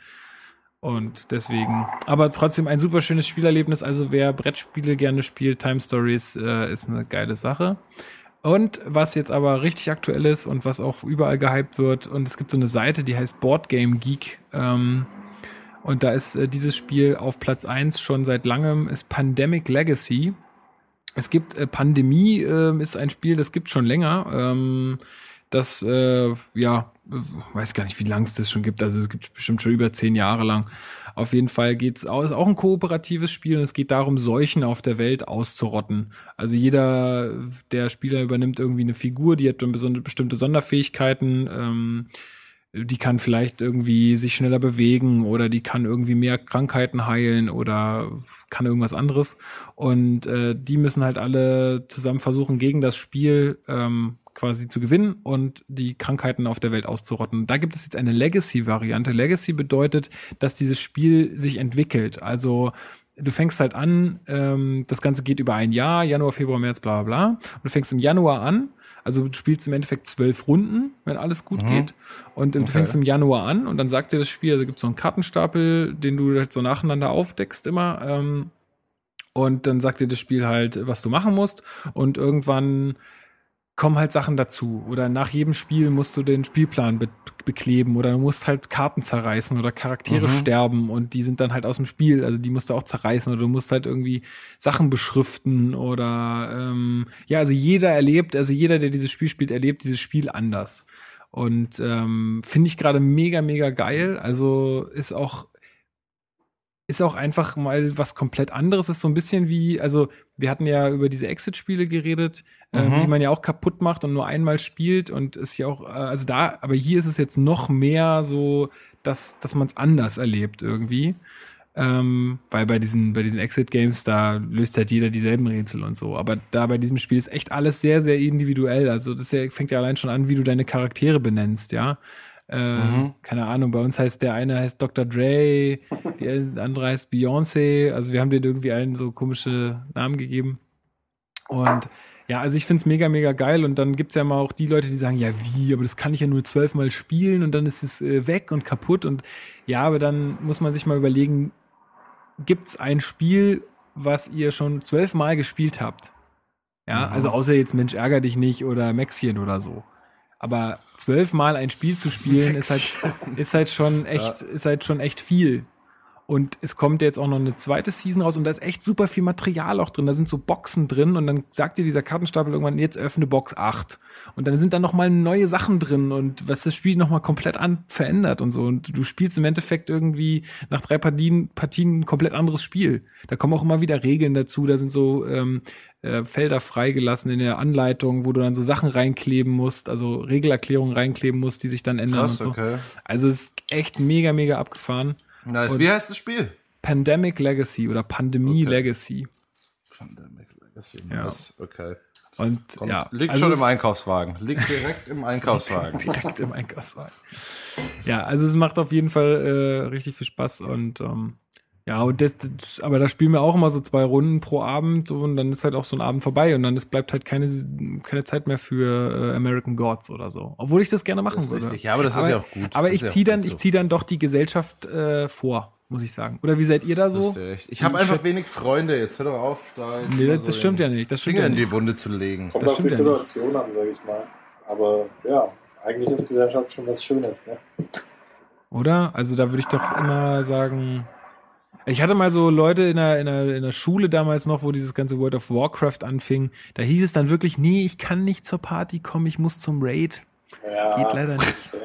Und deswegen, aber trotzdem ein super schönes Spielerlebnis. Also wer Brettspiele gerne spielt, Time Stories äh, ist eine geile Sache. Und was jetzt aber richtig aktuell ist und was auch überall gehypt wird, und es gibt so eine Seite, die heißt Board Game Geek. Ähm, und da ist äh, dieses Spiel auf Platz 1 schon seit langem, ist Pandemic Legacy. Es gibt äh, Pandemie, äh, ist ein Spiel, das gibt schon länger. Ähm, das, äh, ja, äh, weiß gar nicht, wie lang es das schon gibt. Also es gibt bestimmt schon über zehn Jahre lang. Auf jeden Fall geht's auch, ist auch ein kooperatives Spiel und es geht darum, Seuchen auf der Welt auszurotten. Also jeder der Spieler übernimmt irgendwie eine Figur, die hat dann bestimmte Sonderfähigkeiten. Ähm, die kann vielleicht irgendwie sich schneller bewegen oder die kann irgendwie mehr Krankheiten heilen oder kann irgendwas anderes. Und äh, die müssen halt alle zusammen versuchen, gegen das Spiel ähm, quasi zu gewinnen und die Krankheiten auf der Welt auszurotten. Da gibt es jetzt eine Legacy-Variante. Legacy bedeutet, dass dieses Spiel sich entwickelt. Also du fängst halt an, ähm, das Ganze geht über ein Jahr, Januar, Februar, März, bla bla bla. Und du fängst im Januar an, also du spielst im Endeffekt zwölf Runden, wenn alles gut geht. Und du fängst im Januar an und dann sagt dir das Spiel, also gibt es so einen Kartenstapel, den du halt so nacheinander aufdeckst immer. Ähm, und dann sagt dir das Spiel halt, was du machen musst. Und irgendwann kommen halt Sachen dazu. Oder nach jedem Spiel musst du den Spielplan be bekleben oder du musst halt Karten zerreißen oder Charaktere sterben und die sind dann halt aus dem Spiel. Also die musst du auch zerreißen oder du musst halt irgendwie Sachen beschriften oder ähm, ja, also jeder erlebt, also jeder, der dieses Spiel spielt, erlebt dieses Spiel anders. Und ähm, finde ich gerade mega, mega geil. Also ist auch ist auch einfach mal was komplett anderes. Ist so ein bisschen wie, also wir hatten ja über diese Exit-Spiele geredet, ähm, die man ja auch kaputt macht und nur einmal spielt und ist ja auch, äh, also da, aber hier ist es jetzt noch mehr so, dass, dass man es anders erlebt irgendwie. Ähm, weil bei diesen, bei diesen Exit-Games, da löst halt jeder dieselben Rätsel und so. Aber da bei diesem Spiel ist echt alles sehr, sehr individuell. Also das fängt ja allein schon an, wie du deine Charaktere benennst, ja. Äh, Keine Ahnung, bei uns heißt der eine heißt Dr. Dre, die andere heißt Beyoncé. Also wir haben denen irgendwie allen so komische Namen gegeben. Und ja, also ich find's mega, mega geil. Und dann gibt's ja mal auch die Leute, die sagen, ja, wie, aber das kann ich ja nur zwölfmal spielen und dann ist es äh, weg und kaputt. Und ja, aber dann muss man sich mal überlegen, gibt's ein Spiel, was ihr schon zwölfmal gespielt habt? Ja, also außer jetzt Mensch, ärger dich nicht oder Maxchen oder so. Aber zwölfmal ein Spiel zu spielen ist halt, ist halt schon echt, ist halt schon echt viel. Und es kommt jetzt auch noch eine zweite Season raus und da ist echt super viel Material auch drin. Da sind so Boxen drin und dann sagt dir dieser Kartenstapel irgendwann, jetzt öffne Box 8. Und dann sind da noch mal neue Sachen drin und was das Spiel noch mal komplett an verändert und so. Und du spielst im Endeffekt irgendwie nach drei Partien, Partien ein komplett anderes Spiel. Da kommen auch immer wieder Regeln dazu. Da sind so ähm, äh, Felder freigelassen in der Anleitung, wo du dann so Sachen reinkleben musst, also Regelerklärungen reinkleben musst, die sich dann ändern Krass, und so. okay. Also es ist echt mega, mega abgefahren. Nice. Und- Wie heißt das Spiel? Pandemic Legacy oder Pandemie Okay. Legacy. Pandemic Legacy. Ja. Nice. Okay. Und Komm, ja, liegt also schon im Einkaufswagen. [laughs] Liegt direkt im Einkaufswagen. direkt im Einkaufswagen. Ja, also es macht auf jeden Fall äh, richtig viel Spaß und ähm, ja, und das, das, aber da spielen wir auch immer so zwei Runden pro Abend so, und dann ist halt auch so ein Abend vorbei und dann es bleibt halt keine, keine Zeit mehr für äh, American Gods oder so. Obwohl ich das gerne machen Das ist würde. richtig. Ja, aber das ist ja auch gut. Aber Das ich ist ja ziehe dann, ich so. ziehe dann doch die Gesellschaft äh, vor, muss ich sagen. Oder wie seid ihr da so? ist. Ich habe einfach wenig Freunde. Jetzt hör doch auf, da Nee, das, so das stimmt ja nicht. Das stimmt Finger ja in die nicht. Wunde zu legen. Kommt Das auf die stimmt ja nicht. Situation an, sage ich mal. Aber ja, eigentlich ist Gesellschaft schon was Schönes. Ne? Oder? Also da würde ich doch immer sagen. Ich hatte mal so Leute in der, in, der, in der Schule damals noch, wo dieses ganze World of Warcraft anfing. Da hieß es dann wirklich, nee, ich kann nicht zur Party kommen, ich muss zum Raid. Ja, Geht leider nicht. [laughs] ja,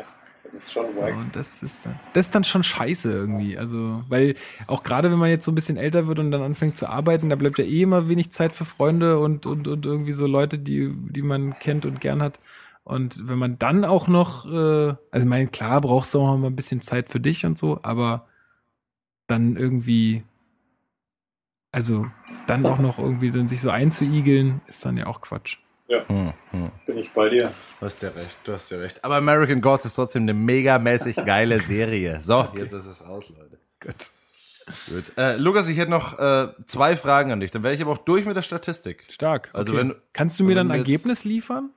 Das ist schon wack. Und das ist dann, das ist dann schon scheiße irgendwie. Also, weil auch gerade wenn man jetzt so ein bisschen älter wird und dann anfängt zu arbeiten, da bleibt ja eh immer wenig Zeit für Freunde und, und, und irgendwie so Leute, die, die man kennt und gern hat. Und wenn man dann auch noch, äh, also ich meine, klar brauchst du auch mal ein bisschen Zeit für dich und so, aber dann irgendwie, also dann auch noch irgendwie dann sich so einzuigeln, ist dann ja auch Quatsch. Hm, hm. Bin ich bei dir. Du hast ja recht, du hast ja recht. Aber American Gods ist trotzdem eine megamäßig geile Serie. So, [laughs] jetzt ist es aus, Leute. Gut. Gut. Äh, Lukas, ich hätte noch äh, zwei Fragen an dich. Dann wäre ich aber auch durch mit der Statistik. Stark. Also okay. wenn- Kannst du mir dann ein Ergebnis liefern?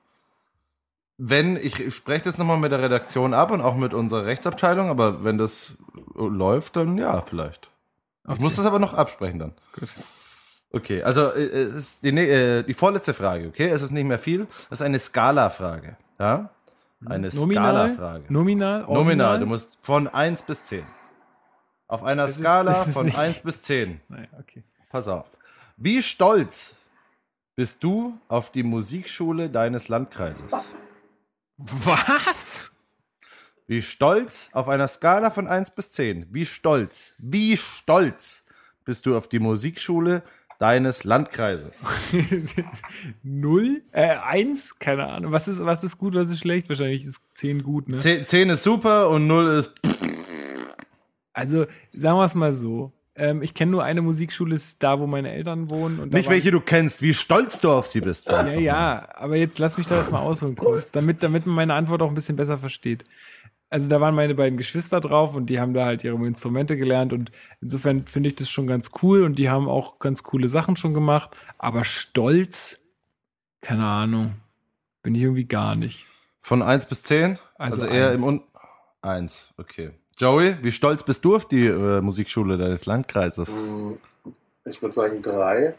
Wenn, ich spreche das nochmal mit der Redaktion ab und auch mit unserer Rechtsabteilung, aber wenn das läuft, dann ja, vielleicht. Ich Okay. muss das aber noch absprechen dann. Gut. Okay, also äh, es ist die, ne- äh, die vorletzte Frage, okay? Es ist nicht mehr viel. Das ist eine Skala-Frage. Ja? Eine Nominal? Skala-Frage. Nominal? Nominal, Ordinal? du musst von 1 bis 10. Auf einer Das ist- Skala das ist von nicht- 1 bis 10. [laughs] Naja, okay. Pass auf. Wie stolz bist du auf die Musikschule deines Landkreises? Was? Wie stolz auf einer Skala von 1 bis 10? Wie stolz? Wie stolz bist du auf die Musikschule deines Landkreises. [laughs] Null? Äh, eins? Keine Ahnung. Was ist, was ist gut, was ist schlecht? Wahrscheinlich ist zehn gut, ne? Ze- 10 ist super und 0 ist. Also, sagen wir es mal so. Ähm, ich kenne nur eine Musikschule, ist da, wo meine Eltern wohnen. Und Nicht welche du kennst, wie stolz du auf sie bist. Ja, ja, aber jetzt lass mich da erstmal ausholen kurz, damit, damit man meine Antwort auch ein bisschen besser versteht. Also da waren meine beiden Geschwister drauf und die haben da halt ihre Instrumente gelernt und insofern finde ich das schon ganz cool und die haben auch ganz coole Sachen schon gemacht, aber stolz, keine Ahnung, bin ich irgendwie gar nicht. Von 1 bis 10? Also, Also eher eins. im Un 1, okay. Joey, wie stolz bist du auf die äh, Musikschule deines Landkreises? Hm, Ich würde sagen drei,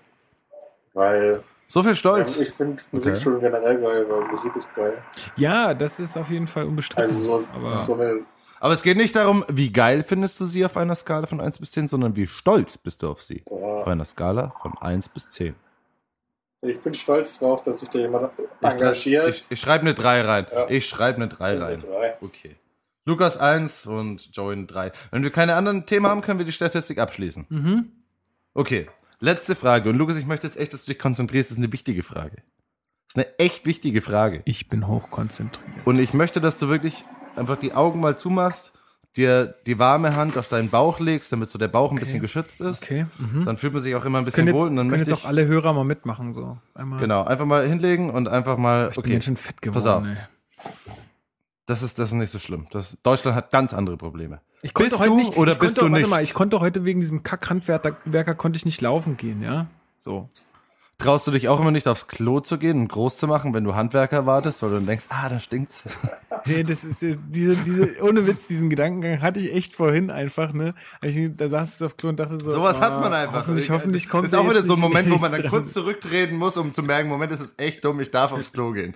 weil So viel ähm, Stolz. ich finde Musikschulen generell geil, weil Musik ist geil. Ja, das ist auf jeden Fall unbestritten. Also so, aber so eine, Aber es geht nicht darum, wie geil findest du sie auf einer Skala von 1 bis 10, sondern wie stolz bist du auf sie. Auf boah, einer Skala von 1 bis 10. ich bin stolz drauf, dass sich da jemand Ich, engagiert. ich, ich schreibe eine 3 rein. Ja. Ich schreibe eine 3 Eine rein. drei. Okay. Lukas 1 und Joey eine 3. Wenn wir keine anderen Themen haben, können wir die Statistik abschließen. mhm. Okay. Letzte Frage. Und Lukas, ich möchte jetzt echt, dass du dich konzentrierst. Das ist eine wichtige Frage. Das ist eine echt wichtige Frage. ich bin hochkonzentriert. Und ich möchte, dass du wirklich einfach die Augen mal zumachst, dir die warme Hand auf deinen Bauch legst, damit so der Bauch ein bisschen geschützt ist. Okay. Mhm. Dann fühlt man sich auch immer ein bisschen jetzt, wohl. Und dann können möchte jetzt auch alle Hörer mal mitmachen so. Einmal. genau, einfach mal hinlegen und einfach mal, Ich bin okay, ganz schön fett geworden. pass auf. Ey. Das ist, das ist nicht so schlimm. Das, Deutschland hat ganz andere Probleme. Ich konnte Bist heute du nicht, oder ich bist konnte, du nicht? Mal, ich konnte heute wegen diesem Kack-Handwerker Werker konnte ich nicht laufen gehen, ja? So. Traust du dich auch immer nicht aufs Klo zu gehen und groß zu machen, wenn du Handwerker wartest, weil du dann denkst, ah, da stinkt's. Nee, das ist äh, diese, diese, ohne Witz, diesen Gedankengang hatte ich echt vorhin einfach, ne? Ich, da saß ich auf Klo und dachte so. Sowas ah, hat man einfach. Hoffentlich, hoffentlich kommt ist der auch wieder so ein Moment, wo man dann dran. kurz zurücktreten muss, um zu merken, Moment, das ist echt dumm, ich darf aufs Klo gehen.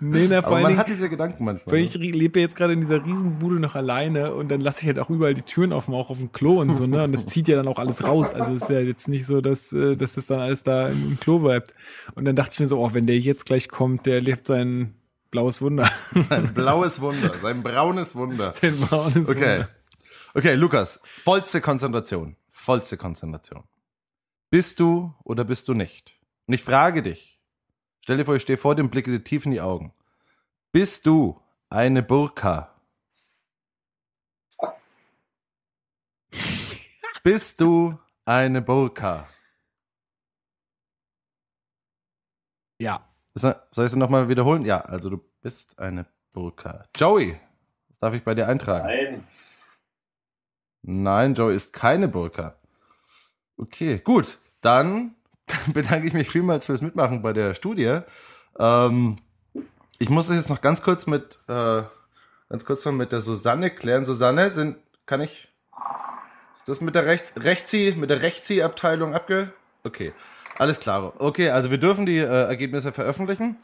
Nee, na, vor Aber man Dingen, hat diese Gedanken manchmal. weil ne? ich lebe jetzt gerade in dieser Riesenbude noch alleine und dann lasse ich halt auch überall die Türen offen, auch auf dem Klo und so, ne? Und das zieht ja dann auch alles raus. Also ist ja jetzt nicht so, dass, äh, dass das dann alles da im, im Klo bleibt. Und dann dachte ich mir so, oh, wenn der jetzt gleich kommt, der lebt sein blaues Wunder. [laughs] Sein blaues Wunder, sein braunes Wunder. [laughs] sein braunes Okay. Wunder. Okay, Lukas, vollste Konzentration. Vollste Konzentration. Bist du oder bist du nicht? Und ich frage dich, stell dir vor, ich stehe vor dir und blicke dir tief in die Augen. Bist du eine Burka? Bist du eine Burka? Ja. Soll ich es nochmal wiederholen? Ja, also du bist eine Burka. Joey, das darf ich bei dir eintragen. Nein. Nein, Joey ist keine Burka. Okay, gut. Dann [laughs] bedanke ich mich vielmals fürs Mitmachen bei der Studie. Ähm, ich muss das jetzt noch ganz kurz mit, äh, ganz kurz mal mit der Susanne klären. Susanne, sind, kann ich, ist das mit der Rechts, Rechtsi, mit der Rechtsi-Abteilung abge? Okay, alles klar. Okay, also wir dürfen die äh, Ergebnisse veröffentlichen.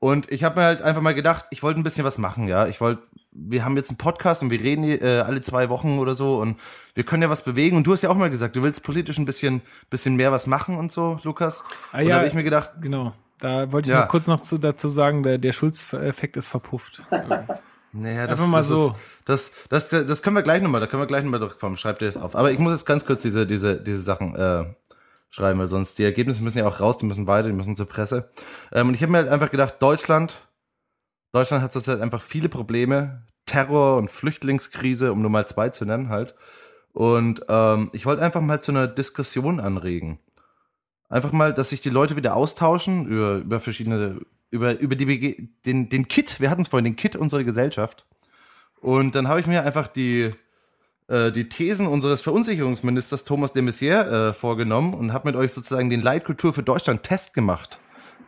Und ich habe mir halt einfach mal gedacht, ich wollte ein bisschen was machen, ja. Ich wollte, wir haben jetzt einen Podcast und wir reden äh, alle zwei Wochen oder so und wir können ja was bewegen. Und du hast ja auch mal gesagt, du willst politisch ein bisschen, bisschen mehr was machen und so, Lukas. Ah, und ja. da habe ich mir gedacht, Genau. Da wollte ich Ja. noch kurz noch zu, dazu sagen, der, der Schulz-Effekt ist verpufft. [laughs] naja, das, Einfach mal das so. Ist, das, das, das, das können wir gleich nochmal, da können wir gleich nochmal durchkommen. Schreib dir das auf. Aber ich muss jetzt ganz kurz diese, diese, diese Sachen äh, schreiben, weil sonst die Ergebnisse müssen ja auch raus, die müssen weiter, die müssen zur Presse. Ähm, und ich habe mir halt einfach gedacht, Deutschland, Deutschland hat zurzeit einfach viele Probleme. Terror und Flüchtlingskrise, um nur mal zwei zu nennen halt. Und ähm, ich wollte einfach mal zu einer Diskussion anregen. Einfach mal, dass sich die Leute wieder austauschen über, über verschiedene, über, über die, den, den Kit, wir hatten es vorhin, den Kit unserer Gesellschaft. Und dann habe ich mir einfach die, äh, die Thesen unseres Verunsicherungsministers Thomas de Maizière äh, vorgenommen und habe mit euch sozusagen den Leitkultur für Deutschland Test gemacht,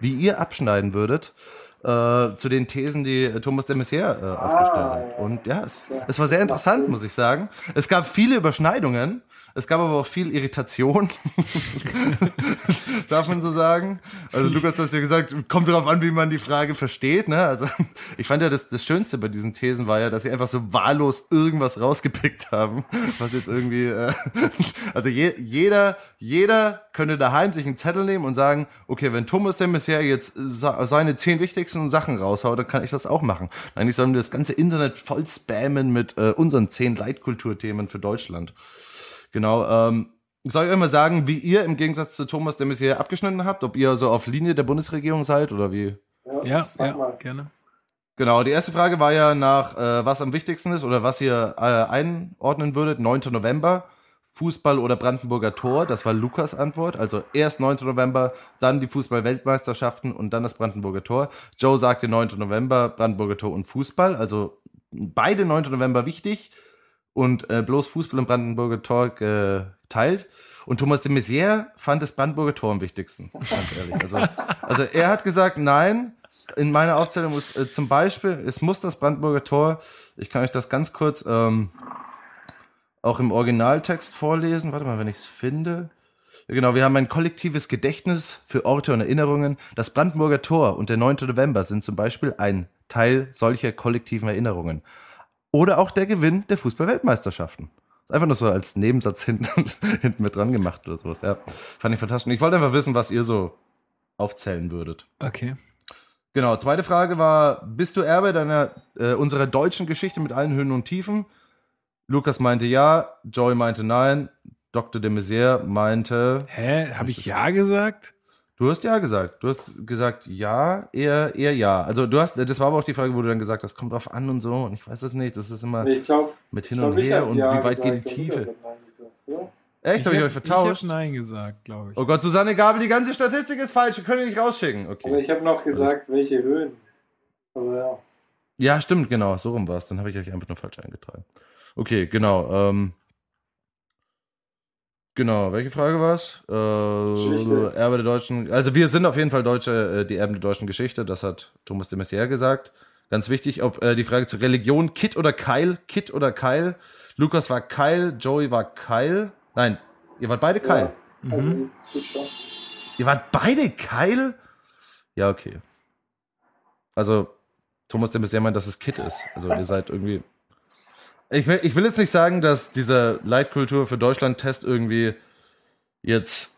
wie ihr abschneiden würdet äh, zu den Thesen, die äh, Thomas de Maizière äh, aufgestellt hat. Und ja, es, es war sehr interessant, muss ich sagen. Es gab viele Überschneidungen, es gab aber auch viel Irritation, [laughs] darf man so sagen. Also Lukas, du hast ja gesagt, kommt darauf an, wie man die Frage versteht. Ne? Also ich fand ja, das, das Schönste bei diesen Thesen war ja, dass sie einfach so wahllos irgendwas rausgepickt haben, was jetzt irgendwie, äh, also je, jeder, jeder könnte daheim sich einen Zettel nehmen und sagen, okay, wenn Thomas de Maizière jetzt seine zehn wichtigsten Sachen raushaut, dann kann ich das auch machen. Eigentlich sollen wir das ganze Internet voll spammen mit äh, unseren zehn Leitkulturthemen für Deutschland. Genau, ähm, soll ich euch mal sagen, wie ihr im Gegensatz zu Thomas de Maizière abgeschnitten habt? Ob ihr so auf Linie der Bundesregierung seid oder wie? Ja, ja, mal. gerne. Genau, die erste Frage war ja nach, äh, was am wichtigsten ist oder was ihr äh, einordnen würdet. 9. November, Fußball oder Brandenburger Tor, das war Lukas Antwort. Also erst 9. November, dann die Fußball-Weltmeisterschaften und dann das Brandenburger Tor. Joe sagte 9. November, Brandenburger Tor und Fußball. Also beide 9. November wichtig und äh, bloß Fußball und Brandenburger Tor geteilt. Und Thomas de Maizière fand das Brandenburger Tor am wichtigsten, ganz ehrlich. Also, also er hat gesagt, nein, in meiner Aufzählung muss äh, zum Beispiel, es muss das Brandenburger Tor, ich kann euch das ganz kurz ähm, auch im Originaltext vorlesen. Warte mal, wenn ich es finde. Genau, wir haben ein kollektives Gedächtnis für Orte und Erinnerungen. Das Brandenburger Tor und der 9. November sind zum Beispiel ein Teil solcher kollektiven Erinnerungen. Oder auch der Gewinn der Fußball-Weltmeisterschaften. Einfach nur so als Nebensatz hinten, [laughs] hinten mit dran gemacht oder sowas. Ja, fand ich fantastisch. Ich wollte einfach wissen, was ihr so aufzählen würdet. Okay. Genau, zweite Frage war, bist du Erbe deiner, äh, unserer deutschen Geschichte mit allen Höhen und Tiefen? Lukas meinte ja, Joey meinte nein, Dr. de Maizière meinte, Hä? Habe ich ja gesagt? Du hast ja gesagt, du hast gesagt ja, eher, eher ja. Also du hast, das war aber auch die Frage, wo du dann gesagt hast, kommt drauf an und so und ich weiß es nicht, das ist immer Ich glaube, mit hin und her und wie weit geht die Tiefe. Echt, habe ich euch Ich vertauscht? habe Nein gesagt, glaube ich. Oh Gott, Susanne Gabel, die ganze Statistik ist falsch, wir können nicht rausschicken. Aber Okay. ich habe noch gesagt, welche Höhen. Aber ja. Ja, stimmt, genau, so rum war es. Dann habe ich euch einfach nur falsch eingetragen. Okay, genau. Ähm, genau, welche Frage war es? Äh. Erbe der deutschen. Also wir sind auf jeden Fall Deutsche, äh, die Erben der deutschen Geschichte. Das hat Thomas de Maizière gesagt. Ganz wichtig, ob äh, die Frage zur Religion, Kit oder Keil, Kit oder Keil. Lukas war Keil, Joey war Keil. Nein, ihr wart beide Keil. Ja, also, schon. Ihr wart beide Keil? Ja, okay. Also, Thomas de Maizière meint, dass es Kit ist. Also, ihr seid irgendwie. Ich will, ich will jetzt nicht sagen, dass dieser Leitkultur für Deutschland-Test irgendwie jetzt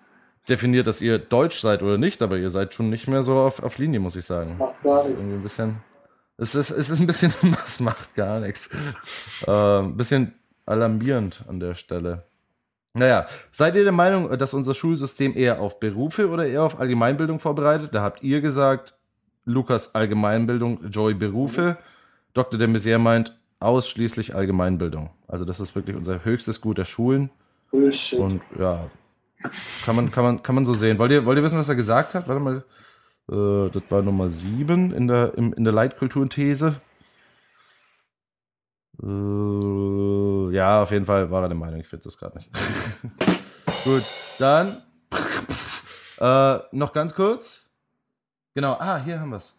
definiert, dass ihr deutsch seid oder nicht, aber ihr seid schon nicht mehr so auf, auf Linie, muss ich sagen. Macht gar nichts. Irgendwie ein bisschen. Es ist, es ist ein bisschen, [laughs] was macht gar nichts. Äh, ein bisschen alarmierend an der Stelle. Naja, seid ihr der Meinung, dass unser Schulsystem eher auf Berufe oder eher auf Allgemeinbildung vorbereitet? Da habt ihr gesagt, Lukas Allgemeinbildung, Joy Berufe. Dr. de Maizière meint ausschließlich Allgemeinbildung. Also das ist wirklich unser höchstes Gut der Schulen. Bullshit. Und ja, kann man, kann man, kann man so sehen. Wollt ihr, wollt ihr wissen, was er gesagt hat? Warte mal. Äh, das war Nummer 7 in der, im, in der Leitkulturthese. Äh, ja, auf jeden Fall war er der Meinung, ich finde das gerade nicht. [laughs] Gut, dann äh, noch ganz kurz. Genau, ah, hier haben wir es.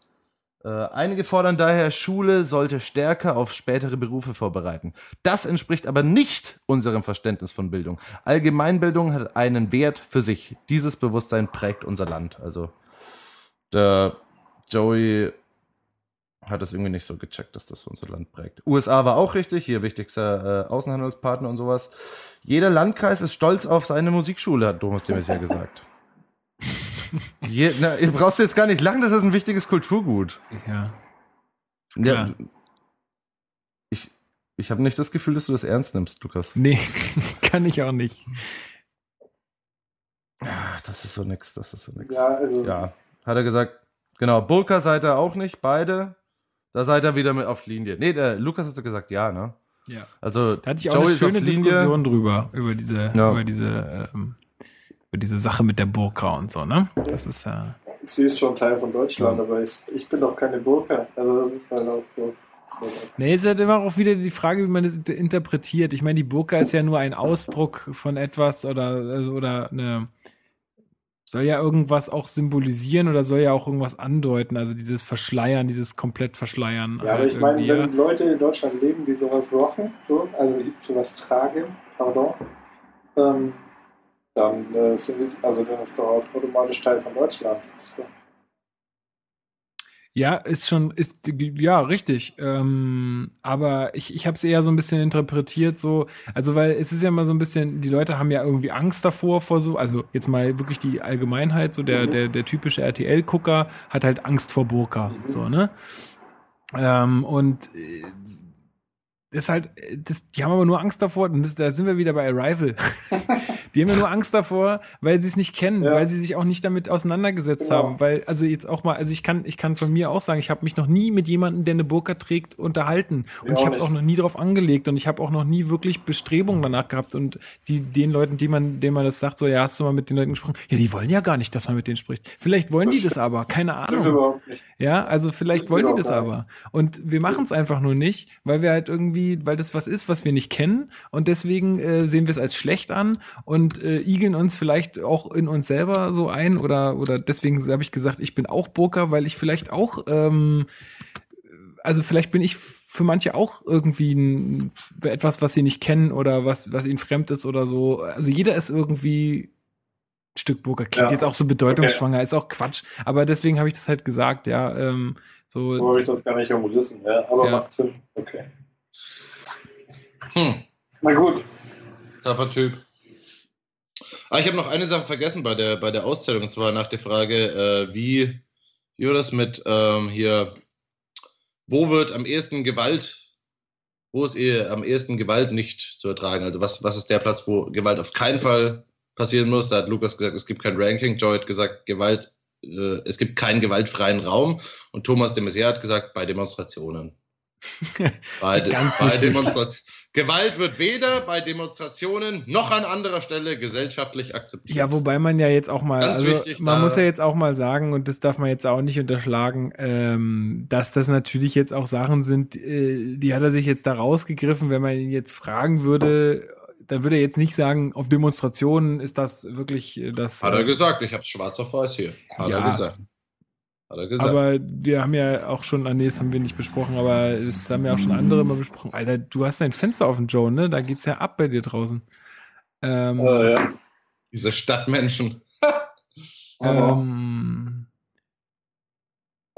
Äh, einige fordern daher, Schule sollte stärker auf spätere Berufe vorbereiten. Das entspricht aber nicht unserem Verständnis von Bildung. Allgemeinbildung hat einen Wert für sich. Dieses Bewusstsein prägt unser Land. Also der Joey hat es irgendwie nicht so gecheckt, dass das unser Land prägt. USA war auch richtig, hier wichtigster äh, Außenhandelspartner und sowas. Jeder Landkreis ist stolz auf seine Musikschule, hat Thomas de Maizière gesagt. [laughs] Je, na, brauchst jetzt gar nicht lachen, das ist ein wichtiges Kulturgut. Ja. Ja, ich ich habe nicht das Gefühl, dass du das ernst nimmst, Lukas. Nee, [laughs] kann ich auch nicht. Ach, das ist so nix, das ist so nix. Ja, also Ja, hat er gesagt. Genau, Burka seid ihr auch nicht, beide. Da seid ihr wieder mit auf Linie. Nee, der Lukas hat so gesagt, ja, ne? Ja. Also, Da hatte ich auch eine schöne Diskussion drüber, über diese, Ja. über diese, ähm, diese Sache mit der Burka und so, ne? Das ist ja. sie ist schon Teil von Deutschland, aber ich, ich bin doch keine Burka. Also das ist halt auch so. Nee, es ist halt immer auch wieder die Frage, wie man das inter- interpretiert. Ich meine, die Burka ist ja nur ein Ausdruck von etwas oder, also, oder eine, soll ja irgendwas auch symbolisieren oder soll ja auch irgendwas andeuten. Also dieses Verschleiern, dieses komplett Verschleiern. Ja, aber halt ich meine, wenn Leute in Deutschland leben, die sowas rocken, so, also sowas tragen, pardon, ähm, dann äh, sind sie, also dann ist doch automatisch Teil von Deutschland. So. Ja, ist schon, ist, ja, richtig. Ähm, aber ich, ich habe es eher so ein bisschen interpretiert, so, also weil es ist ja immer so ein bisschen, die Leute haben ja irgendwie Angst davor, vor so, also jetzt mal wirklich die Allgemeinheit, so der, Mhm. der, der typische RTL-Gucker hat halt Angst vor Burka, Mhm. so, ne? Ähm, und äh, ist halt, äh, das, die haben aber nur Angst davor, und das, da sind wir wieder bei Arrival. [laughs] die haben ja nur Angst davor, weil sie es nicht kennen, Ja. weil sie sich auch nicht damit auseinandergesetzt Genau. haben. Weil, also jetzt auch mal, also ich kann, ich kann von mir auch sagen, ich habe mich noch nie mit jemandem, der eine Burka trägt, unterhalten. Und Ja, ich habe es auch noch nie drauf angelegt und ich habe auch noch nie wirklich Bestrebungen danach gehabt. Und die, den Leuten, die man, denen man das sagt, so, ja, hast du mal mit den Leuten gesprochen? Ja, die wollen ja gar nicht, dass man mit denen spricht. Vielleicht wollen die das aber, keine Ahnung. Ja, also vielleicht wollen die das aber. Und wir machen es einfach nur nicht, weil wir halt irgendwie, weil das was ist, was wir nicht kennen. Und deswegen äh, sehen wir es als schlecht an und äh, igeln uns vielleicht auch in uns selber so ein. Oder, oder deswegen habe ich gesagt, ich bin auch Burka, weil ich vielleicht auch, ähm, also vielleicht bin ich für manche auch irgendwie ein, etwas, was sie nicht kennen oder was, was ihnen fremd ist oder so. Also jeder ist irgendwie ein Stück Burka. Klingt Ja. jetzt auch so bedeutungsschwanger, ist auch Quatsch. Aber deswegen habe ich das halt gesagt, ja. Ähm, so, So habe ich das gar nicht umrissen, ja. Aber Ja. macht Sinn. Okay. Hm. Na gut. Taffer Typ. Ah, ich habe noch eine Sache vergessen bei der, bei der Auszählung, und zwar nach der Frage, äh, wie, wie war das mit ähm, hier, wo wird am ehesten Gewalt, wo ist eher am ehesten Gewalt nicht zu ertragen? Also was, was ist der Platz, wo Gewalt auf keinen Fall passieren muss? Da hat Lukas gesagt, es gibt kein Ranking, Joy hat gesagt, Gewalt, äh, es gibt keinen gewaltfreien Raum und Thomas de Maizière hat gesagt, bei Demonstrationen. [laughs] Bei, de bei wichtig. Gewalt wird weder bei Demonstrationen noch an anderer Stelle gesellschaftlich akzeptiert. Ja, wobei man ja jetzt auch mal, Ganz also wichtig, man muss ja jetzt auch mal sagen, und das darf man jetzt auch nicht unterschlagen, ähm, dass das natürlich jetzt auch Sachen sind, äh, die hat er sich jetzt da rausgegriffen. Wenn man ihn jetzt fragen würde, dann würde er jetzt nicht sagen, auf Demonstrationen ist das wirklich äh, das. Hat er äh, gesagt, ich habe es schwarz auf weiß hier. Hat Ja. er gesagt. Hat er gesagt. aber wir haben ja auch schon, ah nee, das haben wir nicht besprochen, aber das haben ja auch schon andere mal besprochen. Alter, du hast dein Fenster offen, Joe, ne? Da geht's ja ab bei dir draußen. Ähm, Äh, ja. Diese Stadtmenschen. [laughs] Ähm,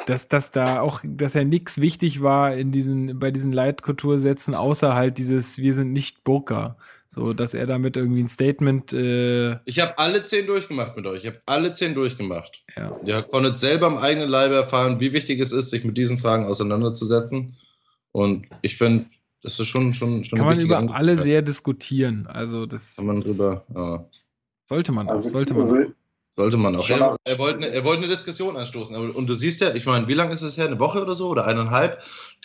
dass, dass da auch, dass ja nichts wichtig war in diesen, bei diesen Leitkultursätzen, außer halt dieses, wir sind nicht Burka. So, dass er damit irgendwie ein Statement, äh, Ich habe alle zehn durchgemacht mit euch. Ich habe alle zehn durchgemacht. ja. Ihr konntet selber am eigenen Leibe erfahren, wie wichtig es ist, sich mit diesen Fragen auseinanderzusetzen. Und ich finde, das ist schon, schon, schon Kann eine man wichtige über Angelegenheit. alle sehr diskutieren. Also, das Kann man drüber, ja. sollte man auch, also, sollte man. also, Sollte man auch. Er, er, wollte eine, er wollte eine Diskussion anstoßen. Und du siehst ja, ich meine, wie lange ist es her? Eine Woche oder so? Oder eineinhalb?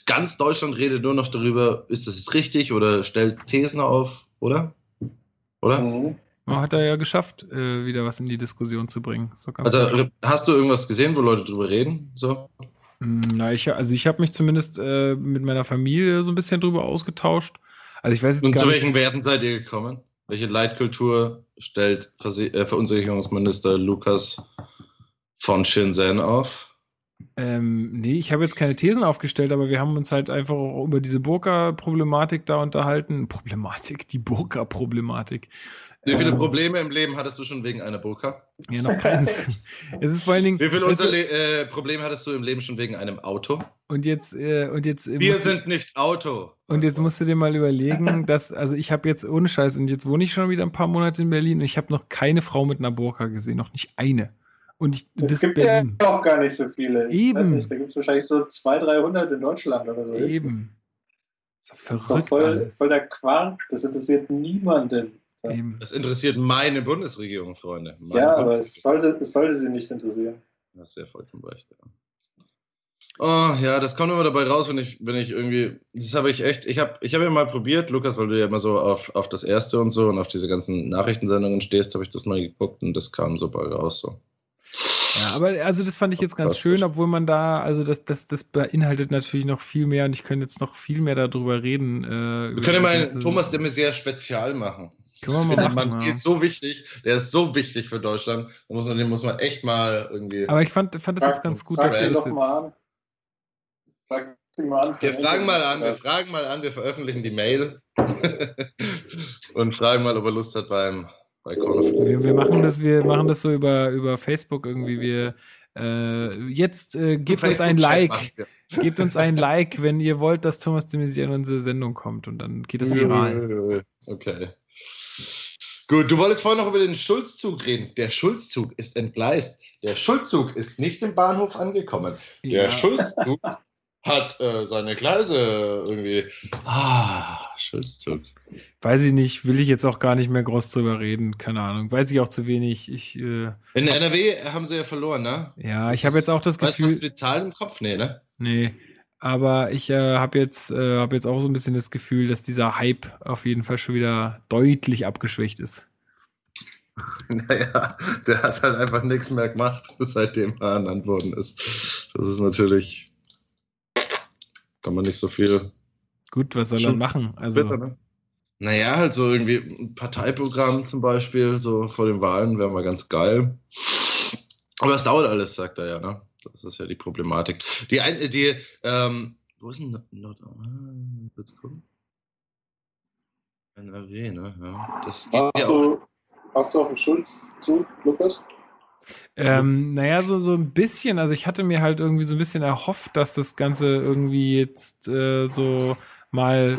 Ganz Deutschland redet nur noch darüber, ist das jetzt richtig oder stellt Thesen auf, oder? Oder? Mhm. Man hat er ja geschafft, äh, wieder was in die Diskussion zu bringen. Also hast du irgendwas gesehen, wo Leute drüber reden? So? Hm, Na, ich, also ich habe mich zumindest äh, mit meiner Familie so ein bisschen drüber ausgetauscht. Also ich weiß jetzt Und gar zu nicht. welchen Werten seid ihr gekommen? Welche Leitkultur stellt äh, Verunsicherungsminister Lukas von Shenzhen auf? Ähm, nee, ich habe jetzt keine Thesen aufgestellt, aber wir haben uns halt einfach auch über diese Burka-Problematik da unterhalten. Problematik, die Burka-Problematik. Wie viele Ähm, Probleme im Leben hattest du schon wegen einer Burka? Ja, noch keins. [laughs] es ist vor allen Dingen. Wie viele äh, Probleme hattest du im Leben schon wegen einem Auto? und jetzt, äh, und jetzt. äh, Wir sind nicht Auto. Und jetzt musst du dir mal überlegen, [laughs] dass, also ich habe jetzt ohne Scheiß, und jetzt wohne ich schon wieder ein paar Monate in Berlin und ich habe noch keine Frau mit einer Burka gesehen, noch nicht eine. Und ich, Es das gibt Berlin. ja auch gar nicht so viele. Ich Eben. Weiß nicht, da gibt es wahrscheinlich so 200, 300 in Deutschland oder so. Eben. Das ist doch Das ist verrückt voll, alles. voll der Quark. Das interessiert niemanden. Ja, Eben. Das interessiert meine Bundesregierung, Freunde. Meine ja aber es sollte, es sollte sie nicht interessieren. Du hast ja vollkommen recht, ja. Oh, ja, das kommt immer dabei raus, wenn ich, wenn ich irgendwie, das habe ich echt, ich habe ich hab ja mal probiert, Lukas, weil du ja immer so auf, auf das Erste und so und auf diese ganzen Nachrichtensendungen stehst, habe ich das mal geguckt und das kam so bald raus, so. Ja, aber also das fand ich jetzt ganz schön, obwohl man da, also das, das, das beinhaltet natürlich noch viel mehr und ich könnte jetzt noch viel mehr darüber reden. Äh, Wir können mal einen Thomas de Maizière Spezial machen. Können wir mal Der machen. Mann ja. ist so wichtig, der ist so wichtig für Deutschland, da muss man, den muss man echt mal irgendwie. Aber ich fand, fand das jetzt ganz gut, frag dass du das jetzt. mal an. Frag ihn mal an. wir fragen mal an, wir fragen mal an, wir veröffentlichen die Mail [laughs] und fragen mal, ob er Lust hat beim bei Call of Duty. Wir, machen das, wir machen das so über, über Facebook irgendwie. Wir äh, jetzt äh, gebt uns ein Like. Gebt uns ein [laughs] Like, wenn ihr wollt, dass Thomas de Maizière in unsere Sendung kommt und dann geht das viral. Okay. Gut, du wolltest vorhin noch über den Schulzzug reden. Der Schulzzug ist entgleist. Der Schulzzug ist nicht im Bahnhof angekommen. Der Ja. Schulzzug hat äh, seine Gleise irgendwie. Ah, Schulzzug. Weiß ich nicht, will ich jetzt auch gar nicht mehr groß drüber reden, keine Ahnung. Weiß ich auch zu wenig. Ich, äh, In NRW haben sie ja verloren, ne? ja, ich habe jetzt auch das Gefühl. hast du die Zahlen im Kopf? Nee, ne? Nee, aber ich äh, habe jetzt, äh, hab jetzt auch so ein bisschen das Gefühl, dass dieser Hype auf jeden Fall schon wieder deutlich abgeschwächt ist. [laughs] Naja, der hat halt einfach nichts mehr gemacht, [laughs] seitdem er ernannt worden ist. Das ist natürlich. Kann man nicht so viel. Gut, was soll er machen? Also, Bitter, ne? Naja, halt so irgendwie ein Parteiprogramm zum Beispiel, so vor den Wahlen wäre mal ganz geil. Aber es dauert alles, sagt er ja, ne? Das ist ja die Problematik. Die, ein, die ähm, wo ist denn Nord... Nord ah, kurz gucken. NRW, ne? Ja, das geht ja Hast auch. du, hast du auf den Schulz zu, Lukas? ähm, naja, so, so ein bisschen. Also ich hatte mir halt irgendwie so ein bisschen erhofft, dass das Ganze irgendwie jetzt äh, so mal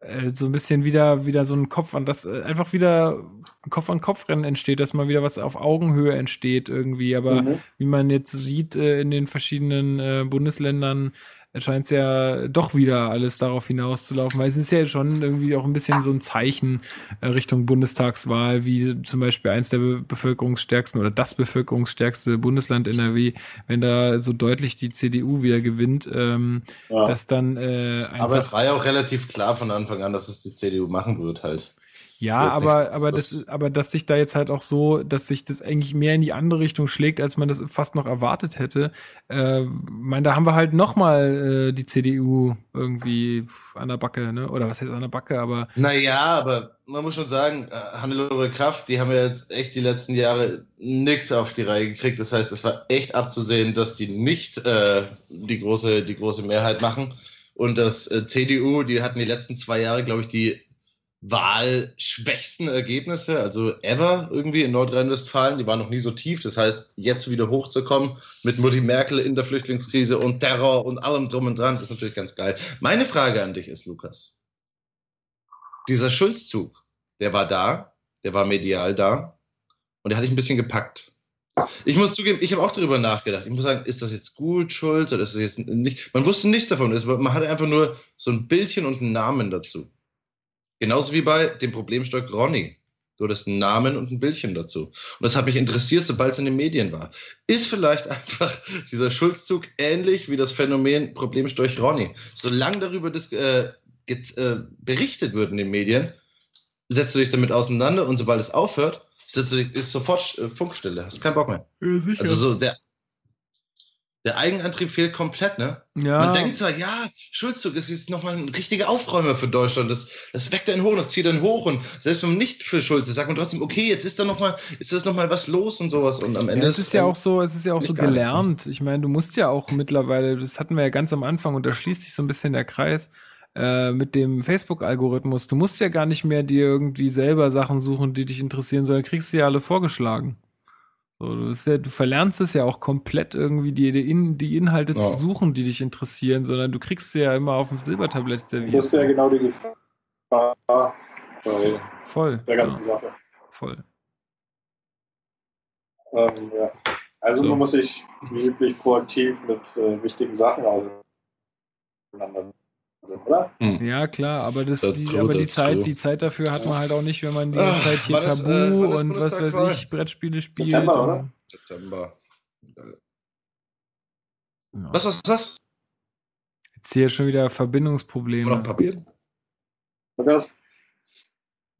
äh, so ein bisschen wieder, wieder so ein Kopf an das, äh, einfach wieder ein Kopf an Kopf Rennen entsteht, dass mal wieder was auf Augenhöhe entsteht irgendwie. Aber Mhm. wie man jetzt sieht äh, in den verschiedenen Bundesländern, scheint es ja doch wieder alles darauf hinauszulaufen, weil es ist ja schon irgendwie auch ein bisschen so ein Zeichen äh, Richtung Bundestagswahl, wie zum Beispiel eins der be bevölkerungsstärksten oder das bevölkerungsstärkste Bundesland NRW, wenn da so deutlich die CDU wieder gewinnt, ähm, Ja. dass dann äh, einfach Aber es war ja auch relativ klar von Anfang an, dass es die CDU machen wird halt. Ja, aber, aber das- das, aber dass sich da jetzt halt auch so, dass sich das eigentlich mehr in die andere Richtung schlägt, als man das fast noch erwartet hätte. Äh, mein, da haben wir halt nochmal äh, die CDU irgendwie an der Backe, ne? Oder was heißt an der Backe, aber Naja, aber man muss schon sagen, äh, Hannelore Kraft, die haben ja jetzt echt die letzten Jahre nix auf die Reihe gekriegt. Das heißt, es war echt abzusehen, dass die nicht äh, die, große, die große Mehrheit machen. Und das äh, CDU, die hatten die letzten zwei Jahre, glaube ich, die wahlschwächsten Ergebnisse, also ever irgendwie in Nordrhein-Westfalen. Die waren noch nie so tief. Das heißt, jetzt wieder hochzukommen mit Mutti Merkel in der Flüchtlingskrise und Terror und allem drum und dran, ist natürlich ganz geil. Meine Frage an dich ist, Lukas dieser Schulzzug, der war da, der war medial da und der hat dich ein bisschen gepackt. Ich muss zugeben, ich habe auch darüber nachgedacht. Ich muss sagen, ist das jetzt gut, Schulz, oder ist das jetzt nicht? Man wusste nichts davon. Man hatte einfach nur so ein Bildchen und einen Namen dazu. Genauso wie bei dem Problemstock Ronny. Du hattest einen Namen und ein Bildchen dazu. Und das hat mich interessiert, sobald es in den Medien war. Ist vielleicht [laughs] einfach dieser Schulzzug ähnlich wie das Phänomen Problemstorch Ronny? Solange darüber äh, get, äh, berichtet wird in den Medien, setzt du dich damit auseinander und sobald es aufhört, setzt du dich, ist sofort äh, Funkstille. Hast keinen Bock mehr. ja. Also so der, der Eigenantrieb fehlt komplett, ne? ja, Man denkt zwar, ja, Schulzzug ist jetzt nochmal ein richtiger Aufräumer für Deutschland. Das, das weckt einen hoch, das zieht einen hoch. Und selbst wenn man nicht für Schulz ist, sagt man trotzdem, okay, jetzt ist da nochmal, jetzt ist noch mal was los und sowas. Und am Ende Ja, es ist ja auch so, es ist ja auch so ne? gelernt. Ich meine, du musst ja auch mittlerweile, das hatten wir ja ganz am Anfang und da schließt sich so ein bisschen der Kreis äh, mit dem Facebook-Algorithmus. Du musst ja gar nicht mehr dir irgendwie selber Sachen suchen, die dich interessieren, sondern kriegst sie ja alle vorgeschlagen. So, du, ja, du verlernst es ja auch komplett irgendwie, die, die, In die Inhalte Ja. zu suchen, die dich interessieren, sondern du kriegst sie ja immer auf dem Silbertablett serviert. Das ist ja genau die Gefahr bei Voll. der ganzen ja, Sache. voll. Ähm, ja. Also So. man muss sich wie üblich proaktiv mit äh, wichtigen Sachen auseinandersetzen, oder? Ja, klar, aber das, That's die, true, aber die Zeit, true. die Zeit dafür hat man halt auch nicht, wenn man die Ah, Zeit hier ist, Tabu äh, und was weiß ich, Brettspiele spielt. September, oder? September. Ja. Was, was, was? Jetzt hier schon wieder Verbindungsprobleme. Papier? Lukas?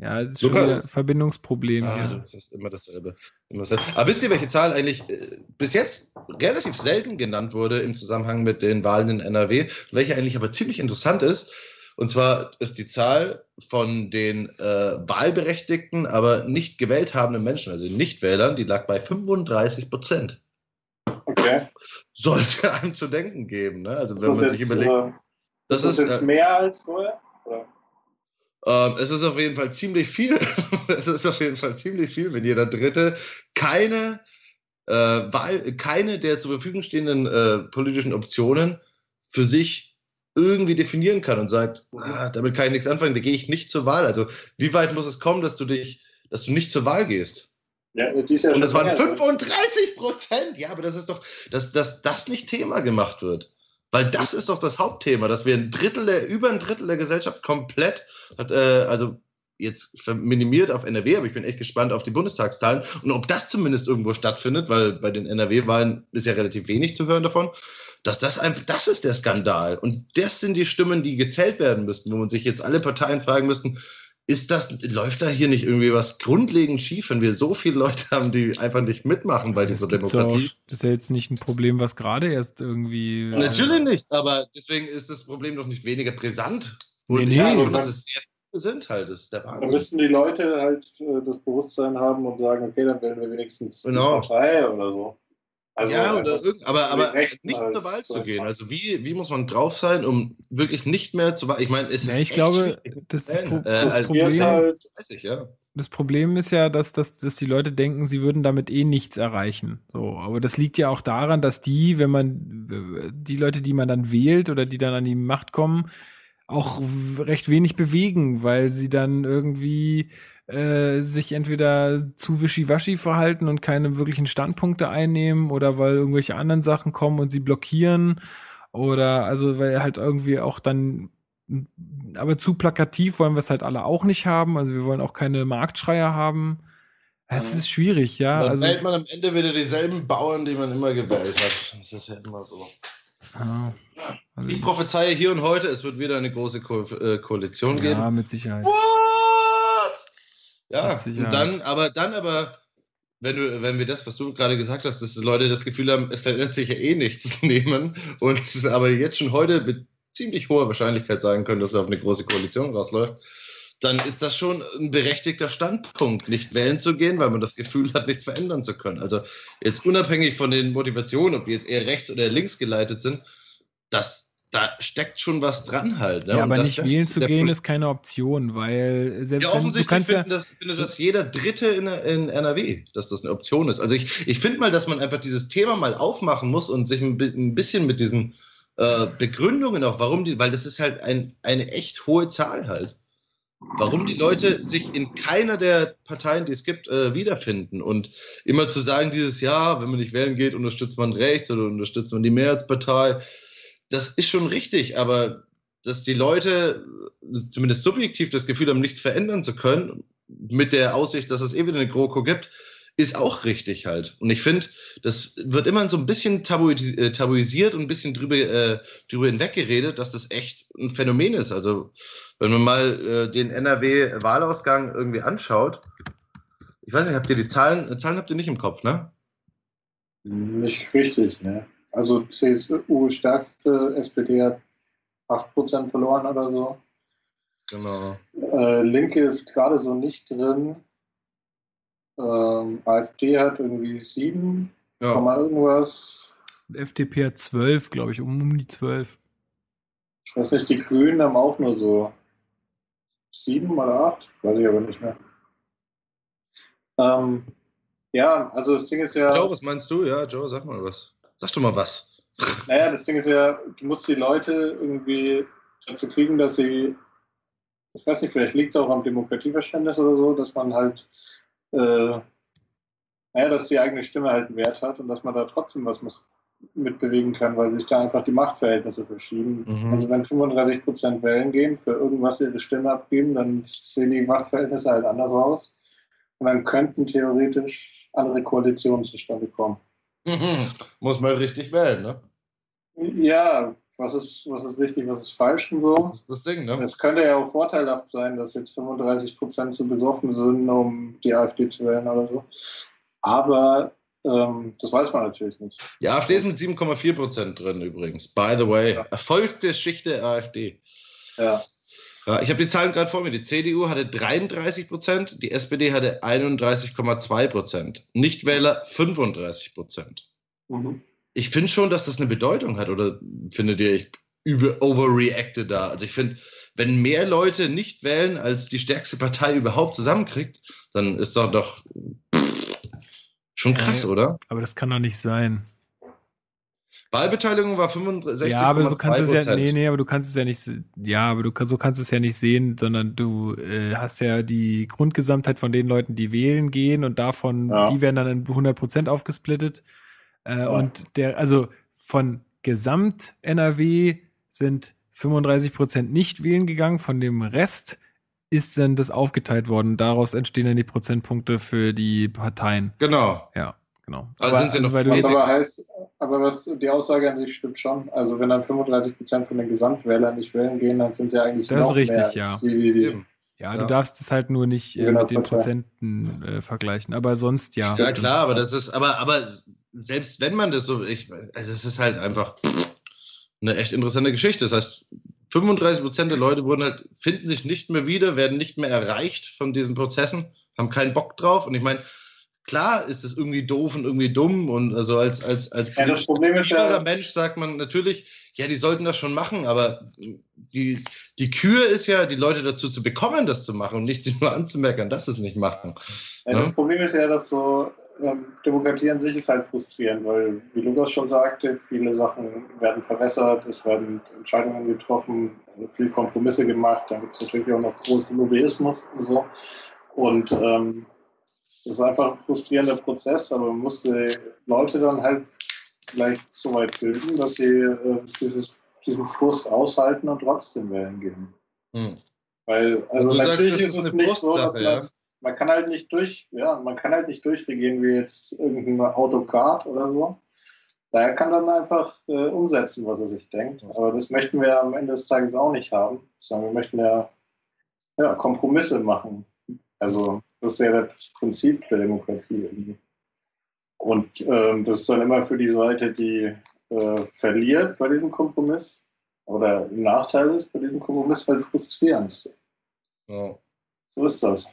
Ja, es ist schon Lukas? wieder Verbindungsproblem Ah, hier. das ist immer dasselbe. Immer dasselbe. Aber wisst ihr, welche Zahl eigentlich äh, bis jetzt relativ selten genannt wurde im Zusammenhang mit den Wahlen in NRW, welche eigentlich aber ziemlich interessant ist? Und zwar ist die Zahl von den äh, wahlberechtigten, aber nicht gewählt habenden Menschen, also den Nichtwählern, die lag bei 35 Prozent. Okay. Sollte [laughs] einem zu denken geben. Ne? Also wenn das, man jetzt, sich überlegt, äh, das ist das ist, jetzt äh, mehr als vorher? Oder? Ähm, es ist auf jeden Fall ziemlich viel. [laughs] es ist auf jeden Fall ziemlich viel, wenn jeder Dritte keine, äh, Wahl, keine der zur Verfügung stehenden äh, politischen Optionen für sich irgendwie definieren kann und sagt, ah, damit kann ich nichts anfangen, da gehe ich nicht zur Wahl. Also wie weit muss es kommen, dass du dich, dass du nicht zur Wahl gehst? Ja, ist ja Und das waren länger so. 35 Prozent. Ja, aber das ist doch, dass, dass das nicht Thema gemacht wird. Weil das ist doch das Hauptthema, dass wir ein Drittel der, über ein Drittel der Gesellschaft komplett, hat, äh, also jetzt minimiert auf NRW, aber ich bin echt gespannt auf die Bundestagszahlen und ob das zumindest irgendwo stattfindet, weil bei den NRW-Wahlen ist ja relativ wenig zu hören davon, dass das einfach, das ist der Skandal. Und das sind die Stimmen, die gezählt werden müssten, wo man sich jetzt alle Parteien fragen müssten, ist das, läuft da hier nicht irgendwie was grundlegend schief, wenn wir so viele Leute haben, die einfach nicht mitmachen bei dieser Das gibt's ja auch- Demokratie? Das ist ja jetzt nicht ein Problem, was gerade erst irgendwie. Natürlich nicht, aber deswegen ist das Problem doch nicht weniger brisant. Nee, Und nee. ja, aber dass es sehr viele sind halt, das ist der Da Wahnsinn. müssten die Leute halt äh, das Bewusstsein haben und sagen, okay, dann wählen wir wenigstens Genau. die Partei oder so. Also ja, oder einfach irgend, aber, aber nicht zur Wahl zu gehen. Also wie, wie muss man drauf sein, um wirklich nicht mehr zur Wahl? Ich meine, es ist Ja, ich echt glaube, das, ist Äh, Pro also das, Problem, halt, Weiß ich, ja. das Problem ist ja, dass, dass, dass die Leute denken, sie würden damit eh nichts erreichen. So, aber das liegt ja auch daran, dass die, wenn man die Leute, die man dann wählt oder die dann an die Macht kommen, auch recht wenig bewegen, weil sie dann irgendwie äh, sich entweder zu wischiwaschi verhalten und keine wirklichen Standpunkte einnehmen oder weil irgendwelche anderen Sachen kommen und sie blockieren oder also weil halt irgendwie auch dann aber zu plakativ wollen wir es halt alle auch nicht haben. Also wir wollen auch keine Marktschreier haben. Es Ja. ist schwierig, ja. Dann Also wählt man am Ende wieder dieselben Bauern, die man immer gewählt hat. Das ist ja immer so. ja, also, Ich prophezeie hier und heute, es wird wieder eine große Ko äh, Koalition geben. ja, mit Sicherheit. What? Ja, und dann, aber dann aber, wenn du, wenn wir das, was du gerade gesagt hast, dass die Leute das Gefühl haben, es verändert sich ja eh nichts nehmen [laughs] und aber jetzt schon heute mit ziemlich hoher Wahrscheinlichkeit sagen können, dass es auf eine große Koalition rausläuft, dann ist das schon ein berechtigter Standpunkt, nicht wählen zu gehen, weil man das Gefühl hat, nichts verändern zu können. Also jetzt unabhängig von den Motivationen, ob die jetzt eher rechts oder links geleitet sind, das, da steckt schon was dran halt. Ne? Ja, aber das- nicht wählen zu gehen Punkt. ist keine Option, weil selbst Ja, wenn du offensichtlich kannst ja, finden das, findet das jeder Dritte in, in NRW, dass das eine Option ist. Also ich, ich finde mal, dass man einfach dieses Thema mal aufmachen muss und sich ein bisschen mit diesen äh, Begründungen auch, warum die, weil das ist halt ein, eine echt hohe Zahl halt. Warum die Leute sich in keiner der Parteien, die es gibt, äh, wiederfinden. Und immer zu sagen, dieses Jahr, wenn man nicht wählen geht, unterstützt man rechts oder unterstützt man die Mehrheitspartei. Das ist schon richtig, aber dass die Leute zumindest subjektiv das Gefühl haben, nichts verändern zu können, mit der Aussicht, dass es eh wieder eine GroKo gibt, ist auch richtig halt. Und ich finde, das wird immer so ein bisschen äh, tabuisiert und ein bisschen drüber, äh, drüber hinweggeredet, dass das echt ein Phänomen ist. Also, wenn man mal äh, den NRW-Wahlausgang irgendwie anschaut, ich weiß nicht, habt ihr die Zahlen, Zahlen habt ihr nicht im Kopf, ne? nicht richtig, ne? Also CSU stärkste, SPD hat 8% verloren oder so. Genau. Äh, Linke ist gerade so nicht drin. Ähm, AfD hat irgendwie 7, Ja. Irgendwas. FDP hat 12, glaube ich, um, um die 12. Ich weiß nicht, die Grünen haben auch nur so 7 oder 8, weiß ich aber nicht mehr. Ähm, ja, also das Ding ist ja. Joe, was meinst du? Ja, Joe, sag mal was. Sag doch mal was. Naja, das Ding ist ja, du musst die Leute irgendwie dazu kriegen, dass sie, ich weiß nicht, vielleicht liegt es auch am Demokratieverständnis oder so, dass man halt, äh, naja, dass die eigene Stimme halt einen Wert hat und dass man da trotzdem was muss, mitbewegen kann, weil sich da einfach die Machtverhältnisse verschieben. Mhm. Also wenn 35 Prozent wählen gehen, für irgendwas ihre Stimme abgeben, dann sehen die Machtverhältnisse halt anders aus. Und dann könnten theoretisch andere Koalitionen zustande kommen. [laughs] Muss man richtig wählen, ne? Ja, was ist, was ist richtig, was ist falsch und so. Das ist das Ding, ne? Es könnte ja auch vorteilhaft sein, dass jetzt 35 Prozent zu besoffen sind, um die AfD zu wählen oder so. Aber ähm, das weiß man natürlich nicht. Die AfD ist mit 7,4 Prozent drin übrigens. By the way. Ja. Erfolgsgeschichte der AfD. Ja, ich habe die Zahlen gerade vor mir. Die CDU hatte 33 Prozent, die SPD hatte 31,2 Prozent. Nichtwähler 35 Prozent. mhm. Ich finde schon, dass das eine Bedeutung hat. Oder findet ihr, ich über overreacte da? Also ich finde, wenn mehr Leute nicht wählen, als die stärkste Partei überhaupt zusammenkriegt, dann ist doch doch schon krass, Ja, oder? Aber das kann doch nicht sein. Wahlbeteiligung war 65,2 ja, aber so kannst du es ja, nee, nee, aber du kannst es ja nicht, ja, aber du so kannst du es ja nicht sehen, sondern du äh, hast ja die Grundgesamtheit von den Leuten, die wählen gehen und davon, Ja. die werden dann in 100 Prozent aufgesplittet. Äh, Und der, also von Gesamt-NRW sind 35 Prozent nicht wählen gegangen. Von dem Rest ist dann das aufgeteilt worden. Daraus entstehen dann die Prozentpunkte für die Parteien. Genau. Ja, genau. Also sind sie noch- weil du Was aber heißt, aber was die Aussage an sich stimmt schon. Also wenn dann 35% von den Gesamtwählern nicht wählen gehen, dann sind sie eigentlich Das ist noch richtig, mehr ja. die, die, die Eben. ja, Ja. du darfst es halt nur nicht äh, mit den. Prozenten äh, vergleichen. Aber sonst ja. Ja, klar, aber das ist, aber, aber selbst wenn man das so, ich, also es ist halt einfach eine echt interessante Geschichte. Das heißt, 35 Prozent der Leute wurden halt, finden sich nicht mehr wieder, werden nicht mehr erreicht von diesen Prozessen, haben keinen Bock drauf. Und ich meine, klar ist es irgendwie doof und irgendwie dumm und also als, als, als Ja, das Problem ist ja- Mensch sagt man natürlich, ja, die sollten das schon machen, aber die, die Kür ist ja, die Leute dazu zu bekommen, das zu machen und nicht nur anzumerken, dass sie es nicht machen. Ja, Ja. das Problem ist ja, dass so ähm, Demokratie an sich ist halt frustrierend, weil, wie Lukas schon sagte, viele Sachen werden verwässert, es werden Entscheidungen getroffen, viel Kompromisse gemacht, dann gibt es natürlich auch noch großen Lobbyismus und so. Und ähm, das ist einfach ein frustrierender Prozess, aber man muss die Leute dann halt vielleicht so weit bilden, dass sie äh, dieses, diesen Frust aushalten und trotzdem wählen gehen. Hm. Weil, also sagst, natürlich das ist es nicht so, dass man, ja? man kann halt nicht durch, ja, man kann halt nicht durchregieren wie jetzt irgendein Autokrat oder so. Daher kann dann einfach äh, umsetzen, was er sich denkt. Aber das möchten wir am Ende des Tages auch nicht haben, sondern wir möchten ja, ja Kompromisse machen. Also das ist ja das Prinzip der Demokratie irgendwie. Und ähm, das ist dann immer für die Seite, die äh, verliert bei diesem Kompromiss oder im Nachteil ist bei diesem Kompromiss halt frustrierend. Ja. So ist das.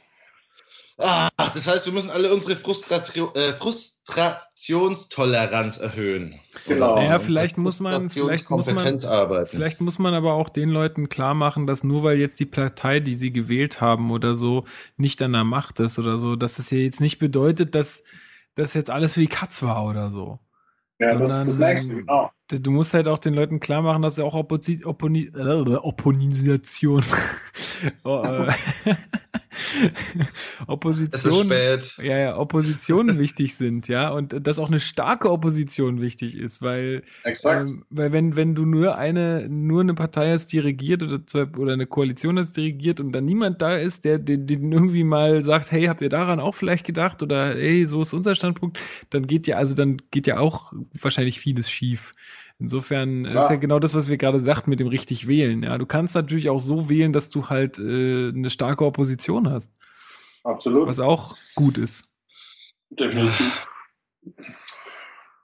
Ah, das heißt, wir müssen alle unsere Frustration, äh, Frustrationstoleranz erhöhen. Genau. Naja, vielleicht muss man- vielleicht muss man- arbeiten. Vielleicht muss man aber auch den Leuten klar machen, dass nur weil jetzt die Partei, die sie gewählt haben oder so, nicht an der Macht ist oder so, dass das ja jetzt nicht bedeutet, dass das jetzt alles für die Katz war oder so. Ja, das ist das Sondern- nächste, genau. Du musst halt auch den Leuten klar machen, dass ja auch Opposi Opponi äh, Opponisation. [laughs] oh, äh, [laughs] [laughs] Opposition. spät. Ja, ja, Oppositionen [laughs] wichtig sind, ja, und dass auch eine starke Opposition wichtig ist, weil ähm, weil wenn, wenn du nur eine, nur eine Partei hast, die regiert oder zwei, oder eine Koalition hast, die regiert und dann niemand da ist, der den, den irgendwie mal sagt, hey, habt ihr daran auch vielleicht gedacht oder hey, so ist unser Standpunkt, dann geht ja, also dann geht ja auch wahrscheinlich vieles schief. Insofern Klar. ist ja genau das, was wir gerade sagten mit dem richtig wählen. Ja, du kannst natürlich auch so wählen, dass du halt äh, eine starke Opposition hast, Absolut. was auch gut ist. Definitiv.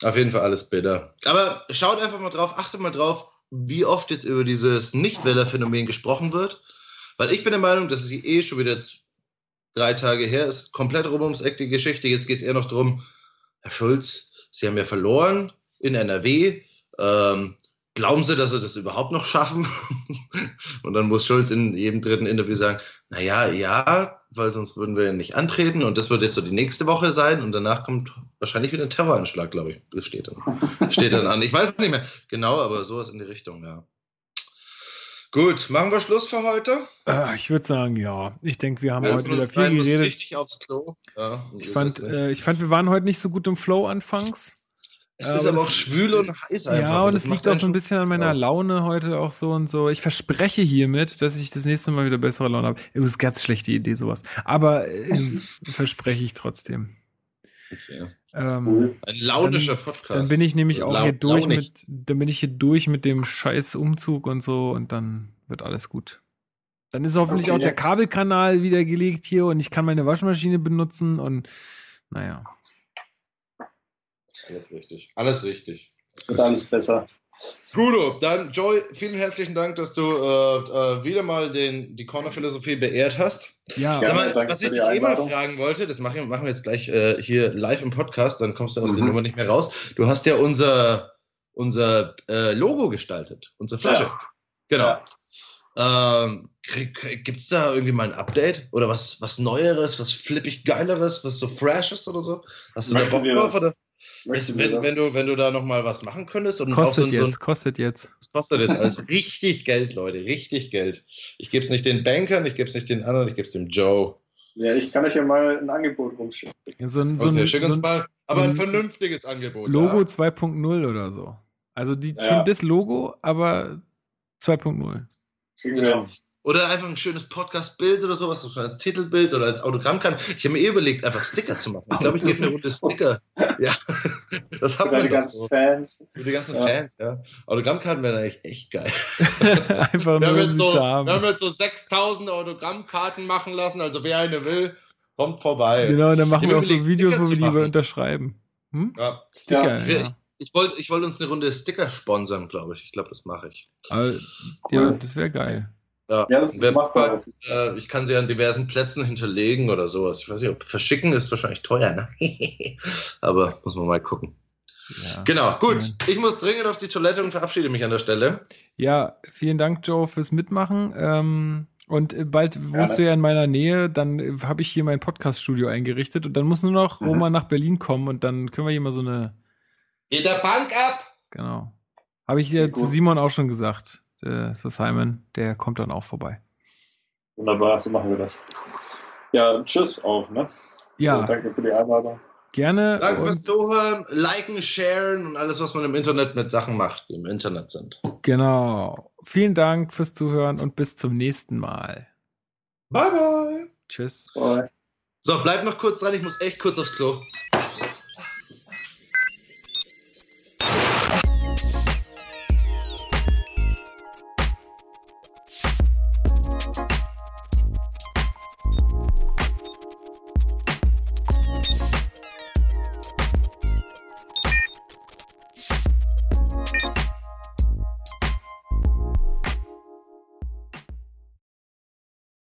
Auf jeden Fall alles bitter. Aber schaut einfach mal drauf, achtet mal drauf, wie oft jetzt über dieses Nichtwählerphänomen gesprochen wird. Weil ich bin der Meinung, dass es eh schon wieder jetzt drei Tage her ist, komplett rum ums Eck die Geschichte. Jetzt geht es eher noch darum, Herr Schulz, Sie haben ja verloren in NRW. Ähm, glauben Sie, dass Sie das überhaupt noch schaffen? [laughs] und dann muss Schulz in jedem dritten Interview sagen, naja, ja, weil sonst würden wir nicht antreten und das wird jetzt so die nächste Woche sein und danach kommt wahrscheinlich wieder ein Terroranschlag, glaube ich. Das steht dann, [laughs] steht dann an. Ich weiß es nicht mehr genau, aber sowas in die Richtung, ja. Gut, machen wir Schluss für heute. Äh, ich würde sagen, ja. Ich denke, wir haben Einer heute wieder viel geredet. Richtig aufs Klo. Ja, Ich fand, äh, ich fand, wir waren heute nicht so gut im Flow anfangs. Es ja, ist aber aber auch schwül und heiß einfach. ja, und es liegt auch so ein bisschen an meiner. Laune heute auch so und so. Ich verspreche hiermit, dass ich das nächste Mal wieder bessere Laune habe. Das ist eine ganz schlechte Idee, sowas. Aber äh, [laughs] verspreche ich trotzdem. Okay. Ähm. Ein launischer Podcast. Dann bin ich nämlich auch Lau- hier durch launig. mit, dann bin ich hier durch mit dem scheiß Umzug und so und dann wird alles gut. Dann ist hoffentlich Okay, auch der Kabelkanal wieder gelegt hier und ich kann meine Waschmaschine benutzen und naja. Alles richtig. Alles richtig. Wird alles besser. Gudo, dann Joy, vielen herzlichen Dank, dass du äh, äh, wieder mal den, die Corner-Philosophie beehrt hast. Ja, Ja. Sag mal, danke was ich dich eh Einladung. fragen wollte, das machen, machen wir jetzt gleich äh, hier live im Podcast, dann kommst du aus der Mhm. Nummer nicht mehr raus. Du hast ja unser, unser äh, Logo gestaltet, unsere Flasche. Ja. Genau. Ähm, Gibt es da irgendwie mal ein Update oder was, was Neueres, was flippig Geileres, was so Freshes oder so? Hast du da Möchten Bock wir drauf? Oder? Möchten Wenn, das? wenn, du, wenn du da nochmal was machen könntest und kostet so, ein- so ein jetzt, kostet jetzt. das kostet jetzt alles richtig Geld, Leute, richtig Geld. Ich gebe es nicht den Bankern, ich gebe es nicht den anderen, ich gebe es dem Joe. Ja, ich kann euch ja mal ein Angebot rumschicken. So ein, so okay, ein, schick uns mal, aber ein ein vernünftiges Angebot. Logo Ja? 2.0 oder so. Also die, Ja. schon das Logo, aber 2.0. Kriegen wir hin. Oder einfach ein schönes Podcast-Bild oder sowas, so als Titelbild oder als Autogrammkarte. Ich habe mir eh überlegt, einfach Sticker zu machen. Ich glaube, ich gebe eine Runde Sticker. Ja, [laughs] das deine man doch ganzen so. Fans. Für die ganzen Ja. Fans, ja. Autogrammkarten wären eigentlich echt geil. [laughs] Einfach Wir nur, haben, jetzt so, zu wir haben. haben jetzt so 6000 Autogrammkarten machen lassen, also wer eine will, kommt vorbei. Genau, und dann machen wir auch so Videos, Sticker wo wir die machen. unterschreiben. Hm? Ja. Sticker, Ich, ja. ich wollte ich wollt uns eine Runde Sticker sponsern, glaube ich. Ich glaube, das mache ich. Aber, ja, das wäre geil. Ja, das ist machbar. Äh, ich kann sie an diversen Plätzen hinterlegen oder sowas. Ich weiß nicht, ob verschicken ist wahrscheinlich teuer, ne? [laughs] Aber muss man mal gucken. Ja. Genau, gut. Ich muss dringend auf die Toilette und verabschiede mich an der Stelle. Ja, vielen Dank, Joe, fürs Mitmachen. Ähm, und äh, bald wohnst Gerne. du ja in meiner Nähe, dann äh, habe ich hier mein Podcast-Studio eingerichtet und dann muss nur noch Mhm. Roman nach Berlin kommen und dann können wir hier mal so eine, Geht der Bank ab! genau. Habe ich ja Sehr zu. Simon auch schon gesagt. Der, so Simon, der kommt dann auch vorbei. Wunderbar, so machen wir das. Ja, tschüss auch, ne? Ja, Also, danke für die Einladung. gerne. Danke fürs Zuhören, liken, sharen und alles, was man im Internet mit Sachen macht, die im Internet sind. genau. Vielen Dank fürs Zuhören und bis zum nächsten Mal. Bye, bye! Tschüss. Bye. So, bleib noch kurz dran, ich muss echt kurz aufs Klo.